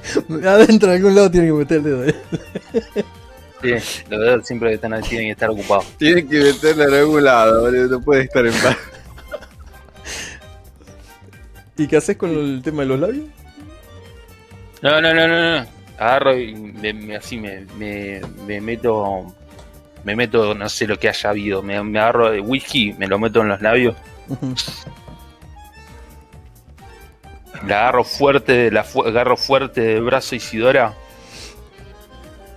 S1: Adentro de algún lado tiene que meter el dedo. ¿eh?
S2: Sí, los dedos siempre están, tienen que estar ocupados.
S3: Tienen que meterla en algún lado, no puede estar en paz.
S1: ¿Y qué haces con el tema de los labios?
S2: No, no, no, no, no. Agarro y me, me- así me, me, me meto. Me meto, no sé lo que haya habido. Me, me agarro de whisky, me lo meto en los labios. La agarro fuerte, la fu- agarro fuerte del brazo Isidora.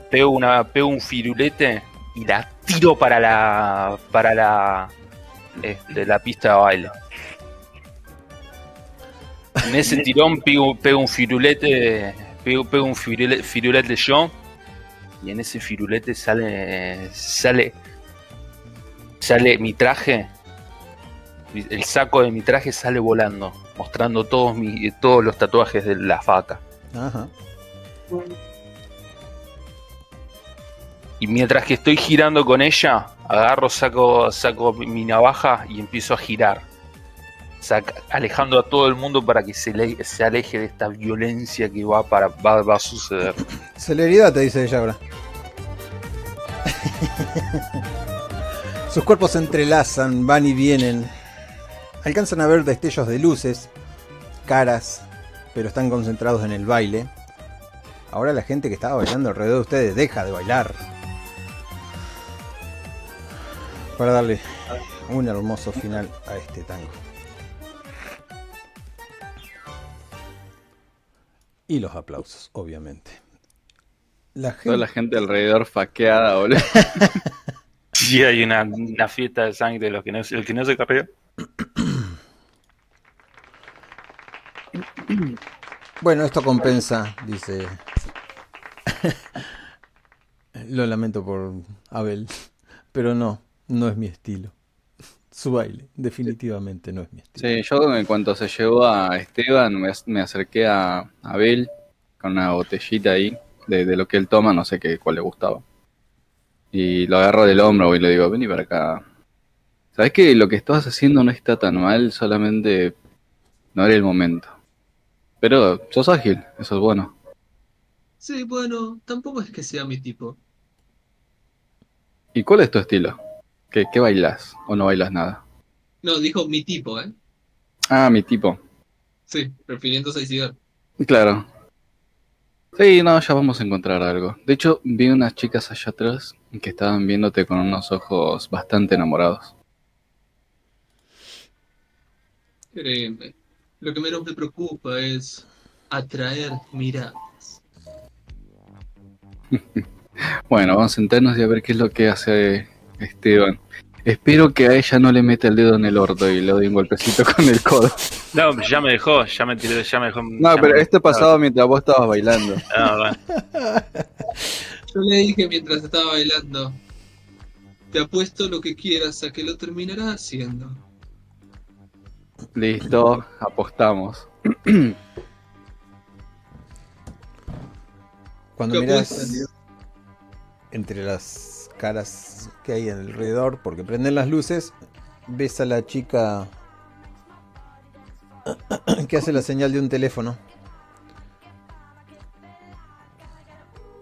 S2: Pego una, pego un firulete y la tiro para la, para la, este, la pista de baile. En ese tirón pego, pego un firulete, pego, pego un firule- firulete yo y en ese firulete sale, sale, sale mi traje, el saco de mi traje sale volando, mostrando todos mi, todos los tatuajes de la faca.
S1: Ajá.
S2: Y mientras que estoy girando con ella, agarro, saco, saco mi navaja y empiezo a girar. Alejando a todo el mundo para que se aleje de esta violencia que va, para, va, va a suceder.
S1: Celeridad, te dice ella ahora. Sus cuerpos se entrelazan, van y vienen. Alcanzan a ver destellos de luces, caras, pero están concentrados en el baile. Ahora la gente que estaba bailando alrededor de ustedes deja de bailar. Para darle un hermoso final a este tango. Y los aplausos, obviamente. La
S3: Toda la
S1: gente,
S3: alrededor faqueada, boludo.
S2: Y hay una, una fiesta de sangre de los que no, el que no se.
S1: Bueno, esto compensa, dice. Lo lamento por Abel, pero no, no es mi estilo. Su baile, definitivamente no es mi estilo.
S3: Sí, yo en cuanto se llegó a Esteban, me, me acerqué a Abel con una botellita ahí de, de lo que él toma, no sé qué, cuál le gustaba. Y lo agarro del hombro y le digo, vení para acá. Sabes que lo que estabas haciendo no está tan mal, solamente no era el momento. Pero sos ágil, eso es bueno.
S4: Sí, bueno, tampoco es que sea mi tipo.
S3: ¿Y cuál es tu estilo? ¿Qué, qué bailas o no bailas nada?
S4: No, dijo mi tipo, ¿eh?
S3: Ah, mi tipo.
S4: Sí, refiriéndose a Isidoro.
S3: Claro. Sí, no, ya vamos a encontrar algo. De hecho, vi unas chicas allá atrás que estaban viéndote con unos ojos bastante enamorados.
S4: Créeme, lo que menos me preocupa es atraer miradas.
S3: Bueno, vamos a sentarnos y a ver qué es lo que hace Esteban. Espero que a ella no le meta el dedo en el orto y le doy un golpecito con el codo.
S2: No, ya me dejó, ya me tiró, ya me dejó.
S3: No, pero
S2: me-
S3: esto pasaba mientras vos estabas bailando.
S2: Ah, bueno.
S4: Yo le dije mientras estaba bailando, te apuesto lo que quieras a que lo terminará haciendo.
S3: Listo, apostamos.
S1: Cuando
S4: ¿Qué
S1: miras entre las caras que hay alrededor, porque prenden las luces, ves a la chica que hace la señal de un teléfono.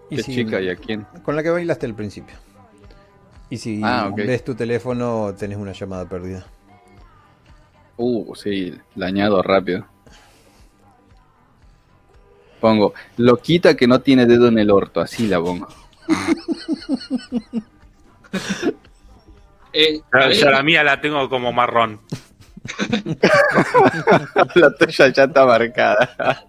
S1: Y
S3: ¿Qué chica y a quién?
S1: Con la que bailaste al principio. Y si
S3: Ah,
S1: ves tu teléfono, tenés una llamada perdida.
S3: Uh, sí, la añado rápido. Pongo, loquita que no tiene dedo en el orto, así la pongo.
S4: Eh,
S2: la mía la tengo como marrón.
S3: la tuya ya está marcada.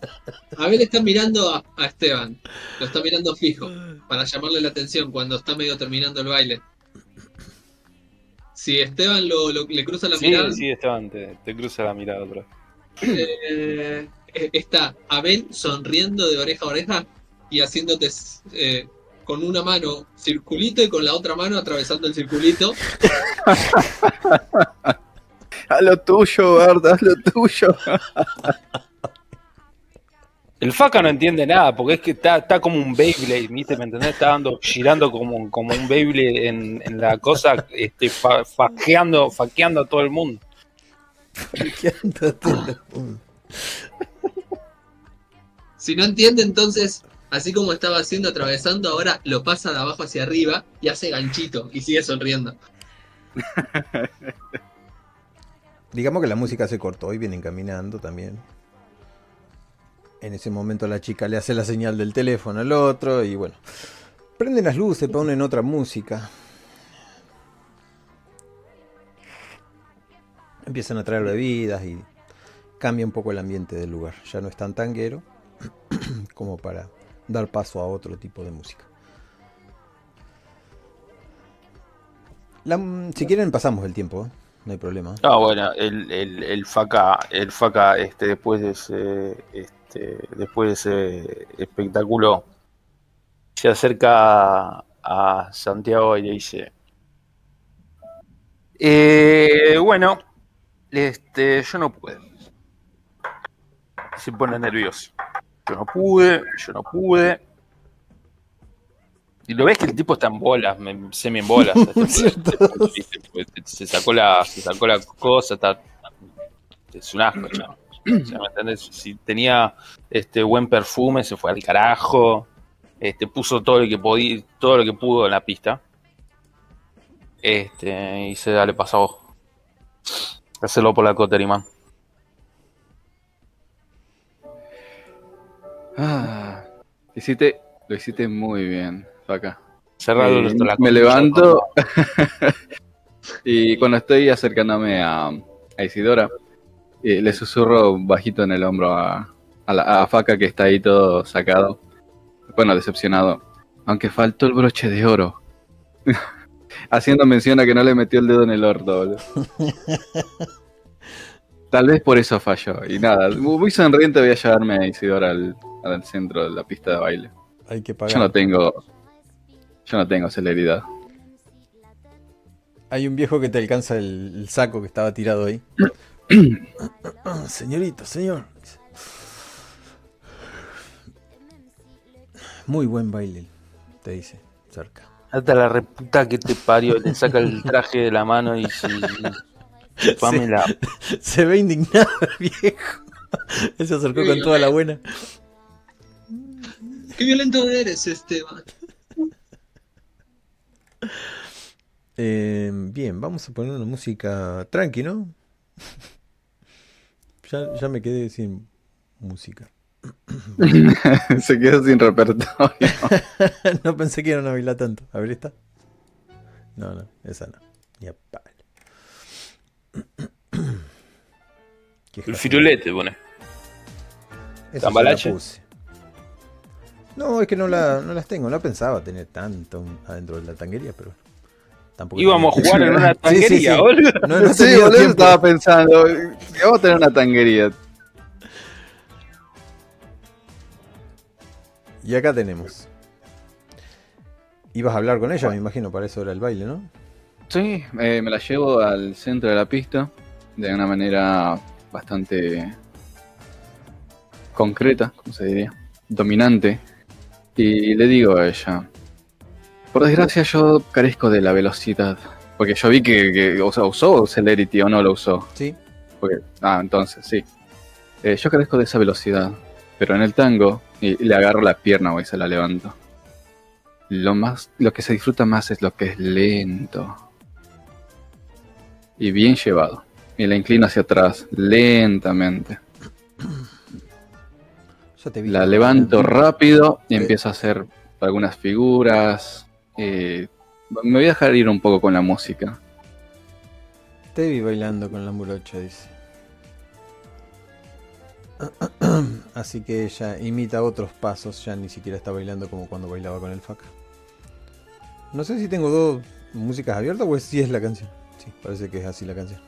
S4: Abel está mirando a, a Esteban, lo está mirando fijo, para llamarle la atención cuando está medio terminando el baile. Si Esteban lo, lo- le cruza la
S2: Sí,
S4: mirada,
S2: sí, Esteban, te, te cruza la mirada otra
S4: eh, eh, está Abel sonriendo de oreja a oreja y haciéndote eh, con una mano circulito y con la otra mano atravesando el circulito.
S3: Haz lo tuyo, Bart, haz lo tuyo.
S2: El faca no entiende nada, porque es que está, está como un Beyblade, ¿viste? ¿Me entendés? Está dando, girando como, como un Beyblade en, en la cosa, este, fa- faqueando, faqueando a todo el mundo.
S4: Si no entiende, entonces Así como estaba haciendo atravesando, ahora lo pasa de abajo hacia arriba y hace ganchito y sigue sonriendo.
S1: Digamos que la música se cortó y vienen caminando también. En ese momento la chica le hace la señal del teléfono al otro y bueno. Prenden las luces, ponen otra música. Empiezan a traer bebidas y cambia un poco el ambiente del lugar. Ya no es tan tanguero como para dar paso a otro tipo de música. La- si quieren pasamos el tiempo, ¿eh? no hay problema.
S2: Ah, bueno, el, el, faca, el faca, este, después de ese, este, después de ese espectáculo, se acerca a Santiago y le dice, "Eh, bueno, este, yo no pude. Se pone nervioso. Yo no pude, yo no pude. Y lo ves que el tipo está en bolas, semi en bolas. Se sacó la, se sacó la cosa, está, es un asco, chavo. O sea, ¿me entendés? Si tenía este buen perfume, se fue al carajo. Este, puso todo lo que podía, todo lo que pudo en la pista. Este, y se dale pasa a vos. Hacelo por la Coteriman.
S3: Ah, hiciste, lo hiciste muy bien, Faca.
S2: Cerrado
S3: Eh, me levanto y cuando estoy acercándome a, a Isidora, eh, le susurro bajito en el hombro a, a la a Faca que está ahí todo sacado. Bueno, decepcionado. Aunque faltó el broche de oro. Haciendo mención a que no le metió el dedo en el orto, boludo. Tal vez por eso falló. Y nada, muy sonriente voy a llevarme a Isidora al, al centro de la pista de baile.
S1: Hay que
S3: Yo
S1: pagar.
S3: no tengo. Yo no tengo celeridad.
S1: Hay un viejo que te alcanza el, el saco que estaba tirado ahí. Señorito, señor. Muy buen baile, te dice, cerca.
S2: Hasta la reputa que te parió, le saca el traje de la mano y se.
S1: Se ve indignado el viejo. Él se acercó con toda la buena.
S4: Qué violento eres, Esteban.
S1: Eh, bien, vamos a poner una música tranqui, ¿no? Ya, ya me quedé sin música.
S3: Se quedó sin repertorio.
S1: no pensé que iban a bailar tanto. A ver, esta. No, no, esa no. Ni a. Jaja.
S2: firulete, pone.
S1: Esa
S2: ¿Cambalache?
S1: la puse. No, es que no, la, no las tengo. No pensaba tener tanto adentro de la tanguería, pero. Tampoco
S2: Íbamos a jugar en una
S1: Sí, sí,
S2: tanguería,
S1: sí.
S2: boludo.
S1: No, no
S3: sí,
S1: tenía
S3: boludo,
S1: tiempo.
S3: estaba pensando. que Vamos a tener una tanguería.
S1: Y acá tenemos. Ibas a hablar con ella, me imagino, para eso era el baile, ¿no?
S3: Sí, eh, me la llevo al centro de la pista de una manera bastante concreta, ¿cómo se diría? Dominante. Y le digo a ella, por desgracia yo carezco de la velocidad. Porque yo vi que, que o sea, usó Celerity o no lo usó.
S1: Sí.
S3: Porque, ah, entonces, sí. Eh, yo carezco de esa velocidad. Pero en el tango, y, y le agarro la pierna y se la levanto. Lo, más, lo que se disfruta más es lo que es lento. Y bien llevado. Y la inclino hacia atrás, lentamente.
S1: Ya te vi.
S3: La levanto rápido y empiezo a hacer algunas figuras. eh, me voy a dejar ir un poco con la música.
S1: Te vi bailando con la murocha, dice. Así que ella imita otros pasos, ya ni siquiera está bailando como cuando bailaba con el faca. No sé si tengo dos músicas abiertas o si es la canción. Parece que es así la canción.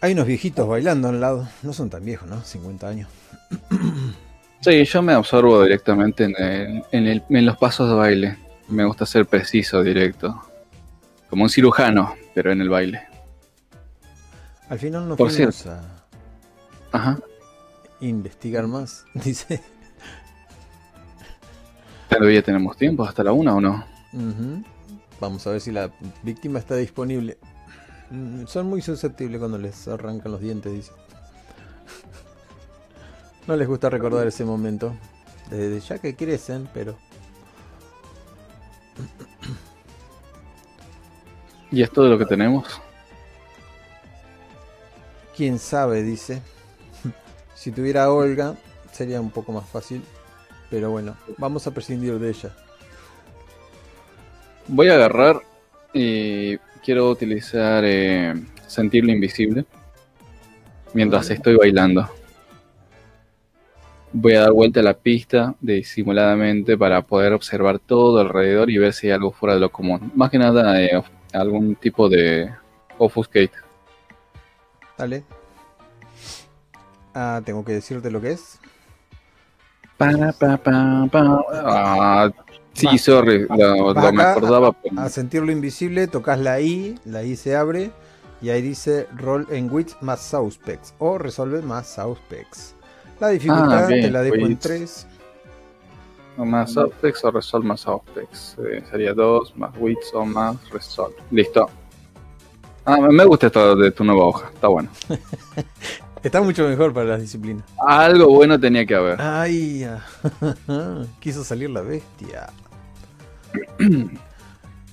S1: Hay unos viejitos bailando al lado. No son tan viejos, ¿no? 50 años.
S3: Sí, yo me absorbo directamente en, el- en, el- en los pasos de baile. Me gusta ser preciso, directo. Como un cirujano, pero en el baile.
S1: Al final no
S3: Por
S1: fuimos a
S3: Ajá.
S1: investigar más, dice.
S3: ¿Todavía tenemos tiempo hasta la una o no?
S1: Ujú. Vamos a ver si la víctima está disponible. Mm, Son muy susceptibles cuando les arrancan los dientes, dice. No les gusta recordar ese momento. Desde ya que crecen, pero.
S3: ¿Y es todo lo que tenemos?
S1: Quién sabe, dice. si tuviera Olga, sería un poco más fácil. Pero bueno, vamos a prescindir de ella.
S3: Voy a agarrar y quiero utilizar eh, sentir lo invisible mientras estoy bailando. Voy a dar vuelta a la pista disimuladamente para poder observar todo alrededor y ver si hay algo fuera de lo común. Más que nada eh, algún tipo de offuscate.
S1: Dale. Ah, tengo que decirte lo que es.
S3: Pa, pa, pa. Ah, sí,
S1: Va.
S3: sorry, lo, lo me acordaba.
S1: A sentir lo invisible, tocas la I, la I se abre y ahí dice Roll en Wits más Suspects o Resolve más Suspects. La dificultad
S3: Ah, bien,
S1: te la dejo en
S3: Wits.
S1: 3.
S3: O más Apex o Resolve más Apex. Eh, sería 2 más Wits o más Resolve. Listo. Ah, me gusta esto de tu nueva hoja. Está bueno.
S1: Está mucho mejor para las disciplinas.
S3: Algo bueno tenía que haber.
S1: Ay, quiso salir la bestia.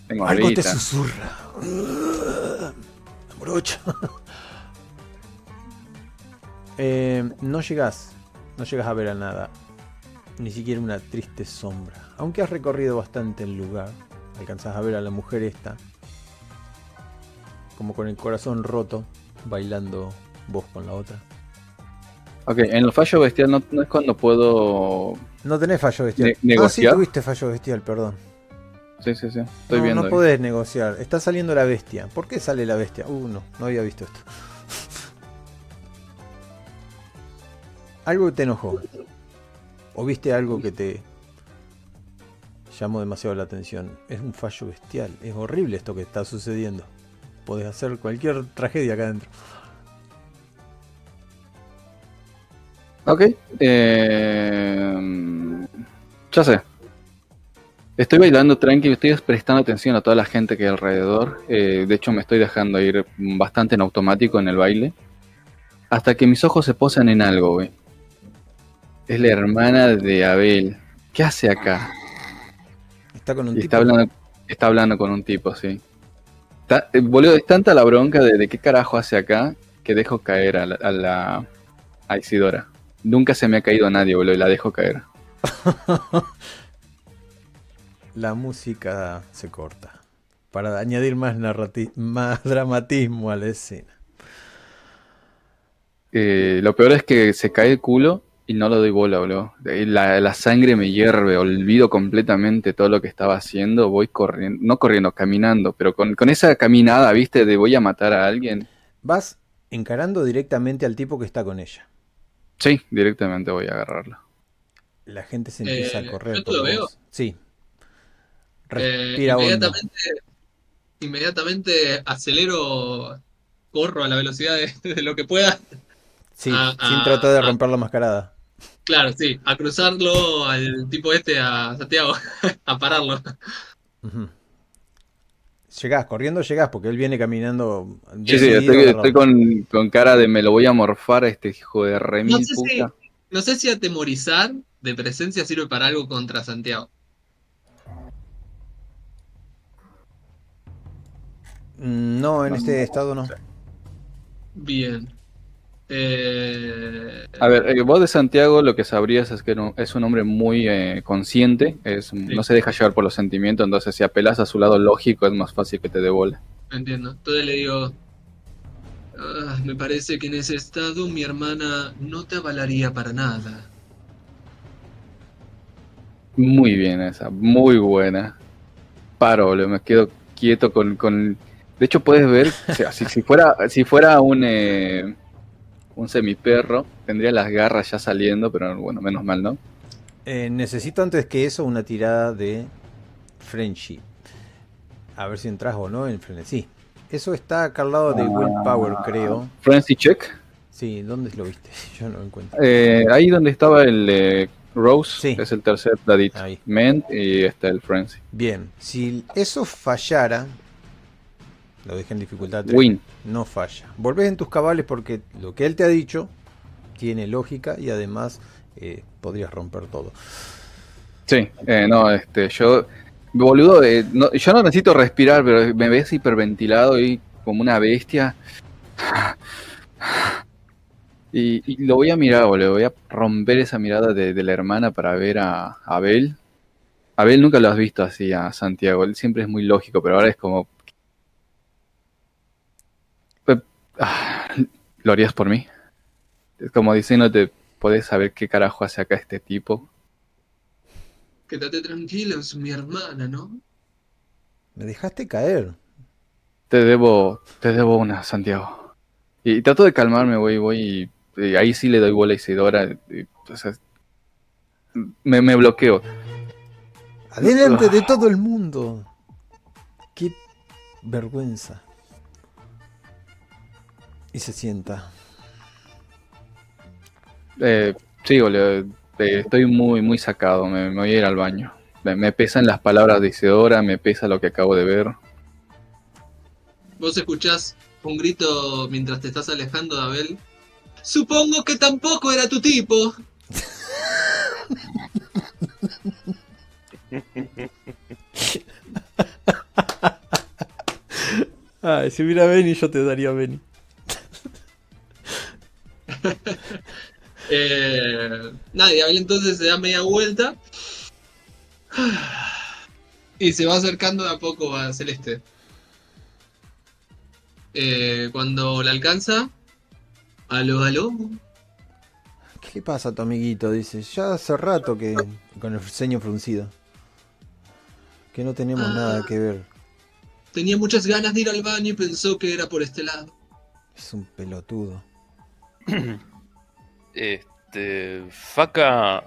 S3: Tengo
S1: Algo te susurra. Morocho. Eh, no llegas, no llegas a ver a nada, ni siquiera una triste sombra. Aunque has recorrido bastante el lugar, alcanzas a ver a la mujer esta, como con el corazón roto, bailando vos con la otra.
S3: Ok, en el fallo bestial no, no es cuando puedo.
S1: No tenés fallo bestial.
S3: Ne-
S1: ah, sí,
S3: negociar.
S1: tuviste fallo bestial, perdón.
S3: Sí, sí, sí. Estoy
S1: no,
S3: viendo.
S1: no
S3: ahí.
S1: podés negociar. Está saliendo la bestia. ¿Por qué sale la bestia? Uh, no, no había visto esto. algo te enojó. O viste algo que te llamó demasiado la atención. Es un fallo bestial. Es horrible esto que está sucediendo. Podés hacer cualquier tragedia acá adentro.
S3: Ok. eh, ya sé. Estoy bailando tranquilo, estoy prestando atención a toda la gente que hay alrededor. eh, de hecho, me estoy dejando ir bastante en automático en el baile. Hasta que mis ojos se posan en algo, güey. Es la hermana de Abel. ¿Qué hace acá?
S1: Está con un
S3: Y
S1: tipo.
S3: está hablando, está hablando con un tipo, sí. Está- eh, boludo, es tanta la bronca de, de qué carajo hace acá que dejo caer a la, a la- a Isidora. Nunca se me ha caído nadie, boludo, y la dejo caer.
S1: La música se corta. Para añadir más, más dramatismo a la escena.
S3: Eh, lo peor es que se cae el culo y no lo doy bola, boludo. La, la sangre me hierve, olvido completamente todo lo que estaba haciendo. Voy corriendo, no corriendo, caminando, pero con, con esa caminada, viste, de voy a matar a alguien.
S1: Vas encarando directamente al tipo que está con ella.
S3: Sí, directamente voy a agarrarlo.
S1: La gente se empieza
S4: Eh,
S1: a correr.
S4: ¿yo te lo
S1: vos.
S4: veo?
S1: Sí.
S4: Eh,
S1: Respira
S4: inmediatamente, inmediatamente acelero, corro a la velocidad de, de lo que pueda.
S1: Sí, sin tratar de romper la mascarada.
S4: Claro, sí, a cruzarlo al tipo este, a Santiago, a pararlo.
S1: Llegás, corriendo llegás, porque él viene caminando.
S3: Sí, sí, estoy, con, con cara de me lo voy a morfar a este hijo de remil
S4: No sé si-. No sé si atemorizar de presencia sirve para algo contra Santiago.
S1: No, en
S3: No,
S1: este
S3: no
S1: estado no.
S4: Bien. Eh,
S3: A ver, eh, vos de Santiago lo que sabrías es que no- es un hombre muy eh, consciente, es, no se deja llevar por los sentimientos, entonces si apelas a su lado lógico es más fácil que te dé bola.
S4: Entiendo. Entonces le digo, "Ah, me parece que en ese estado mi hermana no te avalaría para nada.
S3: Muy bien esa, muy buena. Paro, me quedo quieto con... con... De hecho puedes ver, o sea, si, si fuera, si fuera un, eh, un semiperro, tendría las garras ya saliendo, pero bueno, menos mal, ¿no?
S1: Eh, necesito antes que eso una tirada de friendship. A ver si entras o no en frenesí. Eso está acá al lado de Willpower, creo.
S3: Frenzy check.
S1: Sí, ¿dónde lo viste? Yo no lo encuentro.
S3: Eh, ahí donde estaba el eh, Rose,
S1: Sí.
S3: es el tercer dadito.
S1: Ahí.
S3: Ment y está el Frenzy.
S1: Bien, si eso fallara, lo dejé en dificultad 3.
S3: Win.
S1: No falla. Volvés en tus cabales porque lo que él te ha dicho tiene lógica y además eh, podrías romper todo.
S3: Sí, eh, no, este, yo, boludo, eh, no- yo no necesito respirar, pero me ves hiperventilado y como una bestia. Y, y lo voy a mirar, boludo, voy a romper esa mirada de, de la hermana para ver a, a Abel. Abel nunca lo has visto así a Santiago, él siempre es muy lógico, pero ahora es como... ah, ¿Lo harías por mí? Es como diciéndote, ¿podés saber qué carajo hace acá este tipo?
S4: Quédate tranquilo, es mi hermana, ¿no?
S1: Me dejaste caer.
S3: Te debo, te debo una, Santiago. Y trato de calmarme, güey, voy y, y ahí sí le doy bola a Isidora. y, o sea, me, me bloqueo.
S1: Adelante de todo el mundo. Qué vergüenza. Y se sienta.
S3: Eh, sí, boludo, eh, estoy muy, muy sacado, me, me voy a ir al baño. Me, me pesan las palabras de Isidora, me pesa lo que acabo de ver.
S4: Vos escuchás un grito mientras te estás alejando de Abel. Supongo que tampoco era tu tipo.
S1: Ay, si hubiera Benny, yo te daría Benny.
S4: Eh, nada, y Abel entonces se da media vuelta. Y se va acercando de a poco a Celeste. Eh, cuando la alcanza. Aló, aló.
S1: ¿Qué le pasa a tu amiguito? Dice, ya hace rato que con el ceño fruncido. Que no tenemos
S4: Ah.
S1: nada que ver.
S4: Tenía muchas ganas de ir al baño y pensó que era por este lado.
S1: Es un pelotudo.
S2: Este. Faca.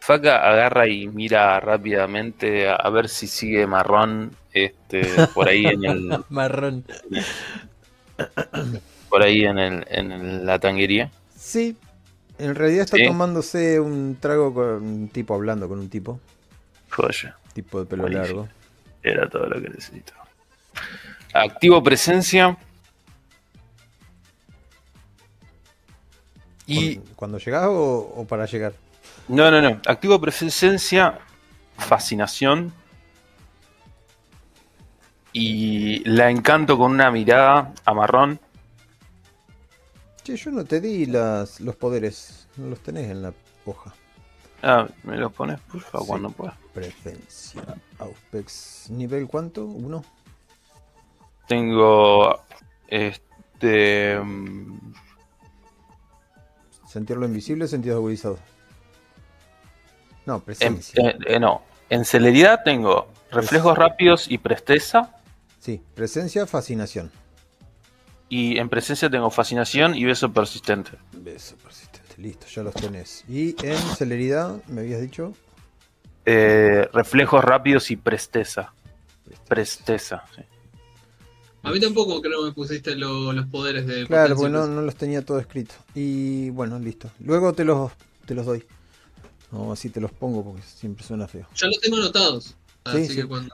S2: Faca agarra y mira rápidamente a, a ver si sigue marrón. Este. Por ahí en el.
S1: Marrón.
S2: Por ahí en el. en la tanguería.
S1: Sí. En realidad está
S2: Sí.
S1: tomándose un trago con un tipo hablando con un tipo.
S2: Joya.
S1: Tipo de pelo
S2: Buenísimo.
S1: largo.
S2: Era todo lo que necesitaba. Activo presencia. Y.
S1: Cuando- ¿Cuando llegás o, o para llegar?
S2: No, no, no. Activo presencia, fascinación. Y la encanto con una mirada a marrón.
S1: Che, yo no te di las, los poderes. No los tenés en la hoja.
S2: Ah, me los pones, por favor,
S1: Sí.
S2: cuando puedas.
S1: Presencia. Auspex. ¿Nivel cuánto? ¿Uno?
S2: Tengo. Este.
S1: Sentir lo invisible, sentidos agudizados. No,
S2: En,
S1: presencia.
S2: no. En celeridad tengo reflejos rápidos y presteza.
S1: Sí, presencia, fascinación.
S2: Y en presencia tengo fascinación y beso persistente.
S1: Beso persistente. Listo, ya los tenés. Y en celeridad, me habías dicho.
S2: Eh, reflejos rápidos y presteza. Presteza, sí.
S4: A mí tampoco creo que me pusiste lo- los poderes de
S1: Claro, porque no, los tenía todo escrito. Y bueno, listo. Luego te los, te los doy. No, así te los pongo porque siempre suena feo.
S4: Ya los tengo anotados. Así
S1: sí.
S4: que cuando.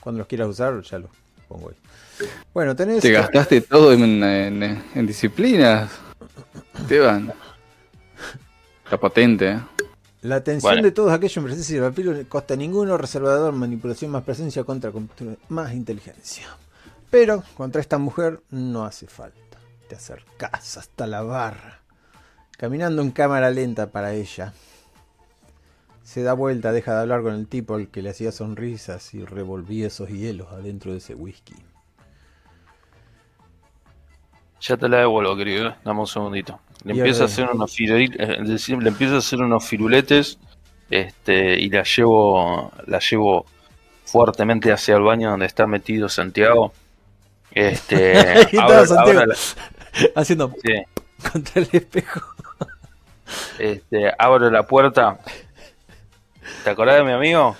S1: Cuando los quieras usar, ya los pongo ahí. Bueno, tenés.
S3: Te gastaste todo en, en- en disciplinas. Esteban. Está potente, ¿eh?
S1: La atención
S2: Bueno.
S1: de todos aquellos en presencia del vampiro no costa ninguno, reservador, manipulación más presencia contra- más inteligencia. Pero contra esta mujer no hace falta. Te acercás hasta la barra, caminando en cámara lenta para ella. Se da vuelta, deja de hablar con el tipo al que le hacía sonrisas y revolvía esos hielos adentro de ese whisky.
S2: Ya te la devuelvo, querido. eh. Dame un segundito. Le
S1: Y
S2: empiezo a hacer unos eh, le empiezo a hacer unos firuletes, este, y la llevo, la llevo fuertemente hacia el baño donde está metido Santiago. Este, la-
S1: Haciendo
S2: sí,
S1: contra el espejo.
S2: este, abro la puerta. ¿Te acordás de mi amigo?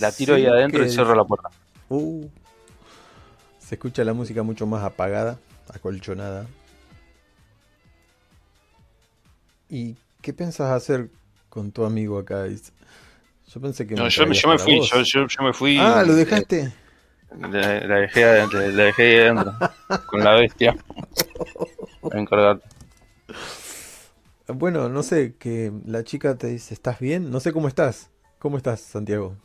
S2: La tiro
S1: Sí,
S2: ahí adentro
S1: que-
S2: y cierro la puerta.
S1: Uh. se escucha la música mucho más apagada, acolchonada. ¿Y qué pensás hacer con tu amigo acá? Yo pensé que
S2: No,
S1: me
S2: yo, yo me fui, yo, yo- yo me fui.
S1: Ah, lo
S2: eh,
S1: dejaste.
S2: La, la dejé adentro, la dejé ahí adentro, con la bestia. Voy a encargar.
S1: Bueno, no sé, que la chica te dice, ¿estás bien? No sé cómo estás. ¿Cómo estás, Santiago?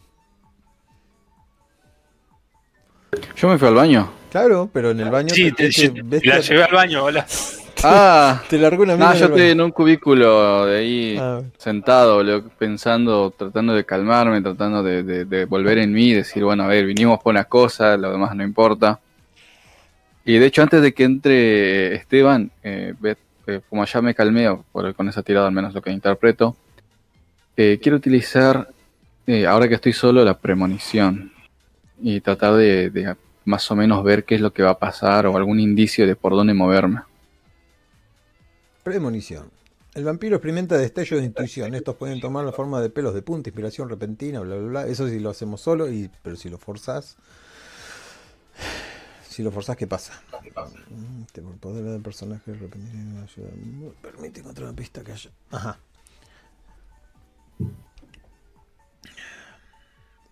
S3: Yo me fui al baño.
S1: Claro, pero en el baño
S2: Sí,
S1: te,
S2: te,
S1: te-
S2: la llevé al baño, hola.
S3: Ah,
S1: te largó una
S3: no, yo estoy en un cubículo de ahí
S1: Ah,
S3: sentado, boludo, pensando, tratando de calmarme, tratando de, de- de volver en mí, decir, bueno, a ver, vinimos por unas cosas, lo demás no importa. Y de hecho, antes de que entre Esteban, eh, eh, como ya me calmé, por- con esa tirada al menos lo que interpreto, eh, quiero utilizar, eh, ahora que estoy solo, la premonición. Y tratar de, de más o menos ver qué es lo que va a pasar o algún indicio de por dónde moverme.
S1: Premonición. El vampiro experimenta destellos de intuición. Estos pueden tomar la forma de pelos de punta, inspiración repentina, bla, bla, bla. Eso sí lo hacemos solo, y, pero si lo forzás... Si lo forzás, ¿qué pasa? Mm, te- El poder del personaje ayuda- permite encontrar una pista que haya... Ajá.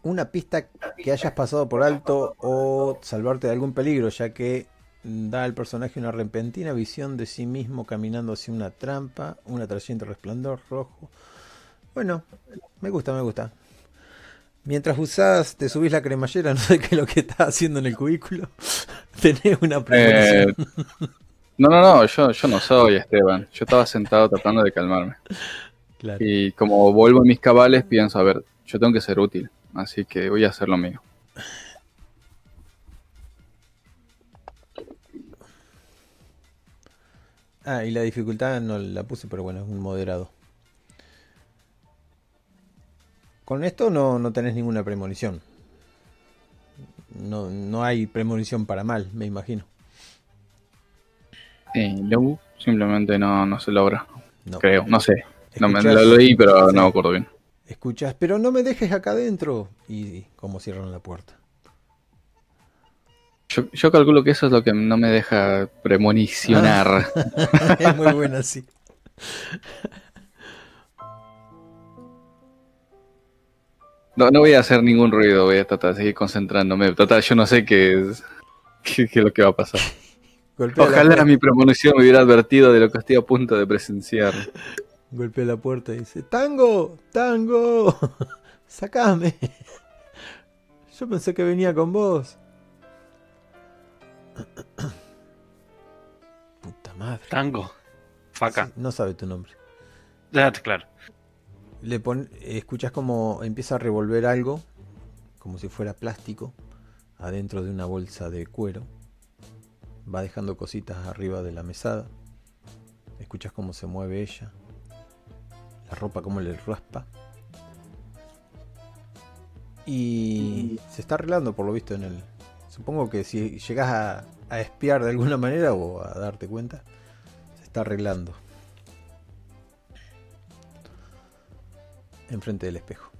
S1: Una pista que hayas pasado por alto o salvarte de algún peligro, ya que da al personaje una repentina visión de sí mismo caminando hacia una trampa, un atrayente resplandor rojo. Bueno, me gusta, me gusta. Mientras usás, te subís la cremallera, no sé qué es lo que estás haciendo en el cubículo. Tenés una premonición.
S3: Eh, no, no, no, yo, yo no soy Esteban. Yo estaba sentado tratando de calmarme.
S1: Claro.
S3: Y como vuelvo en mis cabales, pienso, a ver, yo tengo que ser útil. Así que voy a hacer lo mío.
S1: Ah, y la dificultad no la puse, pero bueno, es un moderado. Con esto no, no tenés ninguna premonición. No, no hay premonición para mal, me imagino.
S3: Eh, no, simplemente no, no se logra.
S1: No.
S3: Creo, no sé. No me lo leí, pero
S1: Sí.
S3: no me acuerdo bien.
S1: Escuchas, pero no me dejes acá adentro. Y como cierran la puerta.
S3: Yo, yo calculo que eso es lo que no me deja premonicionar.
S1: es muy buena, sí.
S3: No, no voy a hacer ningún ruido, voy a tratar de seguir concentrándome. Total, yo no sé qué es, qué, qué es lo que va a pasar.
S1: Golpea,
S3: Ojalá mi premonición me hubiera advertido de lo que estoy a punto de presenciar.
S1: golpea la puerta y dice: ¡Tango! ¡Tango! ¡Sacame! Yo pensé que venía con vos. Puta madre.
S2: Tango. Faca.
S1: Sí, no sabe tu nombre.
S2: Ah, claro.
S1: Le pon, escuchas como empieza a revolver algo, como si fuera plástico, adentro de una bolsa de cuero. Va dejando cositas arriba de la mesada. Escuchas cómo se mueve ella. La ropa como le raspa. Y se está arreglando por lo visto en el... Supongo que si llegas a, a espiar de alguna manera o a darte cuenta, se está arreglando. enfrente del espejo.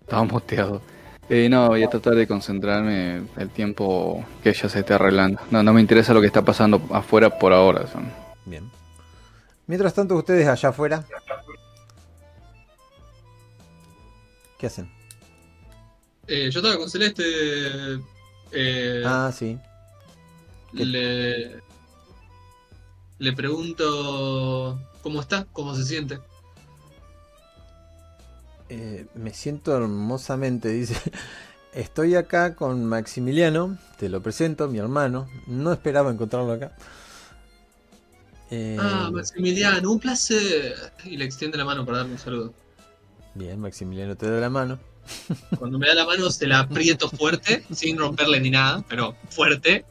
S3: Estaba muteado. Eh, no, voy a tratar de concentrarme el tiempo que ella se esté arreglando. No, no me interesa lo que está pasando afuera por ahora. son-
S1: Bien. Mientras tanto, ustedes allá afuera. ¿Qué hacen?
S4: Eh, yo estaba con Celeste. eh,
S1: Ah, sí.
S4: le, le pregunto cómo está, cómo se siente.
S1: Eh, me siento hermosamente, dice. Estoy acá con Maximiliano, te lo presento, mi hermano. No esperaba encontrarlo acá. Eh,
S4: Ah, Maximiliano, un placer. Y le extiende la mano para darle un saludo.
S1: bien, Maximiliano te da la mano.
S4: Cuando me da la mano se la aprieto fuerte, sin romperle ni nada, pero fuerte.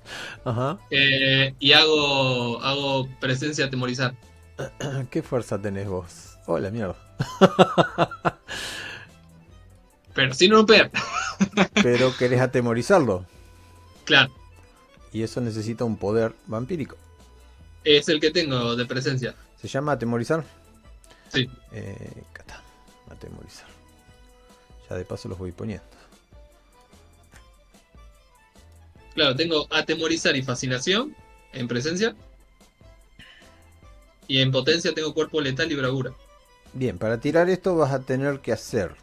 S1: Ajá.
S4: eh, y hago, hago presencia atemorizar.
S1: ¿Qué fuerza tenés vos? Hola, mierda.
S4: Pero sin romper.
S1: Pero querés atemorizarlo.
S4: Claro,
S1: Y eso necesita un poder vampírico.
S4: es el que tengo de presencia.
S1: ¿Se llama atemorizar?
S4: Sí.
S1: Eh. Atemorizar. Ya de paso los voy poniendo.
S4: Claro, tengo atemorizar y fascinación en presencia. Y en potencia tengo cuerpo letal y bravura.
S1: Bien, para tirar esto vas a tener que hacer.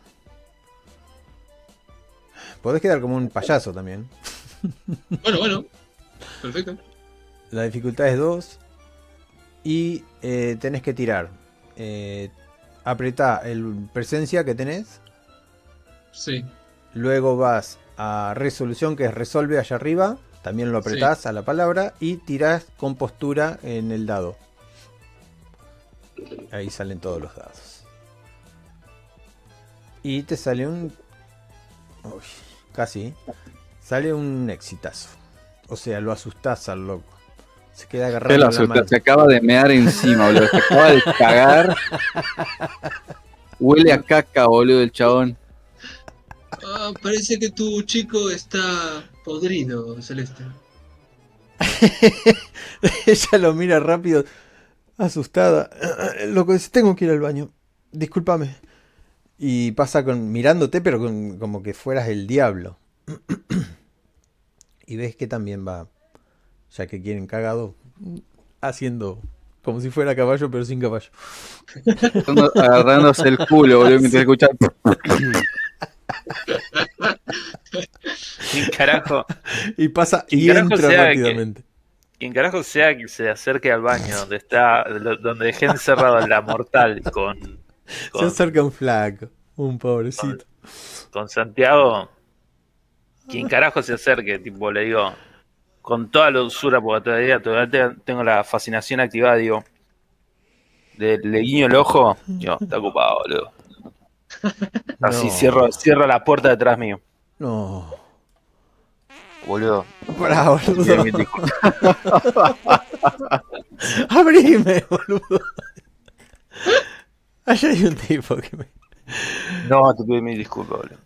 S1: Podés quedar como un payaso también.
S4: Bueno, bueno. Perfecto.
S1: La dificultad es 2. Y eh, tenés que tirar. Eh, apretá el presencia que tenés.
S4: Sí.
S1: Luego vas a resolución, que es resolve allá arriba. También lo apretás a la palabra. Y tirás con postura en el dado. Ahí salen todos los dados. Y te sale un. Uy, casi. Sale un exitazo. O sea, lo asustás al loco. Se queda
S3: ¿Qué
S1: agarrado.
S3: lo
S1: mano.
S3: Se acaba de mear encima, boludo. Se acaba de cagar. Huele a caca, boludo, el chabón.
S4: Ah, parece que tu chico está podrido, Celeste.
S1: Ella lo mira rápido, asustada. Loco, tengo que ir al baño. Discúlpame. Y pasa con mirándote, pero con, como que fueras el diablo. y ves que también va, ya que quieren cagado, haciendo como si fuera caballo, pero sin caballo.
S3: Agarrándose el culo, boludo, mientras escuchan.
S2: ¿Quién carajo,
S1: Y pasa
S2: ¿Quién
S1: y entra
S2: que-
S1: rápidamente.
S2: quién carajo sea que se acerque al baño donde está, donde dejé encerrado a la mortal con,
S1: Se acerca un flaco, un pobrecito.
S2: con Santiago? ¿Quién carajo se acerque? Tipo, le digo, con toda la usura, porque todavía, todavía te- tengo la fascinación activada, digo, le, le guiño el ojo, yo, está ocupado, boludo. Así
S1: No.
S2: cierro, cierro la puerta detrás mío.
S1: No.
S2: Boludo.
S1: Pará, boludo.
S2: disculpa.
S1: Abrime, boludo. Allá hay un tipo que me.
S2: No, te pido mil disculpas, boludo.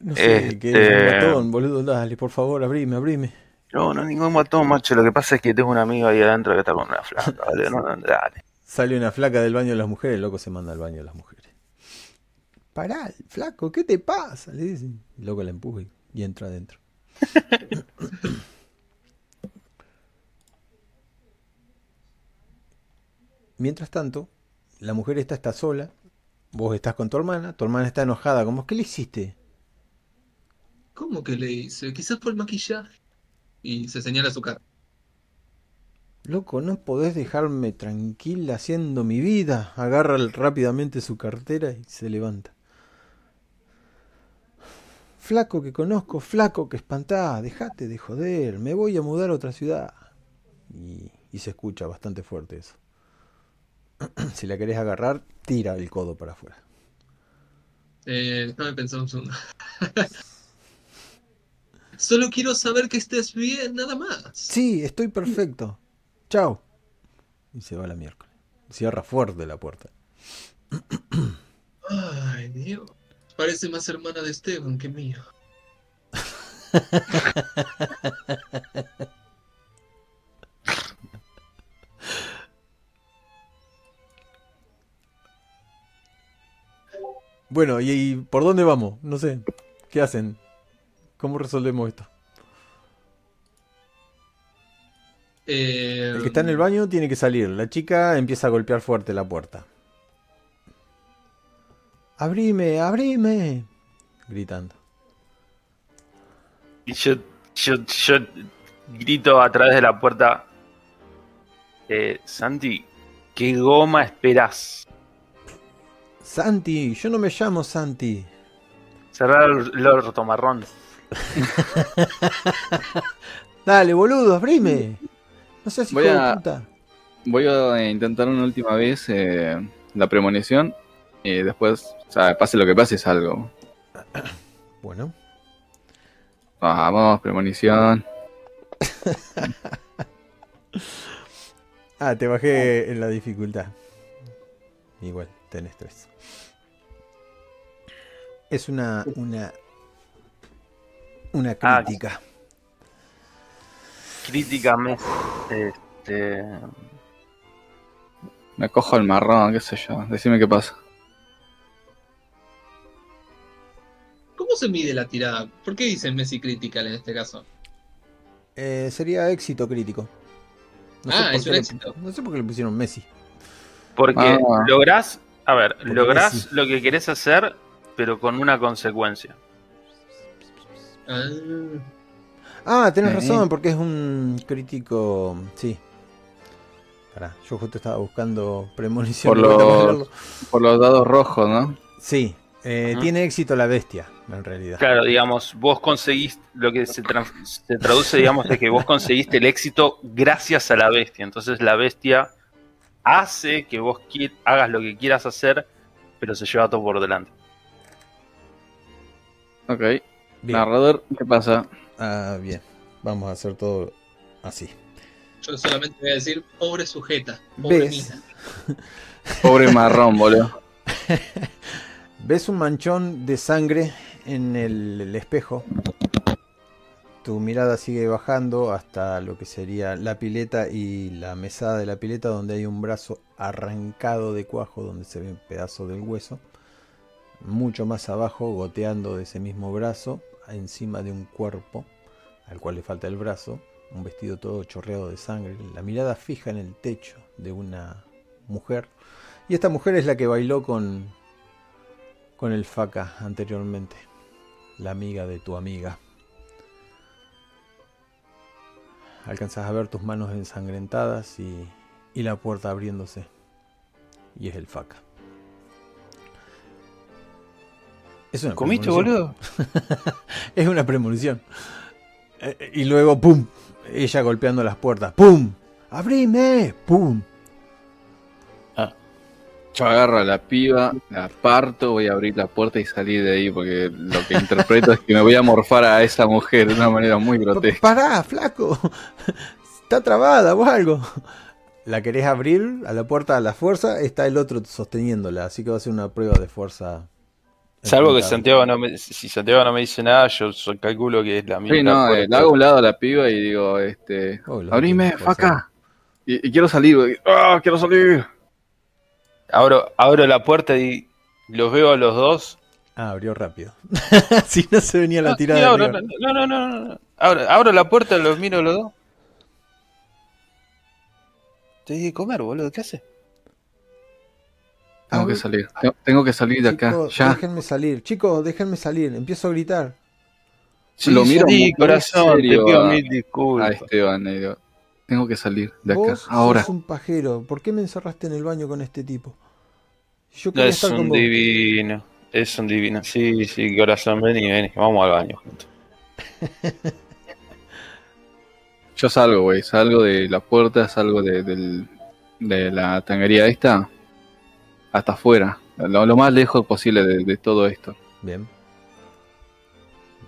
S1: No sé,
S2: Este-
S1: que es un matón, boludo. Dale, por favor, abrime, abrime.
S2: No, no, ningún matón, macho. Lo que pasa es que tengo un amigo ahí adentro que está con una flaca, ¿vale? No, no, dale.
S1: Sale una flaca del baño de las mujeres, el loco se manda al baño de las mujeres. Pará, flaco, ¿qué te pasa? Le dicen. El loco la empuja y- y entra adentro. Mientras tanto, la mujer esta está sola, vos estás con tu hermana, tu hermana está enojada, como, ¿qué le hiciste?
S4: ¿Cómo que le hice? Quizás por el maquillaje. Y se señala su cara.
S1: Loco, no podés dejarme tranquila haciendo mi vida. Agarra rápidamente su cartera y se levanta. Flaco que conozco, flaco que espantá, dejate de joder, me voy a mudar a otra ciudad. Y, y se escucha bastante fuerte eso. si la querés agarrar, tira el codo para afuera.
S4: Eh, déjame pensar un segundo. Solo quiero saber que estés bien, nada más.
S1: Sí, estoy perfecto. Chao. Y se va la miércoles. Cierra fuerte la puerta.
S4: Ay, Dios. Parece más hermana de Esteban que mío.
S1: Bueno, ¿y, y por dónde vamos? No sé. ¿Qué hacen? ¿Cómo resolvemos esto?
S4: Eh,
S1: El que está en el baño tiene que salir. La chica empieza a golpear fuerte la puerta. ¡Abrime! ¡Abrime! Gritando.
S2: Y yo, yo, yo grito a través de la puerta. Eh, Santi, ¿qué goma esperás?
S1: Santi, yo no me llamo Santi.
S2: Cerrar el, el orto marrón.
S1: Dale, boludo, abrime. No seas hijo
S3: Voy a-
S1: de puta.
S3: Voy a intentar una última vez eh, la premonición. Y después, o sea, pase lo que pase, salgo.
S1: Bueno,
S3: Vamos, premonición.
S1: ah, te bajé en la dificultad. Igual, tenés tres. Es una, una, una
S2: Ah,
S1: crítica.
S2: Críticamente. Este.
S3: Me cojo el marrón, qué sé yo. Decime qué pasa.
S4: ¿Cómo se mide la tirada? ¿Por qué dicen Messi Critical en este caso?
S1: Eh, sería éxito crítico.
S4: Ah,
S1: por
S4: es un
S1: le-
S4: éxito.
S1: no sé por qué le pusieron Messi.
S2: Porque
S3: Ah.
S2: lográs. A ver,
S1: Porque
S2: lográs
S1: Messi.
S2: lo que querés hacer, pero con una consecuencia.
S4: Ah,
S1: Ah, tenés
S3: Eh.
S1: razón, porque es un crítico. Sí. Pará, yo justo estaba buscando premonición.
S3: Por los-. Por los dados rojos, ¿no?
S1: Sí, eh, tiene éxito la bestia, en realidad.
S2: Claro, digamos, vos conseguiste, lo que se, tran- se traduce, digamos, es que vos conseguiste el éxito gracias a la bestia. Entonces la bestia hace que vos hagas lo que quieras hacer, pero se lleva todo por delante.
S3: Ok.
S1: Bien.
S3: Narrador, ¿qué pasa?
S1: Ah, bien. Vamos a hacer todo así.
S4: Yo solamente voy a decir, pobre sujeta, pobre
S1: ¿Ves?
S4: mina.
S3: Pobre marrón, boludo.
S1: ¿Ves un manchón de sangre en el, el espejo? Tu mirada sigue bajando hasta lo que sería la pileta y la mesada de la pileta donde hay un brazo arrancado de cuajo donde se ve un pedazo del hueso. Mucho más abajo, goteando de ese mismo brazo, encima de un cuerpo al cual le falta el brazo, un vestido todo chorreado de sangre, la mirada fija en el techo de una mujer. Y esta mujer es la que bailó con, con el faca anteriormente, la amiga de tu amiga. Alcanzas a ver tus manos ensangrentadas y, y la puerta abriéndose. Y es el faca. Es una
S2: ¿Comiste, boludo?
S1: Es una premonición. Eh, eh, y luego, ¡pum! Ella golpeando las puertas. ¡Pum! ¡Abrime! ¡Pum!
S3: Yo agarro a la piba, la parto, voy a abrir la puerta y salir de ahí porque lo que interpreto es que me voy a morfar a esa mujer de una manera muy grotesca.
S1: ¡Pará, flaco! Está trabada o algo. La querés abrir a la puerta a la fuerza, está el otro sosteniéndola, así que va a ser una prueba de fuerza.
S2: Salvo que. Santiago no me, si Santiago no me dice nada, yo, yo calculo que es la misma.
S3: Sí, no, eh, le hago a un lado a la piba y digo, este,
S1: Oh,
S3: abrime, faca. Y, y quiero salir. ¡Ah, quiero salir!
S2: Abro, abro la puerta y los veo a los dos.
S1: Ah, abrió rápido. si no se venía la tirada.
S2: y
S1: de
S2: abro, no, no, no, no, no. Abro, abro la puerta, los miro a los dos. Te dije comer, boludo, ¿qué haces?
S3: Tengo que salir, tengo, tengo que salir de acá, ya.
S1: Déjenme salir. Chicos, déjenme salir. Empiezo a gritar.
S3: Lo miro
S2: sí,
S3: muy
S2: corazón, te
S3: serio
S2: pido
S3: a-
S2: mil
S3: A
S2: disculpas.
S3: Esteban, le digo, tengo que salir de acá,
S1: Vos
S3: ahora.
S1: sos un pajero. ¿Por qué me encerraste en el baño con este tipo? Yo
S2: No,
S1: quería
S2: es
S1: estar con
S2: un
S1: vos.
S2: divino, es un divino. Sí, sí, corazón, vení, vení, vamos al baño juntos.
S3: Yo salgo, güey, salgo de la puerta, salgo de, la tanguería esta hasta afuera, lo, lo más lejos posible de, de todo esto.
S1: Bien.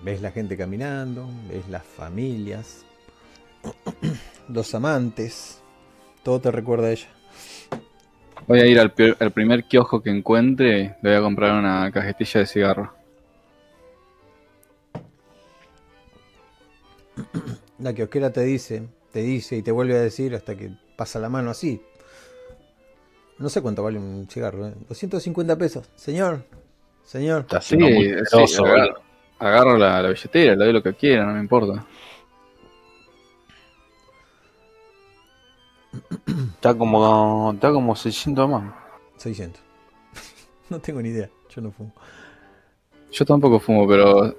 S1: Ves la gente caminando, ves las familias, los amantes. Todo te recuerda a ella.
S3: Voy a ir al, al primer kiosco que encuentre, le voy a comprar una cajetilla de cigarro.
S1: La kiosquera te dice, te dice y te vuelve a decir hasta que pasa la mano así. No sé cuánto vale un cigarro, ¿eh? 250 pesos. Señor, señor.
S2: Está
S3: Sí, agarro,
S2: boludo.
S3: agarro la, la billetera, le doy lo que quiera, no me importa.
S2: Está como, está como 600 más.
S1: 600. no tengo ni idea, yo no fumo.
S3: Yo tampoco fumo, pero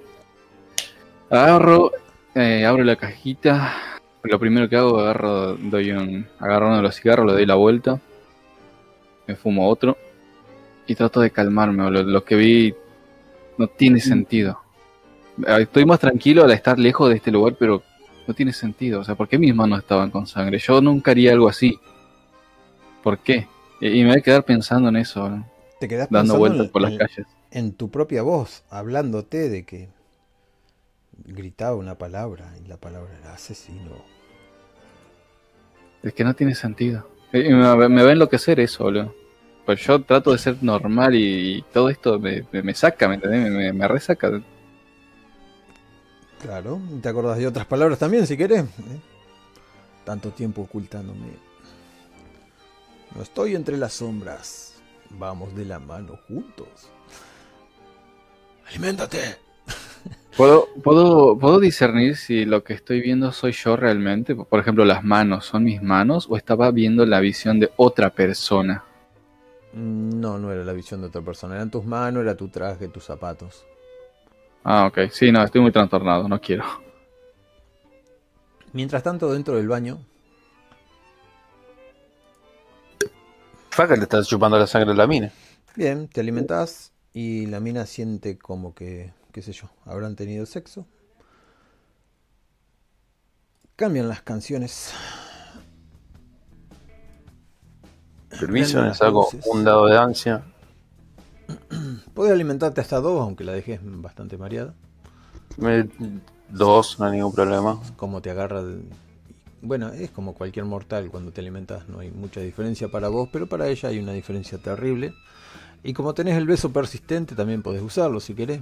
S3: agarro, eh, abro la cajita. Lo primero que hago, agarro, doy un, agarro uno de los cigarros, le doy la vuelta, me fumo otro y trato de calmarme. boludo. Lo, que vi no tiene sentido. Estoy más tranquilo al estar lejos de este lugar, pero no tiene sentido. O sea, ¿por qué mis manos estaban con sangre? Yo nunca haría algo así. ¿Por qué? Y, me voy a quedar pensando en eso, boludo.
S1: Te quedás
S3: dando
S1: pensando
S3: vueltas
S1: en-
S3: por las
S1: en-
S3: calles.
S1: en tu propia voz, hablándote de que gritaba una palabra y la palabra era asesino.
S3: Es que no tiene sentido. Y me, me va a enloquecer eso, boludo. Pues yo trato de ser normal y, todo esto me, me- me saca, ¿me entendés? Me, me resaca.
S1: Claro, ¿te acordás de otras palabras también si querés? ¿eh? Tanto tiempo ocultándome. No estoy entre las sombras. Vamos de la mano juntos. ¡Aliméntate!
S3: ¿Puedo, puedo, ¿Puedo discernir si lo que estoy viendo soy yo realmente? Por ejemplo, las manos, ¿son mis manos o estaba viendo la visión de otra persona?
S1: Mm, No, no era la visión de otra persona. Eran tus manos, era tu traje, tus zapatos.
S3: Ah, ok. Sí, no, estoy muy trastornado, no quiero.
S1: Mientras tanto, dentro del baño,
S2: Faca le está chupando la sangre a la mina.
S1: bien, te alimentas y la mina siente como que, qué sé yo, habrán tenido sexo. Cambian las canciones.
S2: Permiso, me saco
S1: luces.
S2: un dado de ansia.
S1: Puedes alimentarte hasta dos, aunque la dejes bastante mareada.
S2: Dos, no hay ningún problema.
S1: Como te agarra. Bueno, es como cualquier mortal. Cuando te alimentas no hay mucha diferencia para vos, pero para ella hay una diferencia terrible. Y como tenés el beso persistente, también podés usarlo si querés,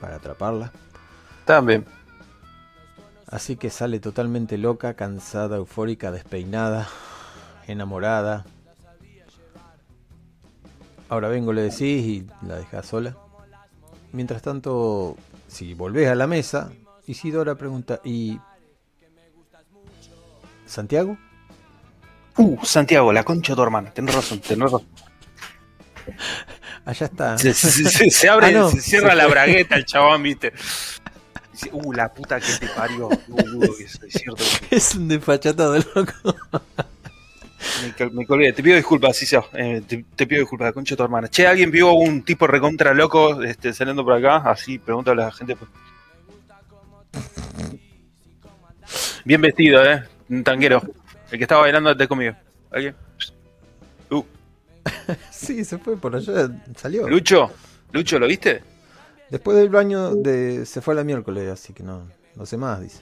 S1: para atraparla.
S2: También.
S1: Así que sale totalmente loca, cansada, eufórica, despeinada, enamorada. Ahora vengo, le decís y la dejás sola. Mientras tanto, si volvés a la mesa, Isidora pregunta, ¿y Santiago?
S2: Uh, Santiago, la concha de tu hermana. Tenés razón, tenés razón.
S1: Allá está.
S2: Se, se- se- se abre,
S1: Ah, no.
S2: se cierra la bragueta el chabón, viste. Dice, uh, la puta que te parió. Uh, que es es cierto.
S1: Es un desfachatado loco.
S2: Me, col- me colgué. Te pido disculpas, sí, eh, te, te pido disculpas, concha tu hermana. Che, ¿alguien vio un tipo recontra loco este, saliendo por acá? Así, pregúntale a la gente. pues. Bien vestido, ¿eh? Un tanguero. El que estaba bailando antes conmigo. ¿Alguien? Uh,
S1: Sí, se fue por allá, salió.
S2: Lucho, Lucho, ¿lo viste?
S1: Después del baño de, se fue a la miércoles, así que no, no sé más, dice.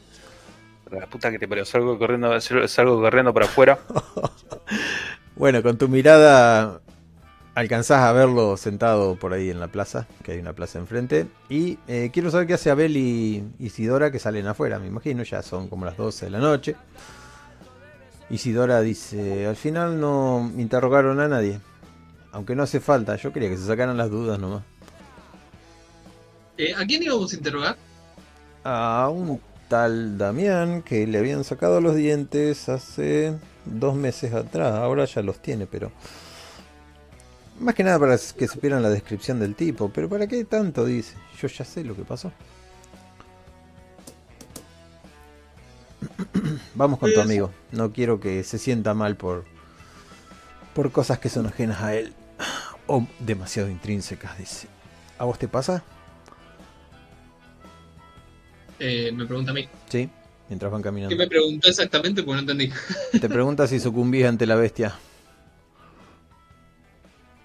S2: La puta que te parió, salgo corriendo, salgo corriendo para afuera.
S1: Bueno, con tu mirada alcanzás a verlo sentado por ahí en la plaza, que hay una plaza enfrente. Y eh, quiero saber qué hace Abel y Isidora que salen afuera, me imagino, ya son como las 12 de la noche. Isidora dice, al final no interrogaron a nadie. Aunque no hace falta, yo quería que se sacaran las dudas nomás.
S4: Eh, ¿A quién íbamos a interrogar?
S1: A un tal Damián que le habían sacado los dientes hace dos meses atrás. Ahora ya los tiene, pero... Más que nada para que supieran la descripción del tipo. Pero ¿para qué tanto? Dice. Yo ya sé lo que pasó. Vamos con tu amigo. No quiero que se sienta mal por... Por cosas que son ajenas a él. O demasiado intrínsecas, dice. ¿A vos te pasa?
S4: Eh, me pregunta a mí.
S1: Sí. Mientras van
S4: ¿Qué
S1: caminando.
S4: me preguntó exactamente? Porque no entendí.
S1: Te pregunta si sucumbís ante la bestia.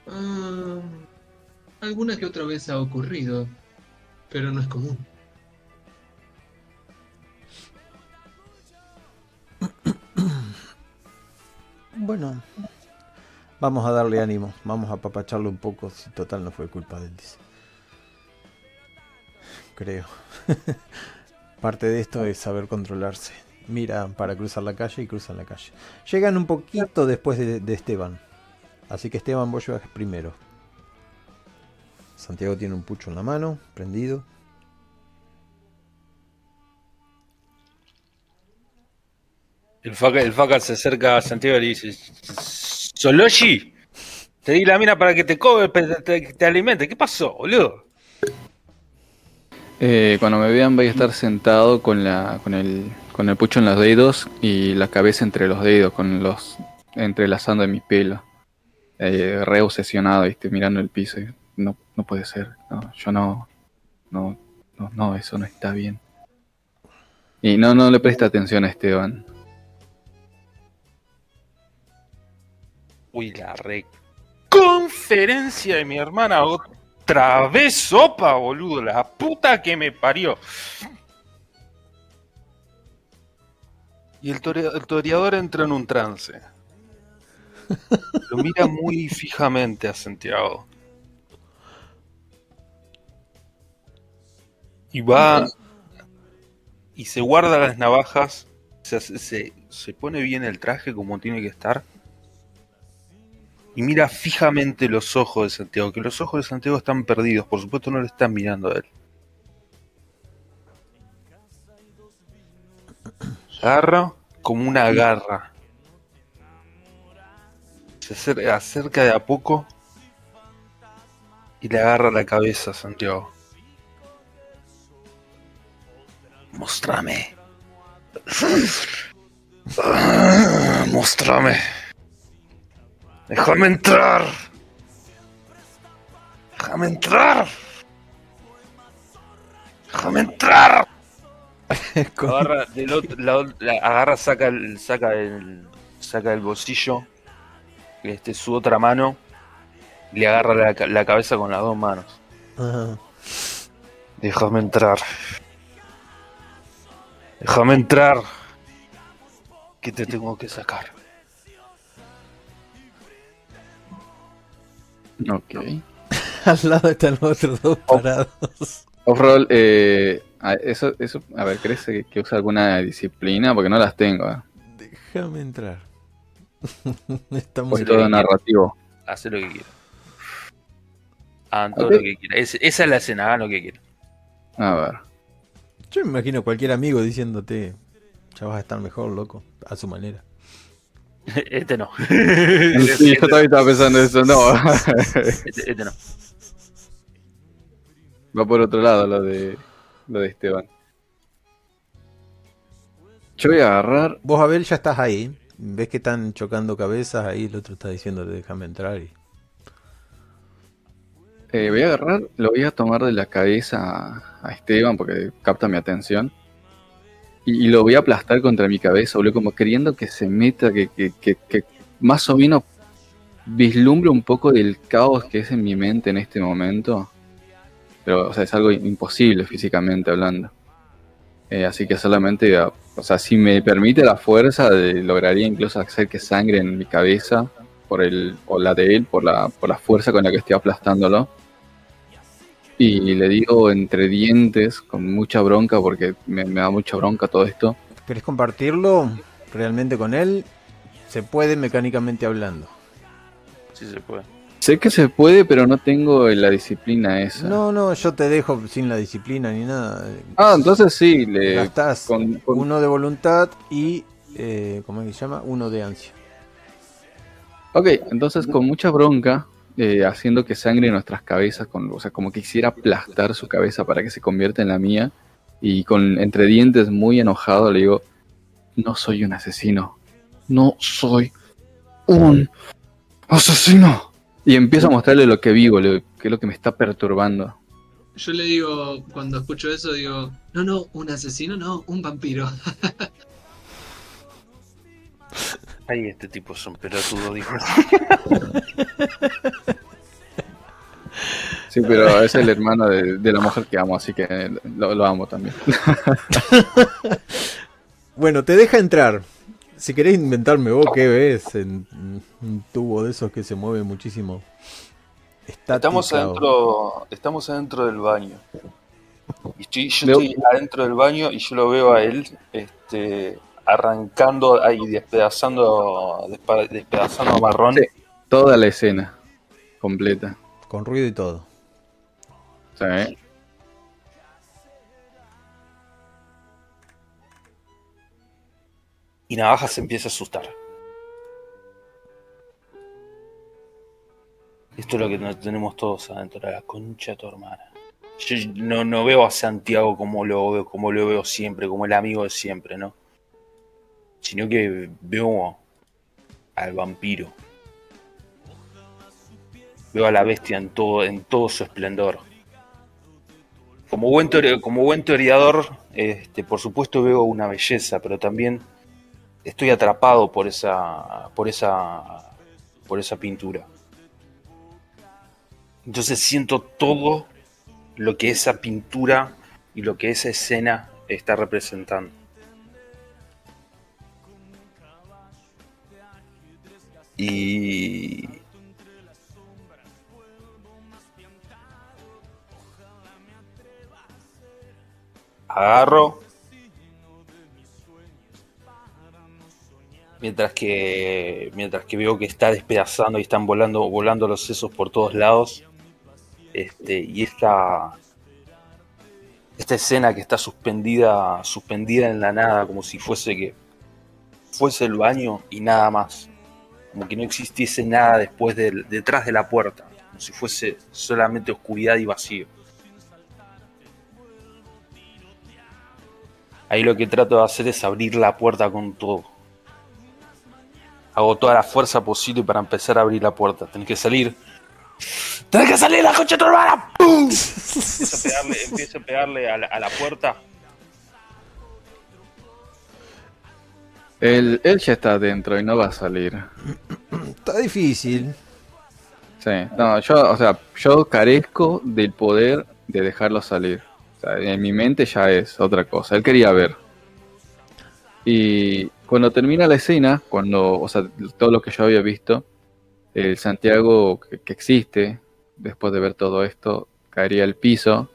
S4: Ah, alguna que otra vez ha ocurrido, pero no es común.
S1: Bueno, vamos a darle ánimo, vamos a apapacharlo un poco, si total no fue culpa de él, dice. Creo. Parte de esto es saber controlarse. Mira para cruzar la calle y cruzan la calle. Llegan un poquito después de, Esteban. Así que Esteban, vos llevas primero. Santiago tiene un pucho en la mano, prendido.
S2: El faca, el faca se acerca a Santiago y le dice: Soloshi, te di la mina para que te cobre, te, te- te alimente. ¿Qué pasó, boludo?
S3: Eh, cuando me vean voy a estar sentado con la con el con el pucho en los dedos y la cabeza entre los dedos con los entrelazando en mis pelos eh, re obsesionado ¿viste? mirando el piso no no puede ser no, yo no no no no eso no está bien y no no le presta atención a Esteban
S2: Uy, la re. Conferencia de mi hermana otra vez sopa, boludo. La puta que me parió. Y el, tore- el toreador entra en un trance. Lo mira muy fijamente a Santiago. Y va y se guarda las navajas, se, se, se pone bien el traje como tiene que estar y mira fijamente los ojos de Santiago, que los ojos de Santiago están perdidos, por supuesto no le están mirando a él. Agarra como una garra. Se acer- acerca de a poco y le agarra la cabeza a Santiago. Mostrame Mostrame. Déjame entrar. Déjame entrar. Déjame entrar. Agarra, del otro- la- la- agarra, saca el, saca el, saca del bolsillo, este, su otra mano, y le agarra la, ca- la cabeza con las dos manos.
S1: Ajá.
S2: Déjame entrar. Déjame entrar. Que te tengo que sacar.
S3: Ok.
S1: Al lado están los otros dos parados.
S3: Off-roll, eh, eso, eso, a ver, ¿crees que, que usa alguna disciplina? Porque no las tengo. ¿eh?
S1: Déjame entrar. Estamos
S3: Pues
S2: Sí,
S3: todo
S2: lo que
S3: narrativo.
S2: Hace lo que quiera. Hagan todo lo que quiera. Es- esa es la escena, hagan lo que quieran.
S3: A ver.
S1: Yo me imagino cualquier amigo diciéndote, ya vas a estar mejor, loco, a su manera.
S2: Este no.
S3: Sí, yo también estaba pensando eso. No,
S2: Este, este no.
S3: va por otro lado lo de, lo de Esteban. Yo voy a agarrar.
S1: Vos, Abel, ya estás ahí. Ves que están chocando cabezas, ahí el otro está diciendo, déjame entrar. Y...
S3: eh, voy a agarrar, lo voy a tomar de la cabeza a, a Esteban porque capta mi atención. Y, lo voy a aplastar contra mi cabeza, boludo, como queriendo que se meta, que, que, que, más o menos vislumbre un poco del caos que es en mi mente en este momento. Pero, o sea, es algo imposible físicamente hablando. Eh, así que solamente, o sea, si me permite la fuerza, de- lograría incluso hacer que sangre en mi cabeza, por el, o la de él, por la, por la fuerza con la que estoy aplastándolo. Y le digo entre dientes, con mucha bronca, porque me, me da mucha bronca todo esto.
S1: ¿Querés compartirlo realmente con él? Se puede mecánicamente hablando.
S2: Sí se puede.
S3: Sé que se puede, pero no tengo la disciplina esa.
S1: No, no, yo te dejo sin la disciplina ni nada.
S3: Ah, entonces sí, le,
S1: Gastás
S3: con- con-
S1: uno de voluntad y, eh, ¿cómo es que se llama? Uno de ansia.
S3: Ok, entonces con mucha bronca, eh, haciendo que sangre nuestras cabezas, con, o sea, como que quisiera aplastar su cabeza para que se convierta en la mía, y con entre dientes muy enojado le digo, no soy un asesino, no soy un asesino. Y empiezo a mostrarle lo que vivo, digo, que es lo que me está perturbando.
S4: Yo le digo, cuando escucho eso, digo, no, no, un asesino, no, un vampiro.
S2: Ay, este tipo es un pelotudo, dijo.
S3: Sí, pero es el hermano de, de la mujer que amo, así que lo, lo amo también.
S1: Bueno, te deja entrar. Si querés inventarme vos, ¿qué ves? En un tubo de esos que se mueve muchísimo.
S2: Estamos adentro, estamos adentro del baño. Y estoy, yo estoy adentro del baño y yo lo veo a él este, arrancando ahí, despedazando, despedazando a marrón.
S3: Sí. Toda la escena completa.
S1: Con ruido y todo.
S3: Sí.
S2: Y Navaja se empieza a asustar. Esto es lo que tenemos todos adentro, la concha de tu hermana. Yo no, no veo a Santiago como lo veo, como lo veo siempre, como el amigo de siempre, ¿no? Sino que veo al vampiro. Veo a la bestia en todo, en todo su esplendor. Como buen, como buen teoreador, este, por supuesto veo una belleza, pero también estoy atrapado por esa, por esa, por esa pintura. Entonces siento todo lo que esa pintura y lo que esa escena está representando. Y agarro mientras que mientras que veo que está despedazando y están volando volando los sesos por todos lados este y esta esta escena que está suspendida suspendida en la nada como si fuese que fuese el baño y nada más como que no existiese nada después del detrás de la puerta como si fuese solamente oscuridad y vacío Ahí lo que trato de hacer es abrir la puerta con todo. Hago toda la fuerza posible para empezar a abrir la puerta. Tenés que salir. ¡Tenés que salir la coche de tu hermana! ¡Pum! Empiezo a pegarle, a la puerta.
S3: Él, él ya está adentro y no va a salir.
S1: Está difícil.
S3: Sí, no, yo, o sea, yo carezco del poder de dejarlo salir. O sea, en mi mente ya es otra cosa. Él quería ver. Y cuando termina la escena, cuando, o sea, todo lo que yo había visto, el Santiago que, que existe, después de ver todo esto, caería al piso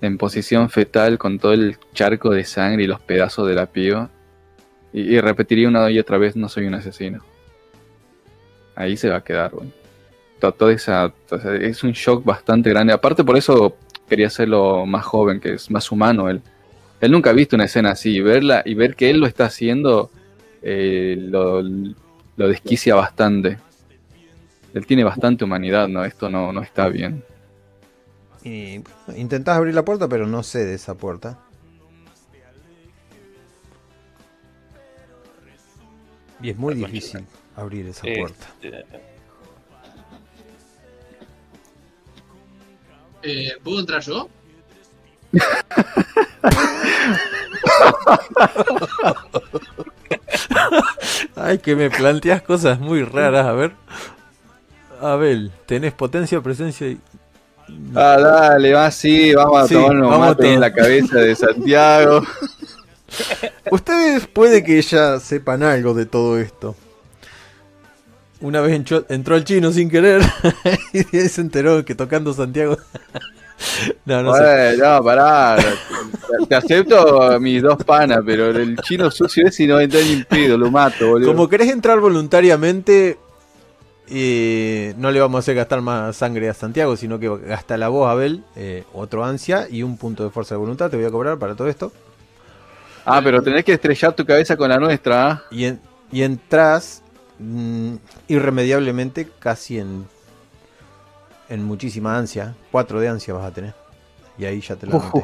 S3: en posición fetal con todo el charco de sangre y los pedazos de la piba. Y, repetiría una y otra vez, no soy un asesino. Ahí se va a quedar, güey. To- Toda esa, es un shock bastante grande. Aparte por eso quería hacerlo más joven, que es más humano él. Él nunca ha visto una escena así. Y verla y ver que él lo está haciendo eh, lo, desquicia bastante. Él tiene bastante humanidad, ¿no? Esto no, no está bien.
S1: Y intentás abrir la puerta, pero no sé de esa puerta. Y es muy difícil abrir esa
S2: Eh,
S1: puerta.
S2: eh,
S4: ¿Puedo entrar yo?
S1: Ay, que me planteas cosas muy raras. A ver. Abel, tenés potencia, presencia y.
S3: Ah, dale, va así, vamos a
S1: Sí, vamos a
S3: en
S1: tomar.
S3: la cabeza de Santiago.
S1: Ustedes puede que ya sepan algo de todo esto. Una vez entró, entró el chino sin querer y se enteró que tocando Santiago. no, no sé.
S3: Bueno, no, pará. Te, te acepto mis dos panas, pero el chino sucio ese no entra ni en pedo, lo mato, boludo.
S1: Como querés entrar voluntariamente, eh, no le vamos a hacer gastar más sangre a Santiago, sino que gasta la voz Abel, eh, otro ansia y un punto de fuerza de voluntad. Te voy a cobrar para todo esto.
S3: Ah, pero tenés que estrellar tu cabeza con la nuestra, ¿ah?
S1: Y, en- y entras mm, irremediablemente casi en, en muchísima ansia. Cuatro de ansia vas a tener. Y ahí ya te lo anoté.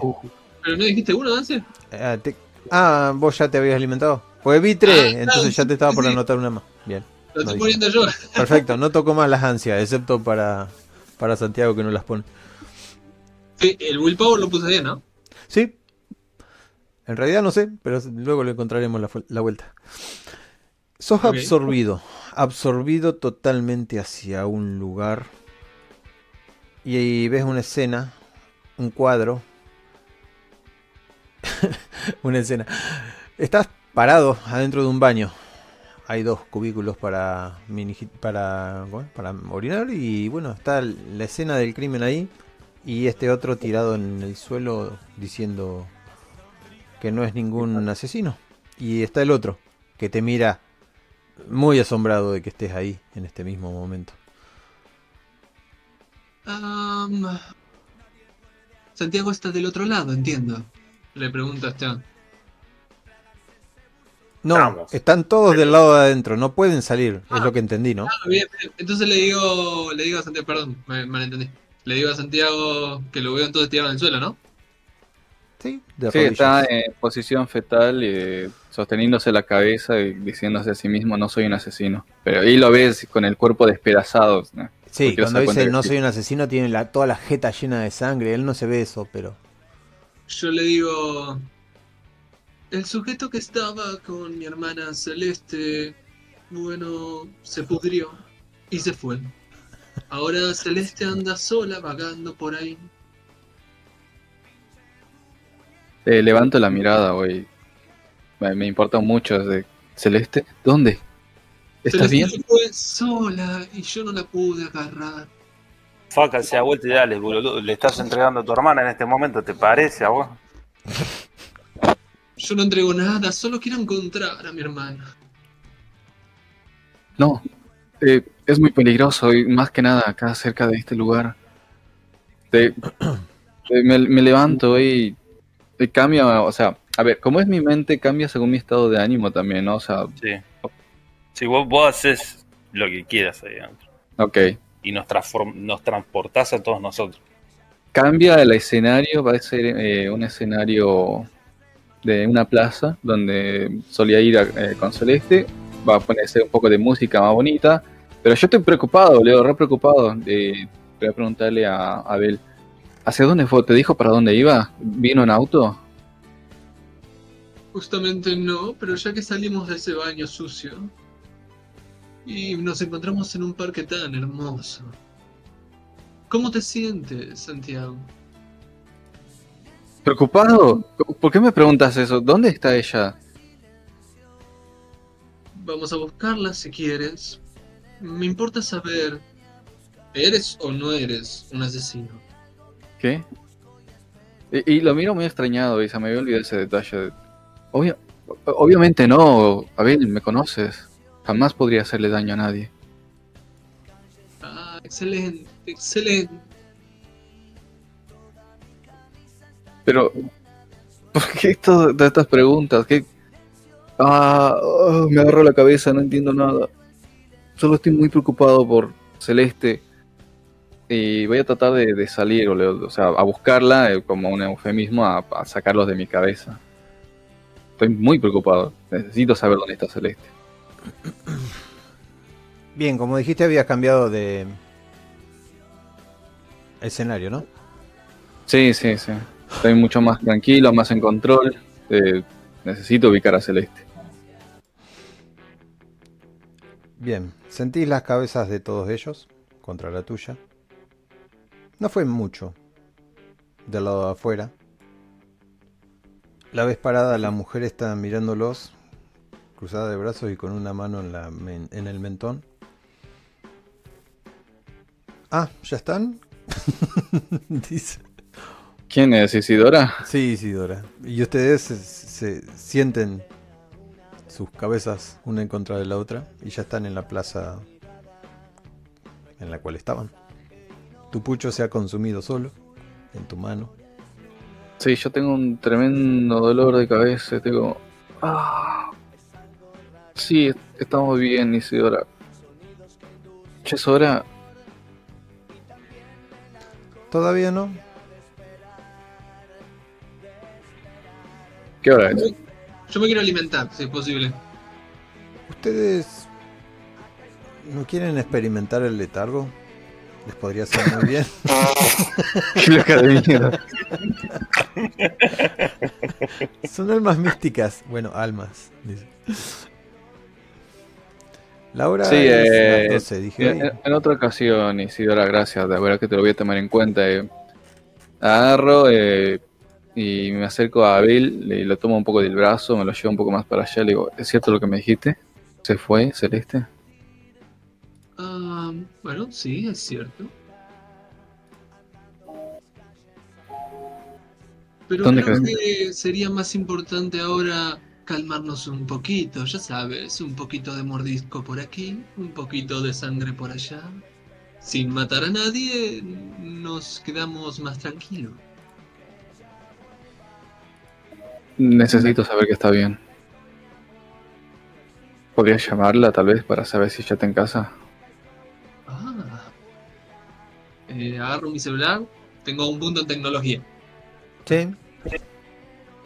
S4: ¿Pero no dijiste uno, Dance?
S1: Ah, te- ah, vos ya te habías alimentado. Pues vi tres,
S4: Ah, claro,
S1: entonces ya te estaba por
S4: sí.
S1: anotar una más. Bien.
S4: Lo
S1: No
S4: estoy poniendo yo.
S1: Perfecto, no toco más las ansias, excepto para, para Santiago que no las pone.
S4: Sí, el willpower lo puse bien, ¿no?
S1: Sí. En realidad no sé, pero luego le encontraremos la, vuelta. Sos absorbido, absorbido totalmente hacia un lugar y ahí ves una escena, un cuadro, una escena. Estás parado adentro de un baño. Hay dos cubículos para mini- para ¿cómo es? para orinar y bueno, está la escena del crimen ahí y este otro tirado en el suelo diciendo que no es ningún asesino. Y está el otro que te mira muy asombrado de que estés ahí en este mismo momento.
S4: Am, Santiago está del otro lado, entiendo. Le pregunto a Esteban.
S1: No,
S2: Vamos.
S1: están todos del lado de adentro, no pueden salir, es lo que entendí, ¿no?
S4: Ah, bien, bien. Entonces le digo, le digo a Santiago, perdón, me malentendí. Le digo a Santiago que lo veo entonces tirado en el suelo, ¿no?
S1: Sí, de
S3: Sí, está en posición fetal, eh, sosteniéndose la cabeza y diciéndose a sí mismo, no soy un asesino. Pero ahí lo ves con el cuerpo despedazado. ¿no?
S1: Sí,
S3: Porque
S1: cuando dice no soy un asesino tiene la, toda la jeta llena de sangre, él no se ve eso, pero...
S4: Yo le digo, el sujeto que estaba con mi hermana Celeste, bueno, se pudrió y se fue. Ahora Celeste anda sola vagando por ahí.
S3: Eh, levanto la mirada, güey. Me, me importa mucho. De, Celeste, ¿dónde? ¿Estás
S4: Celeste
S3: bien?
S4: se fue sola y yo no la pude agarrar.
S2: Faca, se da vuelta y dale, boludo. Le estás entregando a tu hermana en este momento, ¿te parece a vos?
S4: Yo no entrego nada, solo quiero encontrar a mi hermana.
S3: No. Eh, es muy peligroso y más que nada acá cerca de este lugar. Te- eh, me, me levanto y cambia, o sea, a ver, como es mi mente, cambia según mi estado de ánimo también, ¿no? O sea,
S2: Sí. Si vos, vos haces lo que quieras ahí adentro.
S3: ok.
S2: Y nos, nos transportás a todos nosotros.
S3: Cambia el escenario, va a ser eh, un escenario de una plaza donde solía ir eh, con Celeste. Va a ponerse un poco de música más bonita. Pero yo estoy preocupado, Leo, re preocupado. Eh, voy a preguntarle a Abel. ¿Hacia dónde fue? ¿Te dijo para dónde iba? ¿Vino en auto?
S4: Justamente no, pero ya que salimos de ese baño sucio y nos encontramos en un parque tan hermoso. ¿Cómo te sientes, Santiago?
S3: ¿Preocupado? ¿Por qué me preguntas eso? ¿Dónde está ella?
S4: Vamos a buscarla si quieres. Me importa saber, ¿eres o no eres un asesino?
S3: ¿Qué? Y, y lo miro muy extrañado, Isa, me había olvidado ese detalle. Obvia- obviamente no, Abel, me conoces. Jamás podría hacerle daño a nadie.
S4: Ah, excelente, excelente.
S3: Pero, ¿por qué esto- todas estas preguntas? ¿Qué? Ah, oh, me agarró la cabeza, no entiendo nada. Solo estoy muy preocupado por Celeste. Y voy a tratar de, de salir, o, sea, a buscarla eh, como un eufemismo, a, a sacarlos de mi cabeza. Estoy muy preocupado. Necesito saber dónde está Celeste.
S1: Bien, como dijiste, habías cambiado de escenario, ¿no?
S3: Sí, sí, sí. Estoy mucho más tranquilo, más en control. Eh, necesito ubicar a Celeste.
S1: Bien, sentís las cabezas de todos ellos contra la tuya. No fue mucho del lado de afuera. La vez parada, la mujer está mirándolos, cruzada de brazos y con una mano en, la men- en el mentón. Ah, ¿ya están? Dice.
S3: ¿Quién es Isidora?
S1: Sí, Isidora. Y ustedes se, se sienten sus cabezas una en contra de la otra y ya están en la plaza en la cual estaban. Tu pucho se ha consumido solo en tu mano.
S3: Sí, yo tengo un tremendo dolor de cabeza. Tengo. Ah. Sí, est- estamos bien, Isidora. Ya es hora.
S1: Todavía no.
S3: ¿Qué hora es?
S4: Yo me quiero alimentar, si es posible.
S1: ¿Ustedes no quieren experimentar el letargo? Les podría ser muy bien. Son almas místicas. Bueno, almas. dice. La hora
S3: Sí, eh,
S1: las 12, dije.
S3: En, en otra ocasión, Isidora, gracias. De verdad que te lo voy a tomar en cuenta. eh. Agarro eh, y me acerco a Abel, le lo tomo un poco del brazo, me lo llevo un poco más para allá. Le digo, ¿es cierto lo que me dijiste? ¿Se fue, Celeste?
S4: Bueno, sí, es cierto. Pero
S3: ¿Dónde
S4: creo que sería más importante ahora calmarnos un poquito, ya sabes, un poquito de mordisco por aquí, un poquito de sangre por allá. Sin matar a nadie, nos quedamos más tranquilos.
S3: Necesito saber que está bien. ¿Podrías llamarla tal vez para saber si ya está en casa?
S4: Eh, agarro mi celular, tengo un punto en tecnología.
S1: Sí.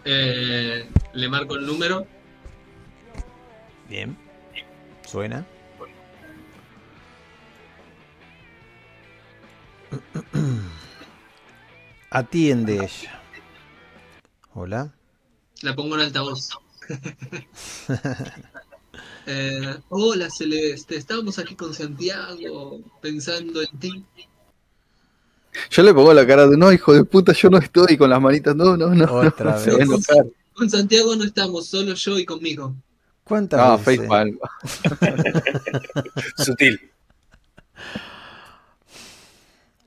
S4: Eh, le marco el número.
S1: Bien. Suena. Atiende ella. Hola.
S4: La pongo en altavoz. Eh, hola Celeste, estábamos aquí con Santiago pensando en ti.
S3: Yo le pongo la cara de no, hijo de puta, yo no estoy con las manitas. No, no, no.
S1: Otra
S3: no,
S1: vez.
S4: Con Santiago no estamos, solo yo y conmigo.
S1: ¿Cuántas
S3: No,
S1: veces?
S2: Sutil.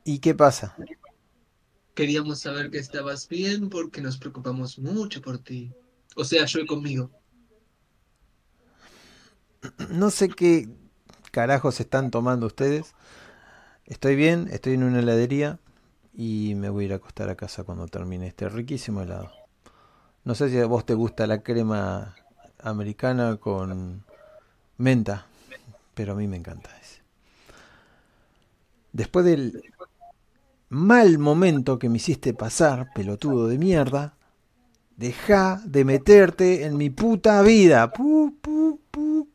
S1: ¿Y qué pasa?
S4: Queríamos saber que estabas bien porque nos preocupamos mucho por ti. O sea, yo y conmigo.
S1: No sé qué carajos están tomando ustedes. Estoy bien, estoy en una heladería y me voy a ir a acostar a casa cuando termine este riquísimo helado. No sé si a vos te gusta la crema americana con menta, pero a mí me encanta ese. Después del mal momento que me hiciste pasar, pelotudo de mierda, Deja de meterte en mi puta vida. Pu, pu, pu.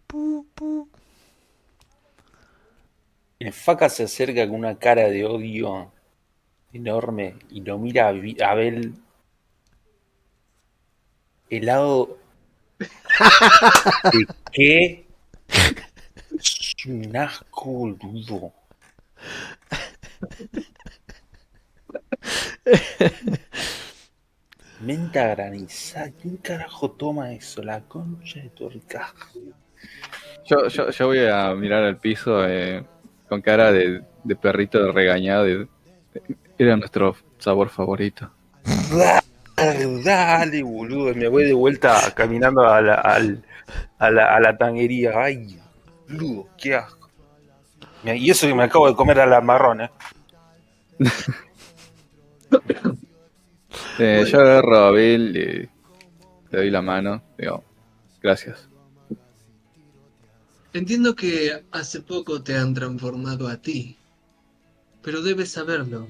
S2: El faca se acerca con una cara de odio enorme y lo mira a Abel. Helado de qué es un asco boludo. Menta granizada ¿quién carajo toma eso? la concha de tu ricaja
S3: Yo, yo, yo voy a mirar al piso eh, con cara de, de perrito regañado. de- era nuestro sabor favorito.
S2: Dale, boludo. Me voy de vuelta caminando a la, a la, a la tanguería. Ay, boludo, qué asco. Y eso que me acabo de comer a la marrón, ¿eh?
S3: Eh, yo agarro a Abel y le doy la mano. Digo, gracias.
S4: Entiendo que hace poco te han transformado a ti, pero debes saberlo.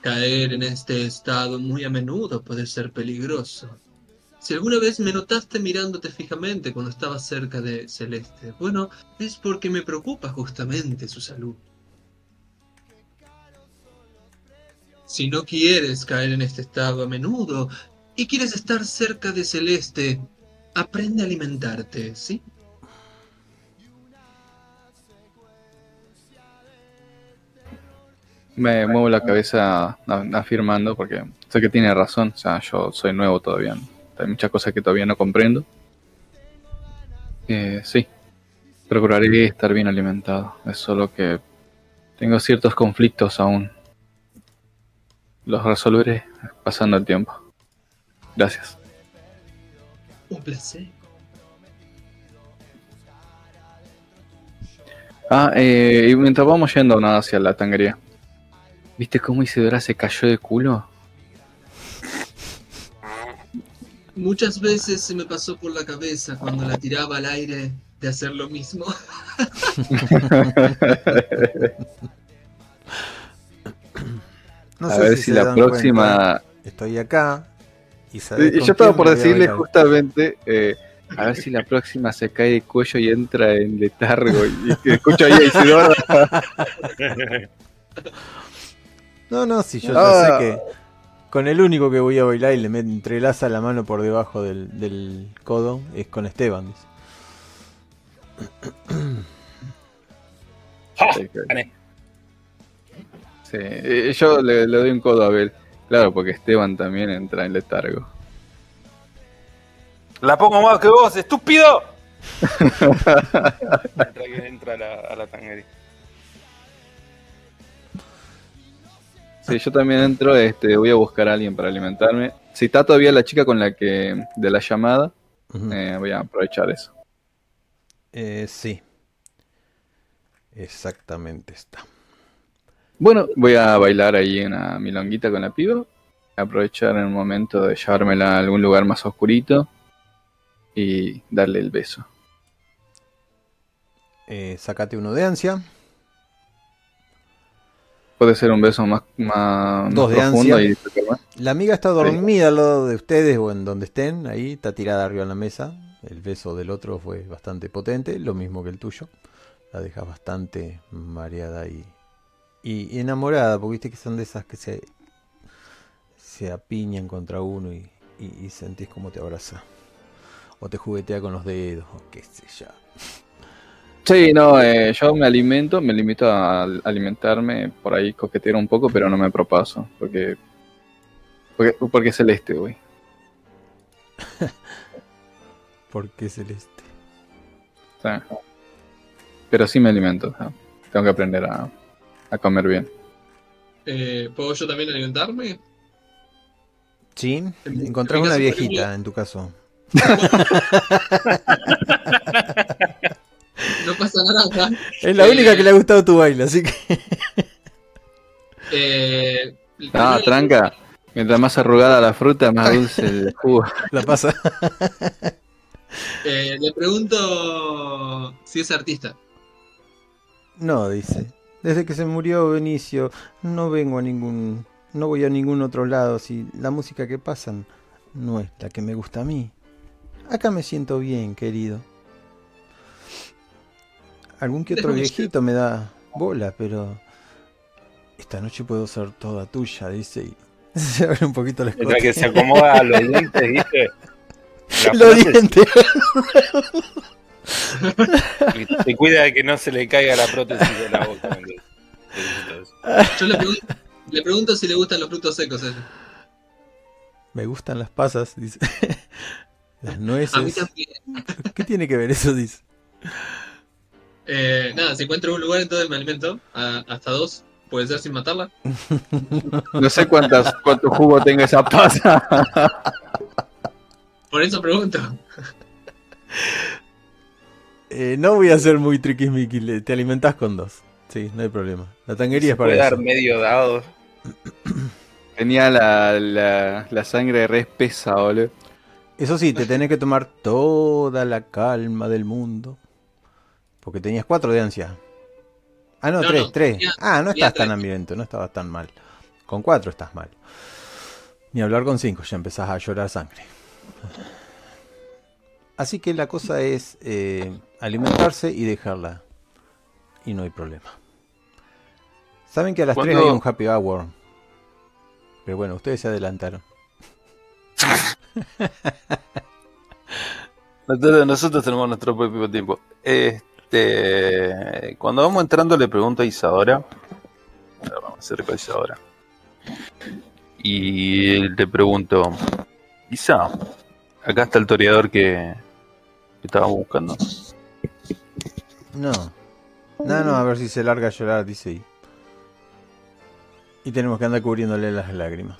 S4: Caer en este estado muy a menudo puede ser peligroso. Si alguna vez me notaste mirándote fijamente cuando estabas cerca de Celeste, bueno, es porque me preocupa justamente su salud. Si no quieres caer en este estado a menudo y quieres estar cerca de Celeste, aprende a alimentarte, ¿sí?
S3: Me muevo la cabeza afirmando porque sé que tiene razón. O sea, yo soy nuevo todavía. Hay muchas cosas que todavía no comprendo. Eh, sí, procuraré estar bien alimentado. Es solo que tengo ciertos conflictos aún. Los resolveré pasando el tiempo. Gracias.
S4: Un placer.
S3: Ah, eh, y mientras vamos yendo nada hacia la tanguería. ¿Viste cómo Isidora se cayó de culo?
S4: Muchas veces se me pasó por la cabeza cuando la tiraba al aire de hacer lo mismo.
S1: No
S3: a
S1: sé
S3: ver
S1: si,
S3: si,
S1: se
S3: la
S1: dan
S3: próxima...
S1: cuenta, Estoy acá. Y,
S3: Y
S1: con
S3: yo estaba por
S1: a
S3: decirle justamente, eh, a ver si la próxima se cae de cuello y entra en letargo. Y, que escucho ahí a Isidora.
S1: No, no, si yo
S3: Ah.
S1: ya sé que con el único que voy a bailar y le me entrelaza la mano por debajo del, del codo es con Esteban. dice.
S2: ¡Ja!
S3: Sí, que-
S2: Gané.
S3: sí, eh, yo le, le doy un codo a Abel. Claro, porque Esteban también entra en letargo.
S2: La pongo más que vos, estúpido. Mientras que entra a la, a la tanguería.
S3: Sí, yo también entro, este, voy a buscar a alguien para alimentarme. Si está todavía la chica con la que, de la llamada, eh, voy a aprovechar eso.
S1: Eh, sí. Exactamente está.
S3: Bueno, voy a bailar ahí una milonguita con la piba. Aprovechar el momento de llevármela a algún lugar más oscurito y darle el beso.
S1: Eh, sacate uno de ansia.
S3: Puede ser un beso más, más,
S1: Dos
S3: más
S1: de
S3: profundo
S1: ansia.
S3: y.
S1: La amiga está dormida al lado de ustedes o en donde estén. Ahí está tirada arriba en la mesa. El beso del otro fue bastante potente, lo mismo que el tuyo. La dejas bastante mareada y, y enamorada, porque viste que son de esas que se, se apiñan contra uno y, y- y sentís como te abraza. O te juguetea con los dedos, o qué sé yo.
S3: Sí, no, eh, yo me alimento, me limito a alimentarme, por ahí coqueteo un poco, pero no me propaso, porque porque, porque es celeste, güey.
S1: Porque celeste.
S3: O sea, pero sí me alimento, tengo que aprender a, a comer bien.
S4: Eh, ¿Puedo yo también alimentarme?
S1: Sí, encontrás una viejita en tu caso. Es la
S4: Eh,
S1: única que le ha gustado tu baile, así que.
S4: Eh,
S3: Ah, tranca. Mientras más arrugada la fruta, más dulce el jugo.
S1: La pasa.
S4: eh, le pregunto si es artista.
S1: No, dice. Desde que se murió Benicio, no vengo a ningún. No voy a ningún otro lado. Si la música que pasan no es la que me gusta a mí. Acá me siento bien, querido. Algún que otro viejito me da bola, pero esta noche puedo ser toda tuya, dice y se abre un poquito la
S2: La que se acomoda a los dientes. La
S1: Los dientes.
S2: es- Se cuida de que no se le caiga la prótesis de la boca. ¿me entiendes?
S4: Yo le pregunto, le pregunto si le gustan los frutos secos. a ella.
S1: Me gustan las pasas, dice. Las
S4: A mí
S1: nueces.
S4: también.
S1: ¿Qué tiene que ver eso? Dice.
S4: Eh, nada, si encuentro un lugar entonces me alimento. a- hasta dos. Puede ser sin matarla.
S3: No sé cuántas, cuánto jugo tenga esa pasa.
S4: Por eso pregunto.
S1: Eh, no voy a ser muy triquismiqui, te alimentás con dos. Sí, no hay problema. La tanguería es para
S2: puede dar
S1: eso.
S2: medio dado.
S3: Tenía la, la, la sangre re espesa, boludo.
S1: Eso sí, te tenés que tomar toda la calma del mundo. Porque tenías cuatro de ansia. Ah, no,
S4: No,
S1: tres,
S4: no,
S1: tres.
S4: tenía-
S1: ah, no estás tan
S4: tres.
S1: hambriento, no estabas tan mal. Con cuatro estás mal. Ni hablar con cinco, ya empezás a llorar sangre. Así que la cosa es eh, alimentarse y dejarla. Y no hay problema. Saben que a las tres
S2: ¿Cuándo-
S1: hay un happy hour. Pero bueno, ustedes se adelantaron.
S2: Nosotros, nosotros tenemos nuestro propio tiempo. Este, cuando vamos entrando le pregunto a Isadora. Vamos cerca a Isadora. Y le pregunto, Isa, acá está el toreador que, que estábamos buscando.
S1: No. No, no, a ver si se larga a llorar, dice y. Y tenemos que andar cubriéndole las lágrimas.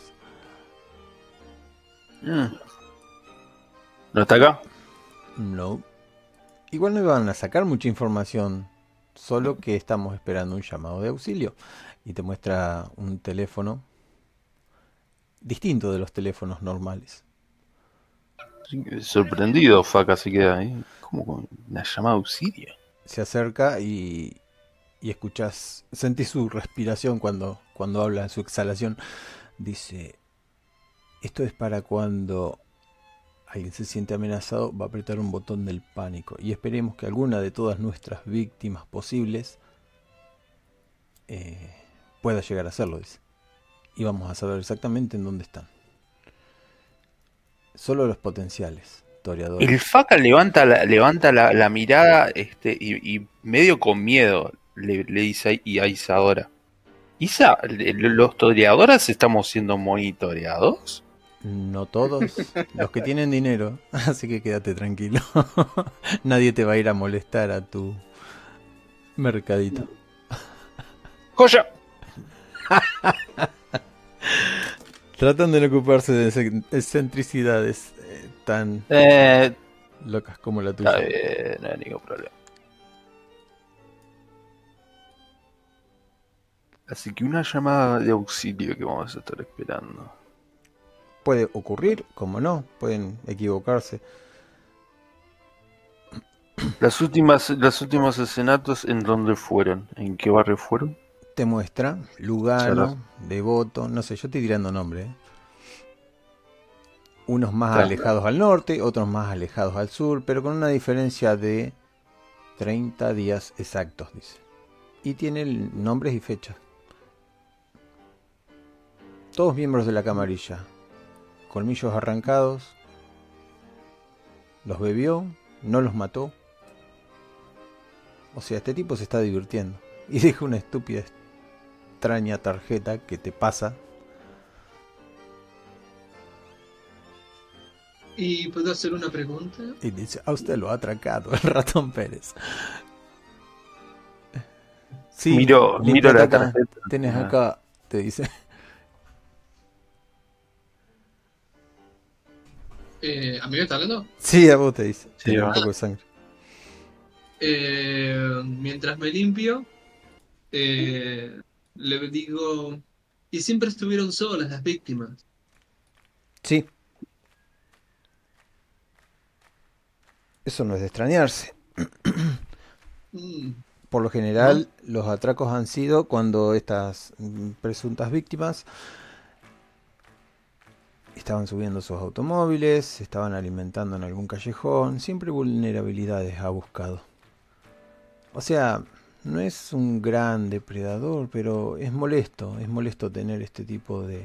S2: Mm. ¿No está acá?
S1: No. Igual no iban a sacar mucha información. Solo que estamos esperando un llamado de auxilio. Y te muestra un teléfono distinto de los teléfonos normales.
S2: Sorprendido, Faca se queda ahí. Como con una llamada de auxilio.
S1: Se acerca y, y escuchas, sentís su respiración cuando, cuando habla, su exhalación. Dice, esto es para cuando alguien se siente amenazado, va a apretar un botón del pánico. Y esperemos que alguna de todas nuestras víctimas posibles eh, pueda llegar a hacerlo, dice. Y vamos a saber exactamente en dónde están. Solo los potenciales, toreadores.
S2: El Faca levanta la, levanta la, mirada este, y, medio con miedo le, le dice a, a Isadora. Isa, ¿los toreadores estamos siendo monitoreados?
S1: No todos, los que tienen dinero, así que quédate tranquilo. Nadie te va a ir a molestar a tu mercadito.
S2: ¡Joya!
S1: Tratan de no ocuparse de excen- excentricidades eh, tan
S2: Eh,
S1: locas como la
S2: está
S1: tuya.
S2: bien, no hay ningún problema. Así que una llamada de auxilio que vamos a estar esperando.
S1: Puede ocurrir, como no, pueden equivocarse.
S2: Las últimas, los últimos escenatos en dónde fueron, en qué barrio fueron.
S1: Te muestra Lugano, Devoto, no sé, yo estoy tirando nombre. ¿eh? Unos más
S2: Claro.
S1: alejados al norte, otros más alejados al sur, pero con una diferencia de 30 días exactos, dice. Y tiene nombres y fechas. Todos miembros de la camarilla. Colmillos arrancados. Los bebió, no los mató. O sea, este tipo se está divirtiendo. Y deja una estúpida, extraña tarjeta que te pasa.
S4: ¿Y puedo hacer una pregunta?
S1: Y dice, a usted lo ha atracado el ratón Pérez. Sí,
S2: miro, miro la
S1: acá,
S2: tarjeta.
S1: Tenés
S2: Ah.
S1: acá, te dice.
S4: Eh, ¿A mí me está hablando?
S1: Sí, a vos te dice.
S2: Sí,
S1: Tiene un poco de sangre.
S4: Eh, mientras me limpio, eh, le digo, y siempre estuvieron solas las víctimas.
S1: Sí. Eso no es de extrañarse.
S4: Mm,
S1: Por lo general, los atracos han sido cuando estas presuntas víctimas estaban subiendo sus automóviles, se estaban alimentando en algún callejón, siempre vulnerabilidades ha buscado. O sea, no es un gran depredador, pero es molesto, es molesto tener este tipo de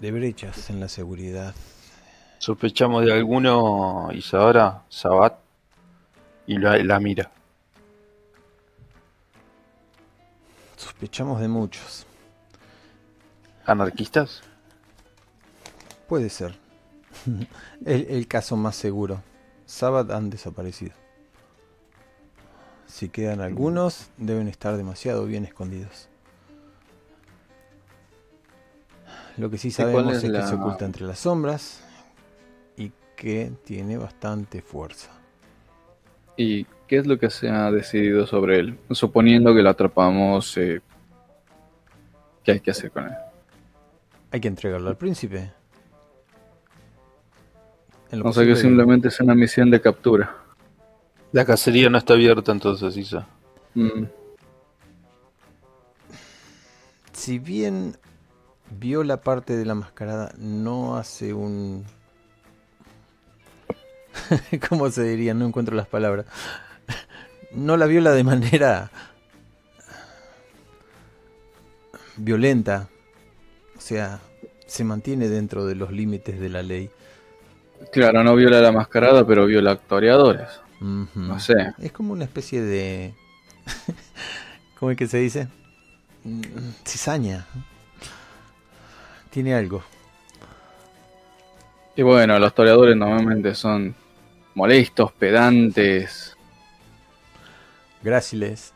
S1: de brechas en la seguridad.
S2: Sospechamos de alguno, Isadora, Sabat, y la, la mira.
S1: Sospechamos de muchos.
S2: ¿Anarquistas?
S1: Puede ser. el, el caso más seguro. Sabat han desaparecido. Si quedan algunos, deben estar demasiado bien escondidos. Lo que sí sabemos
S3: es
S1: es, que se oculta entre las sombras y que tiene bastante fuerza.
S3: ¿Y qué es lo que se ha decidido sobre él? Suponiendo que lo atrapamos, eh, ¿qué hay que hacer con él?
S1: Hay que entregarlo al príncipe. En lo
S3: O sea que simplemente es una misión de captura.
S2: La cacería no está abierta entonces, Isa.
S3: Mm,
S1: Si bien vio la parte de la mascarada, no hace un... ¿Cómo se diría? No encuentro las palabras. No la viola de manera violenta. O sea, se mantiene dentro de los límites de la ley.
S3: Claro, no viola la mascarada, pero viola actoreadores.
S1: Ujú.
S3: No sé.
S1: Es como una especie de... ¿Cómo es que se dice? Mm, Cizaña. Tiene algo.
S3: Y bueno, los toreadores normalmente son molestos, pedantes.
S1: Gráciles.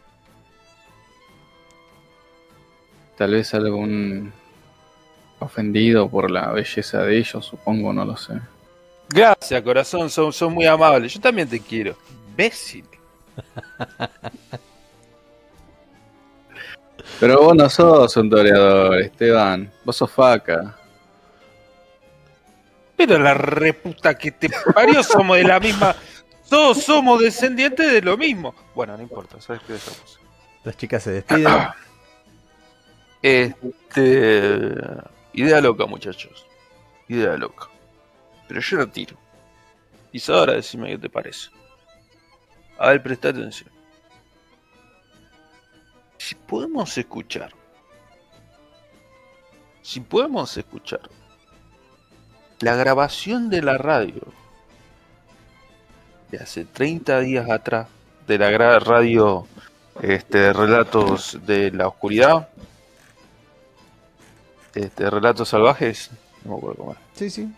S3: Tal vez algún ofendido por la belleza de ellos, supongo, no lo sé.
S2: Gracias, corazón, son, son muy amables. Yo también te quiero. Imbécil.
S3: Pero vos no sos un toreador, Esteban. Vos sos faca.
S2: Pero la reputa que te parió, somos de la misma. Todos somos descendientes de lo mismo. Bueno, no importa, ¿sabes qué dejamos?
S1: Las chicas se despiden.
S2: Este. Idea loca, muchachos. Idea loca. Pero yo lo tiro. Isadora, decime qué te parece. A ver, presta atención. Si podemos escuchar. Si podemos escuchar. La grabación de la radio. De hace 30 días atrás. De la radio. Este, Relatos de la Oscuridad. Este, Relatos Salvajes. No me acuerdo cómo era.
S1: Sí, sí.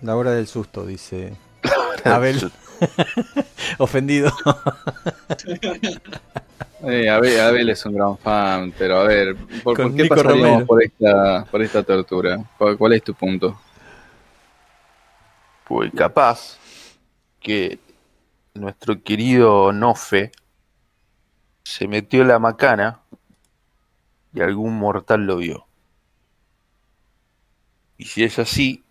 S1: La hora del susto, dice Abel. Ofendido.
S3: Eh, Abel, Abel es un gran fan, pero a ver, ¿por, qué pasaríamos por esta, por esta tortura? ¿Cuál, cuál es tu punto?
S2: Pues capaz que nuestro querido Nofe se metió la macana y algún mortal lo vio. Y si es así,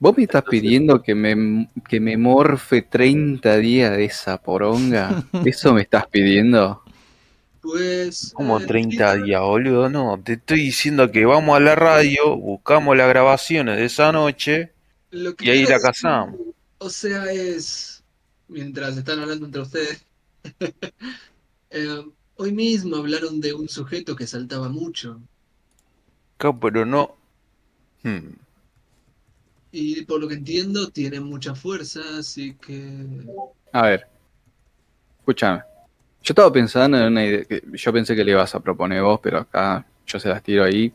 S3: ¿Vos me estás pidiendo que me, que me morfe 30 días de esa poronga? ¿Eso me estás pidiendo?
S4: Pues.
S2: como
S4: eh,
S2: 30
S4: Tito,
S2: días, boludo, no, te estoy diciendo que vamos a la radio, buscamos las grabaciones de esa noche
S4: lo que
S2: y ahí la
S4: decir,
S2: cazamos.
S4: O sea, es. Mientras están hablando entre ustedes. eh, hoy mismo hablaron de un sujeto que saltaba mucho.
S2: Acá, pero no. Hmm.
S4: Y por lo que entiendo, tiene mucha fuerza, así que.
S3: A ver, escúchame. Yo estaba pensando en una idea que yo pensé que le ibas a proponer vos, pero acá yo se las tiro ahí.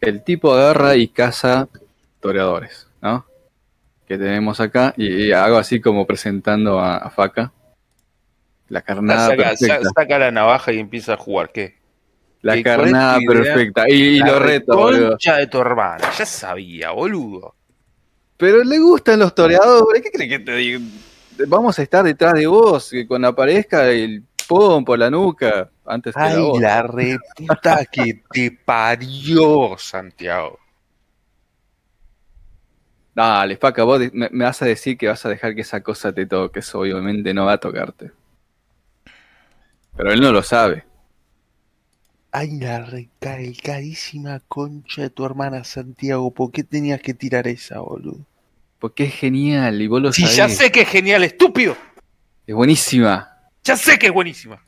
S3: El tipo agarra y caza toreadores, ¿no? Que tenemos acá, y, y hago así como presentando a, a Faca. La carnada
S2: saca,
S3: perfecta.
S2: saca la navaja y empieza a jugar, ¿qué?
S3: La
S2: ¿Qué-
S3: carnada perfecta. Y, y
S2: La
S3: lo reto, boludo.
S2: Concha de tu hermana, ya sabía, boludo.
S3: Pero le gustan los toreadores. ¿Qué crees que te diga? Vamos a estar detrás de vos, que cuando aparezca el pom por la nuca, antes que la
S2: Ay,
S3: voz.
S2: la reputa que te parió, Santiago.
S3: Dale, Faca, vos me, me vas a decir que vas a dejar que esa cosa te toque. Eso obviamente no va a tocarte. Pero él no lo sabe.
S2: Ay, la recalcadísima concha de tu hermana Santiago. ¿Por qué tenías que tirar esa, boludo?
S3: Porque es genial y vos lo
S2: Sí,
S3: sabés.
S2: ya sé que es genial, estúpido.
S3: Es buenísima.
S2: Ya sé que es buenísima.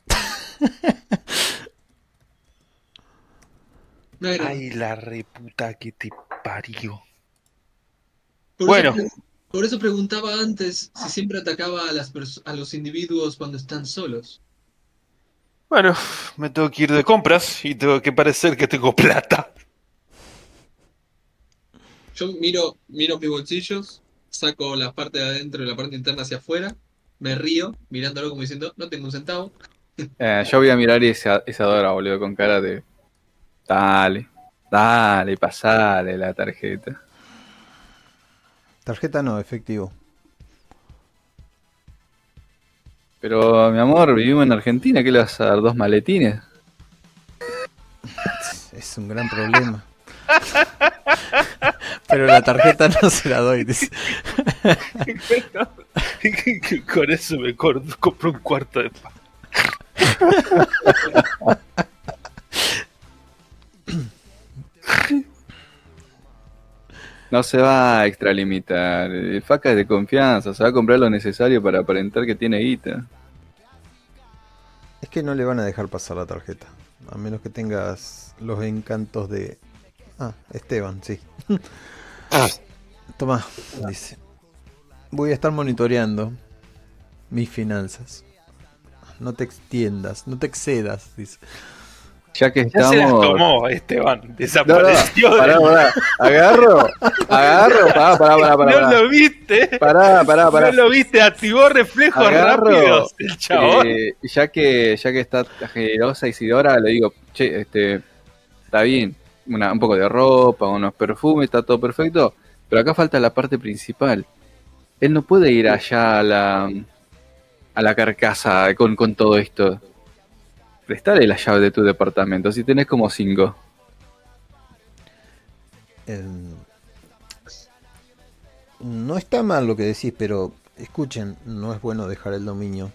S4: Bueno,
S2: Ay, la reputa que te parió.
S4: por
S2: bueno.
S4: Eso, por eso preguntaba antes si siempre atacaba a, las a los individuos cuando están solos.
S2: Bueno, me tengo que ir de compras y tengo que parecer que tengo plata.
S4: Yo miro, miro mis bolsillos, saco la parte de adentro y la parte interna hacia afuera, me río, mirándolo como diciendo, no tengo un centavo.
S3: Eh, yo voy a mirar esa, esa Dora, boludo, con cara de. Dale, dale, pasale la tarjeta.
S1: Tarjeta no, efectivo.
S3: Pero, mi amor, vivimos en Argentina, ¿qué le vas a dar? ¿Dos maletines?
S1: Es un gran problema. Pero la tarjeta no se la doy. dice.
S2: Con eso me compro un cuarto de pan.
S3: No se va a extralimitar. El faca es de confianza, se va a comprar lo necesario para aparentar que tiene guita.
S1: Es que no le van a dejar pasar la tarjeta. A menos que tengas los encantos de... Ah, Esteban, sí. Toma, dice. Voy a estar monitoreando mis finanzas. No te extiendas, no te excedas, dice.
S3: Ya que
S2: Ya se las
S3: estamos.
S2: tomó Esteban.
S3: No, no,
S2: Desapareció. de-
S3: pará, pará. Agarro, agarro, pará, pará, pará, pará.
S2: no lo viste.
S3: Pará, pará, pará.
S2: No lo viste. Activó reflejos
S3: Agarro,
S2: rápidos. El chabón.
S3: Eh, ya que ya que está generosa Isidora, le digo, che, este, está bien, una, un poco de ropa, unos perfumes, está todo perfecto, pero acá falta la parte principal. Él no puede ir allá a la, a la carcasa con, con todo esto. Prestale la llave de tu departamento, si tenés como cinco.
S1: Em, no está mal lo que decís, pero escuchen, no es bueno dejar el dominio.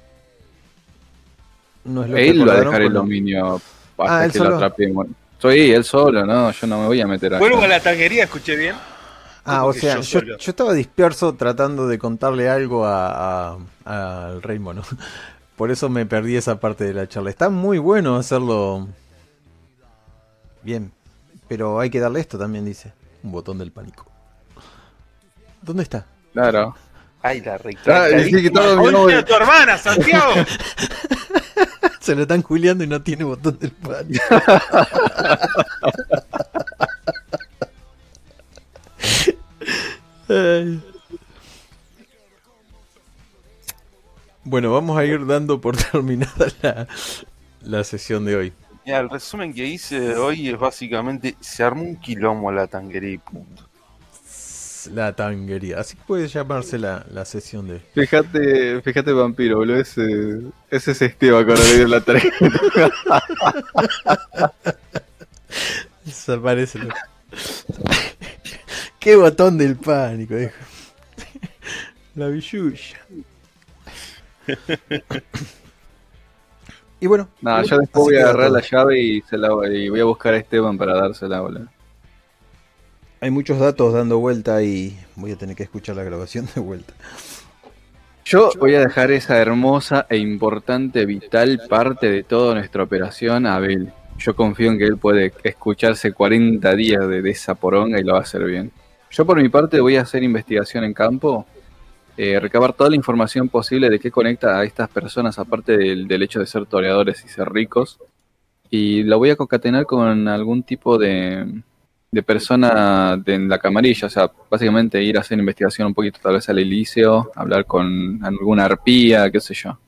S1: No es lo que
S3: Él va a dejar el dominio hasta
S1: Ah, él
S3: que lo
S1: solo.
S3: atrapemos. Soy él solo, no, yo no me voy a meter
S2: Vuelvo a la tanguería, escuché bien.
S1: Ah,
S2: ¿Cómo
S1: o sea,
S2: yo
S1: yo,
S2: solo?
S1: yo estaba disperso tratando de contarle algo a- a- al rey mono. Por eso me perdí esa parte de la charla. Está muy bueno hacerlo bien, pero hay que darle esto también, dice. Un botón del pánico. ¿Dónde está?
S3: Claro.
S2: Ay, la
S3: Ah,
S2: concha
S3: nombre.
S2: de tu hermana, Santiago.
S1: Se lo están juliando y no tiene botón del pánico. Ay. Bueno, vamos a ir dando por terminada la, la sesión de hoy.
S2: Mira, el resumen que hice hoy es básicamente se armó un quilombo la tanguería y punto.
S1: La tanguería. Así puede llamarse la, la sesión de.
S3: Fíjate, fíjate vampiro, boludo, ese, ese es Esteban cuando le dio la tarjeta.
S1: Desaparece. ¡Qué botón del pánico! dijo. La billulla. y bueno.
S3: No, yo después voy a agarrar
S1: todo.
S3: la llave y, se la, y voy a buscar a Esteban para dársela, boludo.
S1: Hay muchos datos dando vuelta y voy a tener que escuchar la grabación de vuelta.
S3: Yo voy a dejar esa hermosa e importante, vital parte de toda nuestra operación a Abel. Yo confío en que él puede escucharse 40 días de, de esa poronga y lo va a hacer bien. Yo por mi parte voy a hacer investigación en campo, eh, recabar toda la información posible de qué conecta a estas personas aparte del, del hecho de ser toreadores y ser ricos. Y lo voy a concatenar con algún tipo de, de persona de, en la camarilla, o sea, básicamente ir a hacer investigación un poquito tal vez al Elíseo, hablar con alguna arpía, qué sé yo.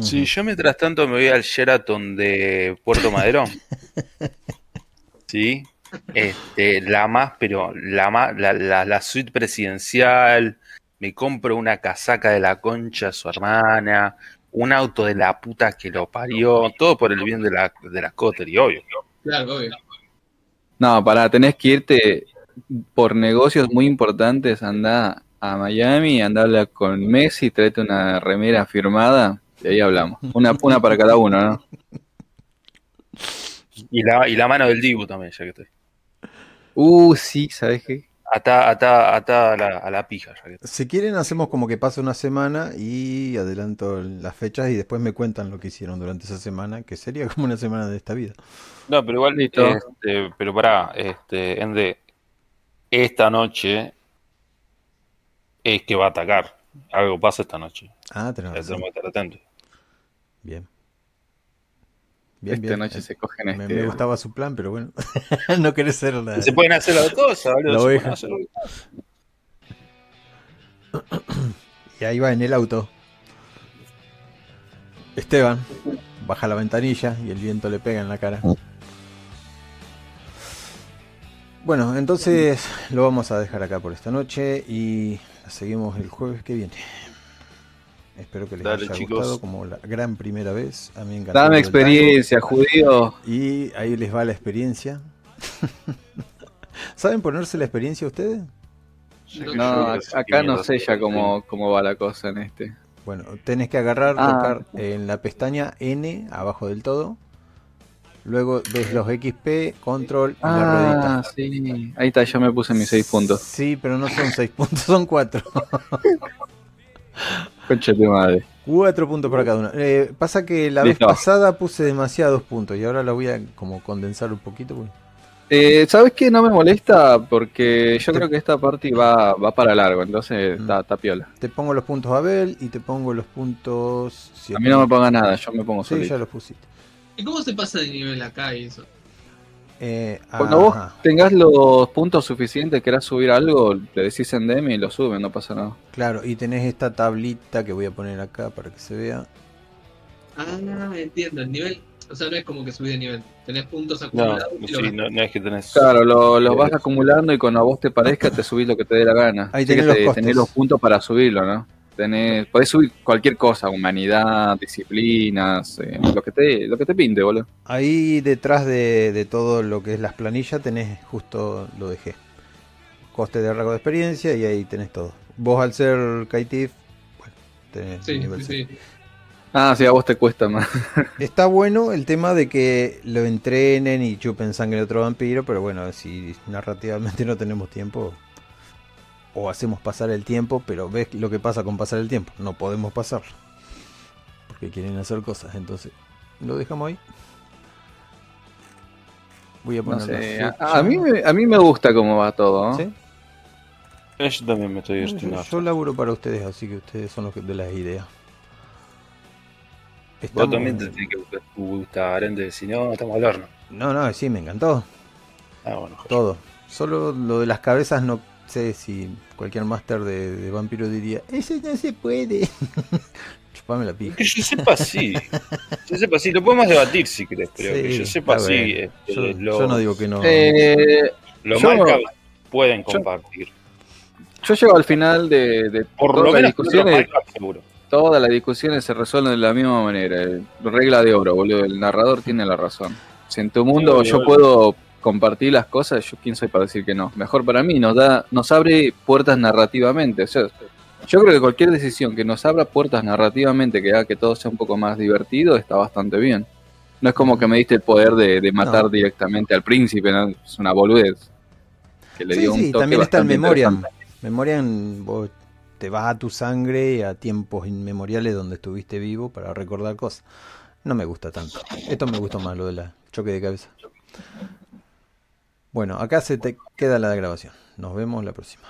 S2: Sí, yo mientras tanto me voy al Sheraton de Puerto Madero. sí. Este, la más, pero la más, la, la, la suite presidencial. Me compro una casaca de la concha de su hermana. Un auto de la puta que lo parió. Todo por el bien de la, de la Coterie, obvio.
S4: Claro, obvio.
S3: No, para, tenés que irte por negocios muy importantes, anda a Miami, anda a hablar con Messi, tráete una remera firmada y ahí hablamos. Una, una para cada uno, ¿no?
S2: Y la, y la mano del Dibu también, ya que estoy.
S3: Uh, sí, ¿sabes qué?
S2: Ata, ata, ata a la, a la pija, ya que estoy.
S1: Si quieren, hacemos como que pase una semana y adelanto las fechas y después me cuentan lo que hicieron durante esa semana, que sería como una semana de esta vida.
S2: No, pero igual,
S3: Listo.
S2: este, pero pará, este, Ende, esta noche es que va a atacar. Algo pasa esta noche.
S1: Ah,
S2: tenemos que estar atentos.
S1: Bien. Bien,
S3: Esta
S1: bien.
S3: noche se cogen
S1: Me,
S3: este.
S1: me gustaba su plan, pero bueno. no querés ser la.
S2: Se pueden hacer las cosas, boludo.
S1: La
S2: hacer.
S1: Y ahí va en el auto. Esteban baja la ventanilla y el viento le pega en la cara. Bueno, entonces lo vamos a dejar acá por esta noche y seguimos el jueves que viene. Espero que les
S2: Dale,
S1: haya
S2: chicos.
S1: gustado como la gran primera vez. A mí me encantó
S3: Dame experiencia, judío.
S1: Y ahí les va la experiencia. ¿Saben ponerse la experiencia ustedes?
S4: No,
S3: acá no sé ya cómo, cómo va la cosa en este.
S1: Bueno, tenés que agarrar,
S3: Ah.
S1: tocar en la pestaña N abajo del todo. Luego ves los XP, control y la
S3: Ah,
S1: ruedita.
S3: sí. Ahí está, yo me puse mis seis puntos.
S1: Sí, pero no son 6 puntos, son 4.
S3: Concha de madre.
S1: 4 puntos para cada uno. Eh, pasa que la
S3: Listo.
S1: vez pasada puse demasiados puntos y ahora la voy a como condensar un poquito. porque-
S3: Eh, ¿Sabes qué? No me molesta porque yo creo que esta parte va, va para largo, entonces
S1: Mm.
S3: está, está piola.
S1: Te pongo los puntos Abel y te pongo los puntos... si
S3: A mí no me ponga nada, yo me pongo
S1: Sí,
S3: solito.
S1: ya los pusiste.
S4: ¿Y cómo se pasa de nivel acá y eso?
S1: Eh,
S3: Cuando vos
S1: ajá.
S3: tengas los puntos suficientes, querás subir algo, le decís en DM y lo suben, no pasa nada.
S1: Claro, y tenés esta tablita que voy a poner acá para que se vea.
S4: Ah, entiendo, el nivel, o sea, no es como que subí de nivel, tenés puntos
S2: No,
S4: acumulados y lo
S2: sí, no, no es que tenés.
S3: Claro, lo- los
S2: Eh,
S3: vas acumulando y cuando a vos te parezca te subís lo que te dé la gana.
S1: Ahí
S3: que
S1: los
S3: te-
S1: costes.
S3: tenés los puntos para subirlo, ¿no? Tenés, podés subir cualquier cosa, humanidad, disciplinas, eh, lo que te lo que te pinte, boludo.
S1: Ahí detrás de, de todo lo que es las planillas tenés justo lo dejé. Coste de rango de experiencia y ahí tenés todo. Vos al ser Kaitif, bueno, tenés
S4: Sí,
S1: nivel
S4: sí.
S3: Ah, sí, a vos te cuesta más.
S1: Está bueno el tema de que lo entrenen y chupen sangre de otro vampiro, pero bueno, si narrativamente no tenemos tiempo, o hacemos pasar el tiempo, pero ves lo que pasa con pasar el tiempo, no podemos pasarlo. Porque quieren hacer cosas, entonces lo dejamos ahí. Voy a
S3: No
S1: poner
S3: sé,
S1: la
S3: a, mí, me- a mí me gusta cómo va todo, ¿no?
S1: ¿Sí?
S2: Eh, Yo también me estoy
S1: Yo,
S2: destinado.
S1: yo laburo para ustedes, así que ustedes son los que- de las ideas.
S2: Vos
S1: Estamos-
S2: también te tenés que gustar, Ende, si no, estamos al horno.
S1: No, no, sí, me encantó.
S2: Ah, bueno, joder.
S1: Todo. Solo lo de las cabezas no sé si cualquier máster de, de vampiro diría, eso no se puede. Chupame la pija.
S2: Que yo sepa sí. Yo sepa sí. Lo podemos debatir si querés, pero que
S1: Sí,
S2: yo sepa sí. este,
S1: Yo,
S2: lo,
S1: yo no digo que no.
S3: Eh,
S2: lo
S3: yo-
S2: mal que pueden compartir.
S3: yo llego al final de, de
S2: Por
S3: todas
S2: lo
S3: las
S2: menos otros
S3: discusiones.
S2: seguro.
S3: Todas las discusiones se resuelven de la misma manera. eh, Regla de oro, boludo. El narrador tiene la razón. Si en tu mundo
S2: Sí,
S3: yo puedo compartir las cosas, yo quién soy para decir que no. Mejor para mí, nos da, nos abre puertas narrativamente. O sea, yo creo que cualquier decisión que nos abra puertas narrativamente, que haga que todo sea un poco más divertido, está bastante bien. No es como que me diste el poder de, de matar
S1: No.
S3: directamente al príncipe, ¿no? es una boludez. Que le
S1: Sí,
S3: dio un
S1: sí,
S3: toque
S1: también está el Memoriam. Memoriam, vos te vas a tu sangre y a tiempos inmemoriales donde estuviste vivo para recordar cosas. No me gusta tanto. Esto me gustó más, lo del choque de cabeza. Bueno, acá se te queda la grabación. Nos vemos la próxima.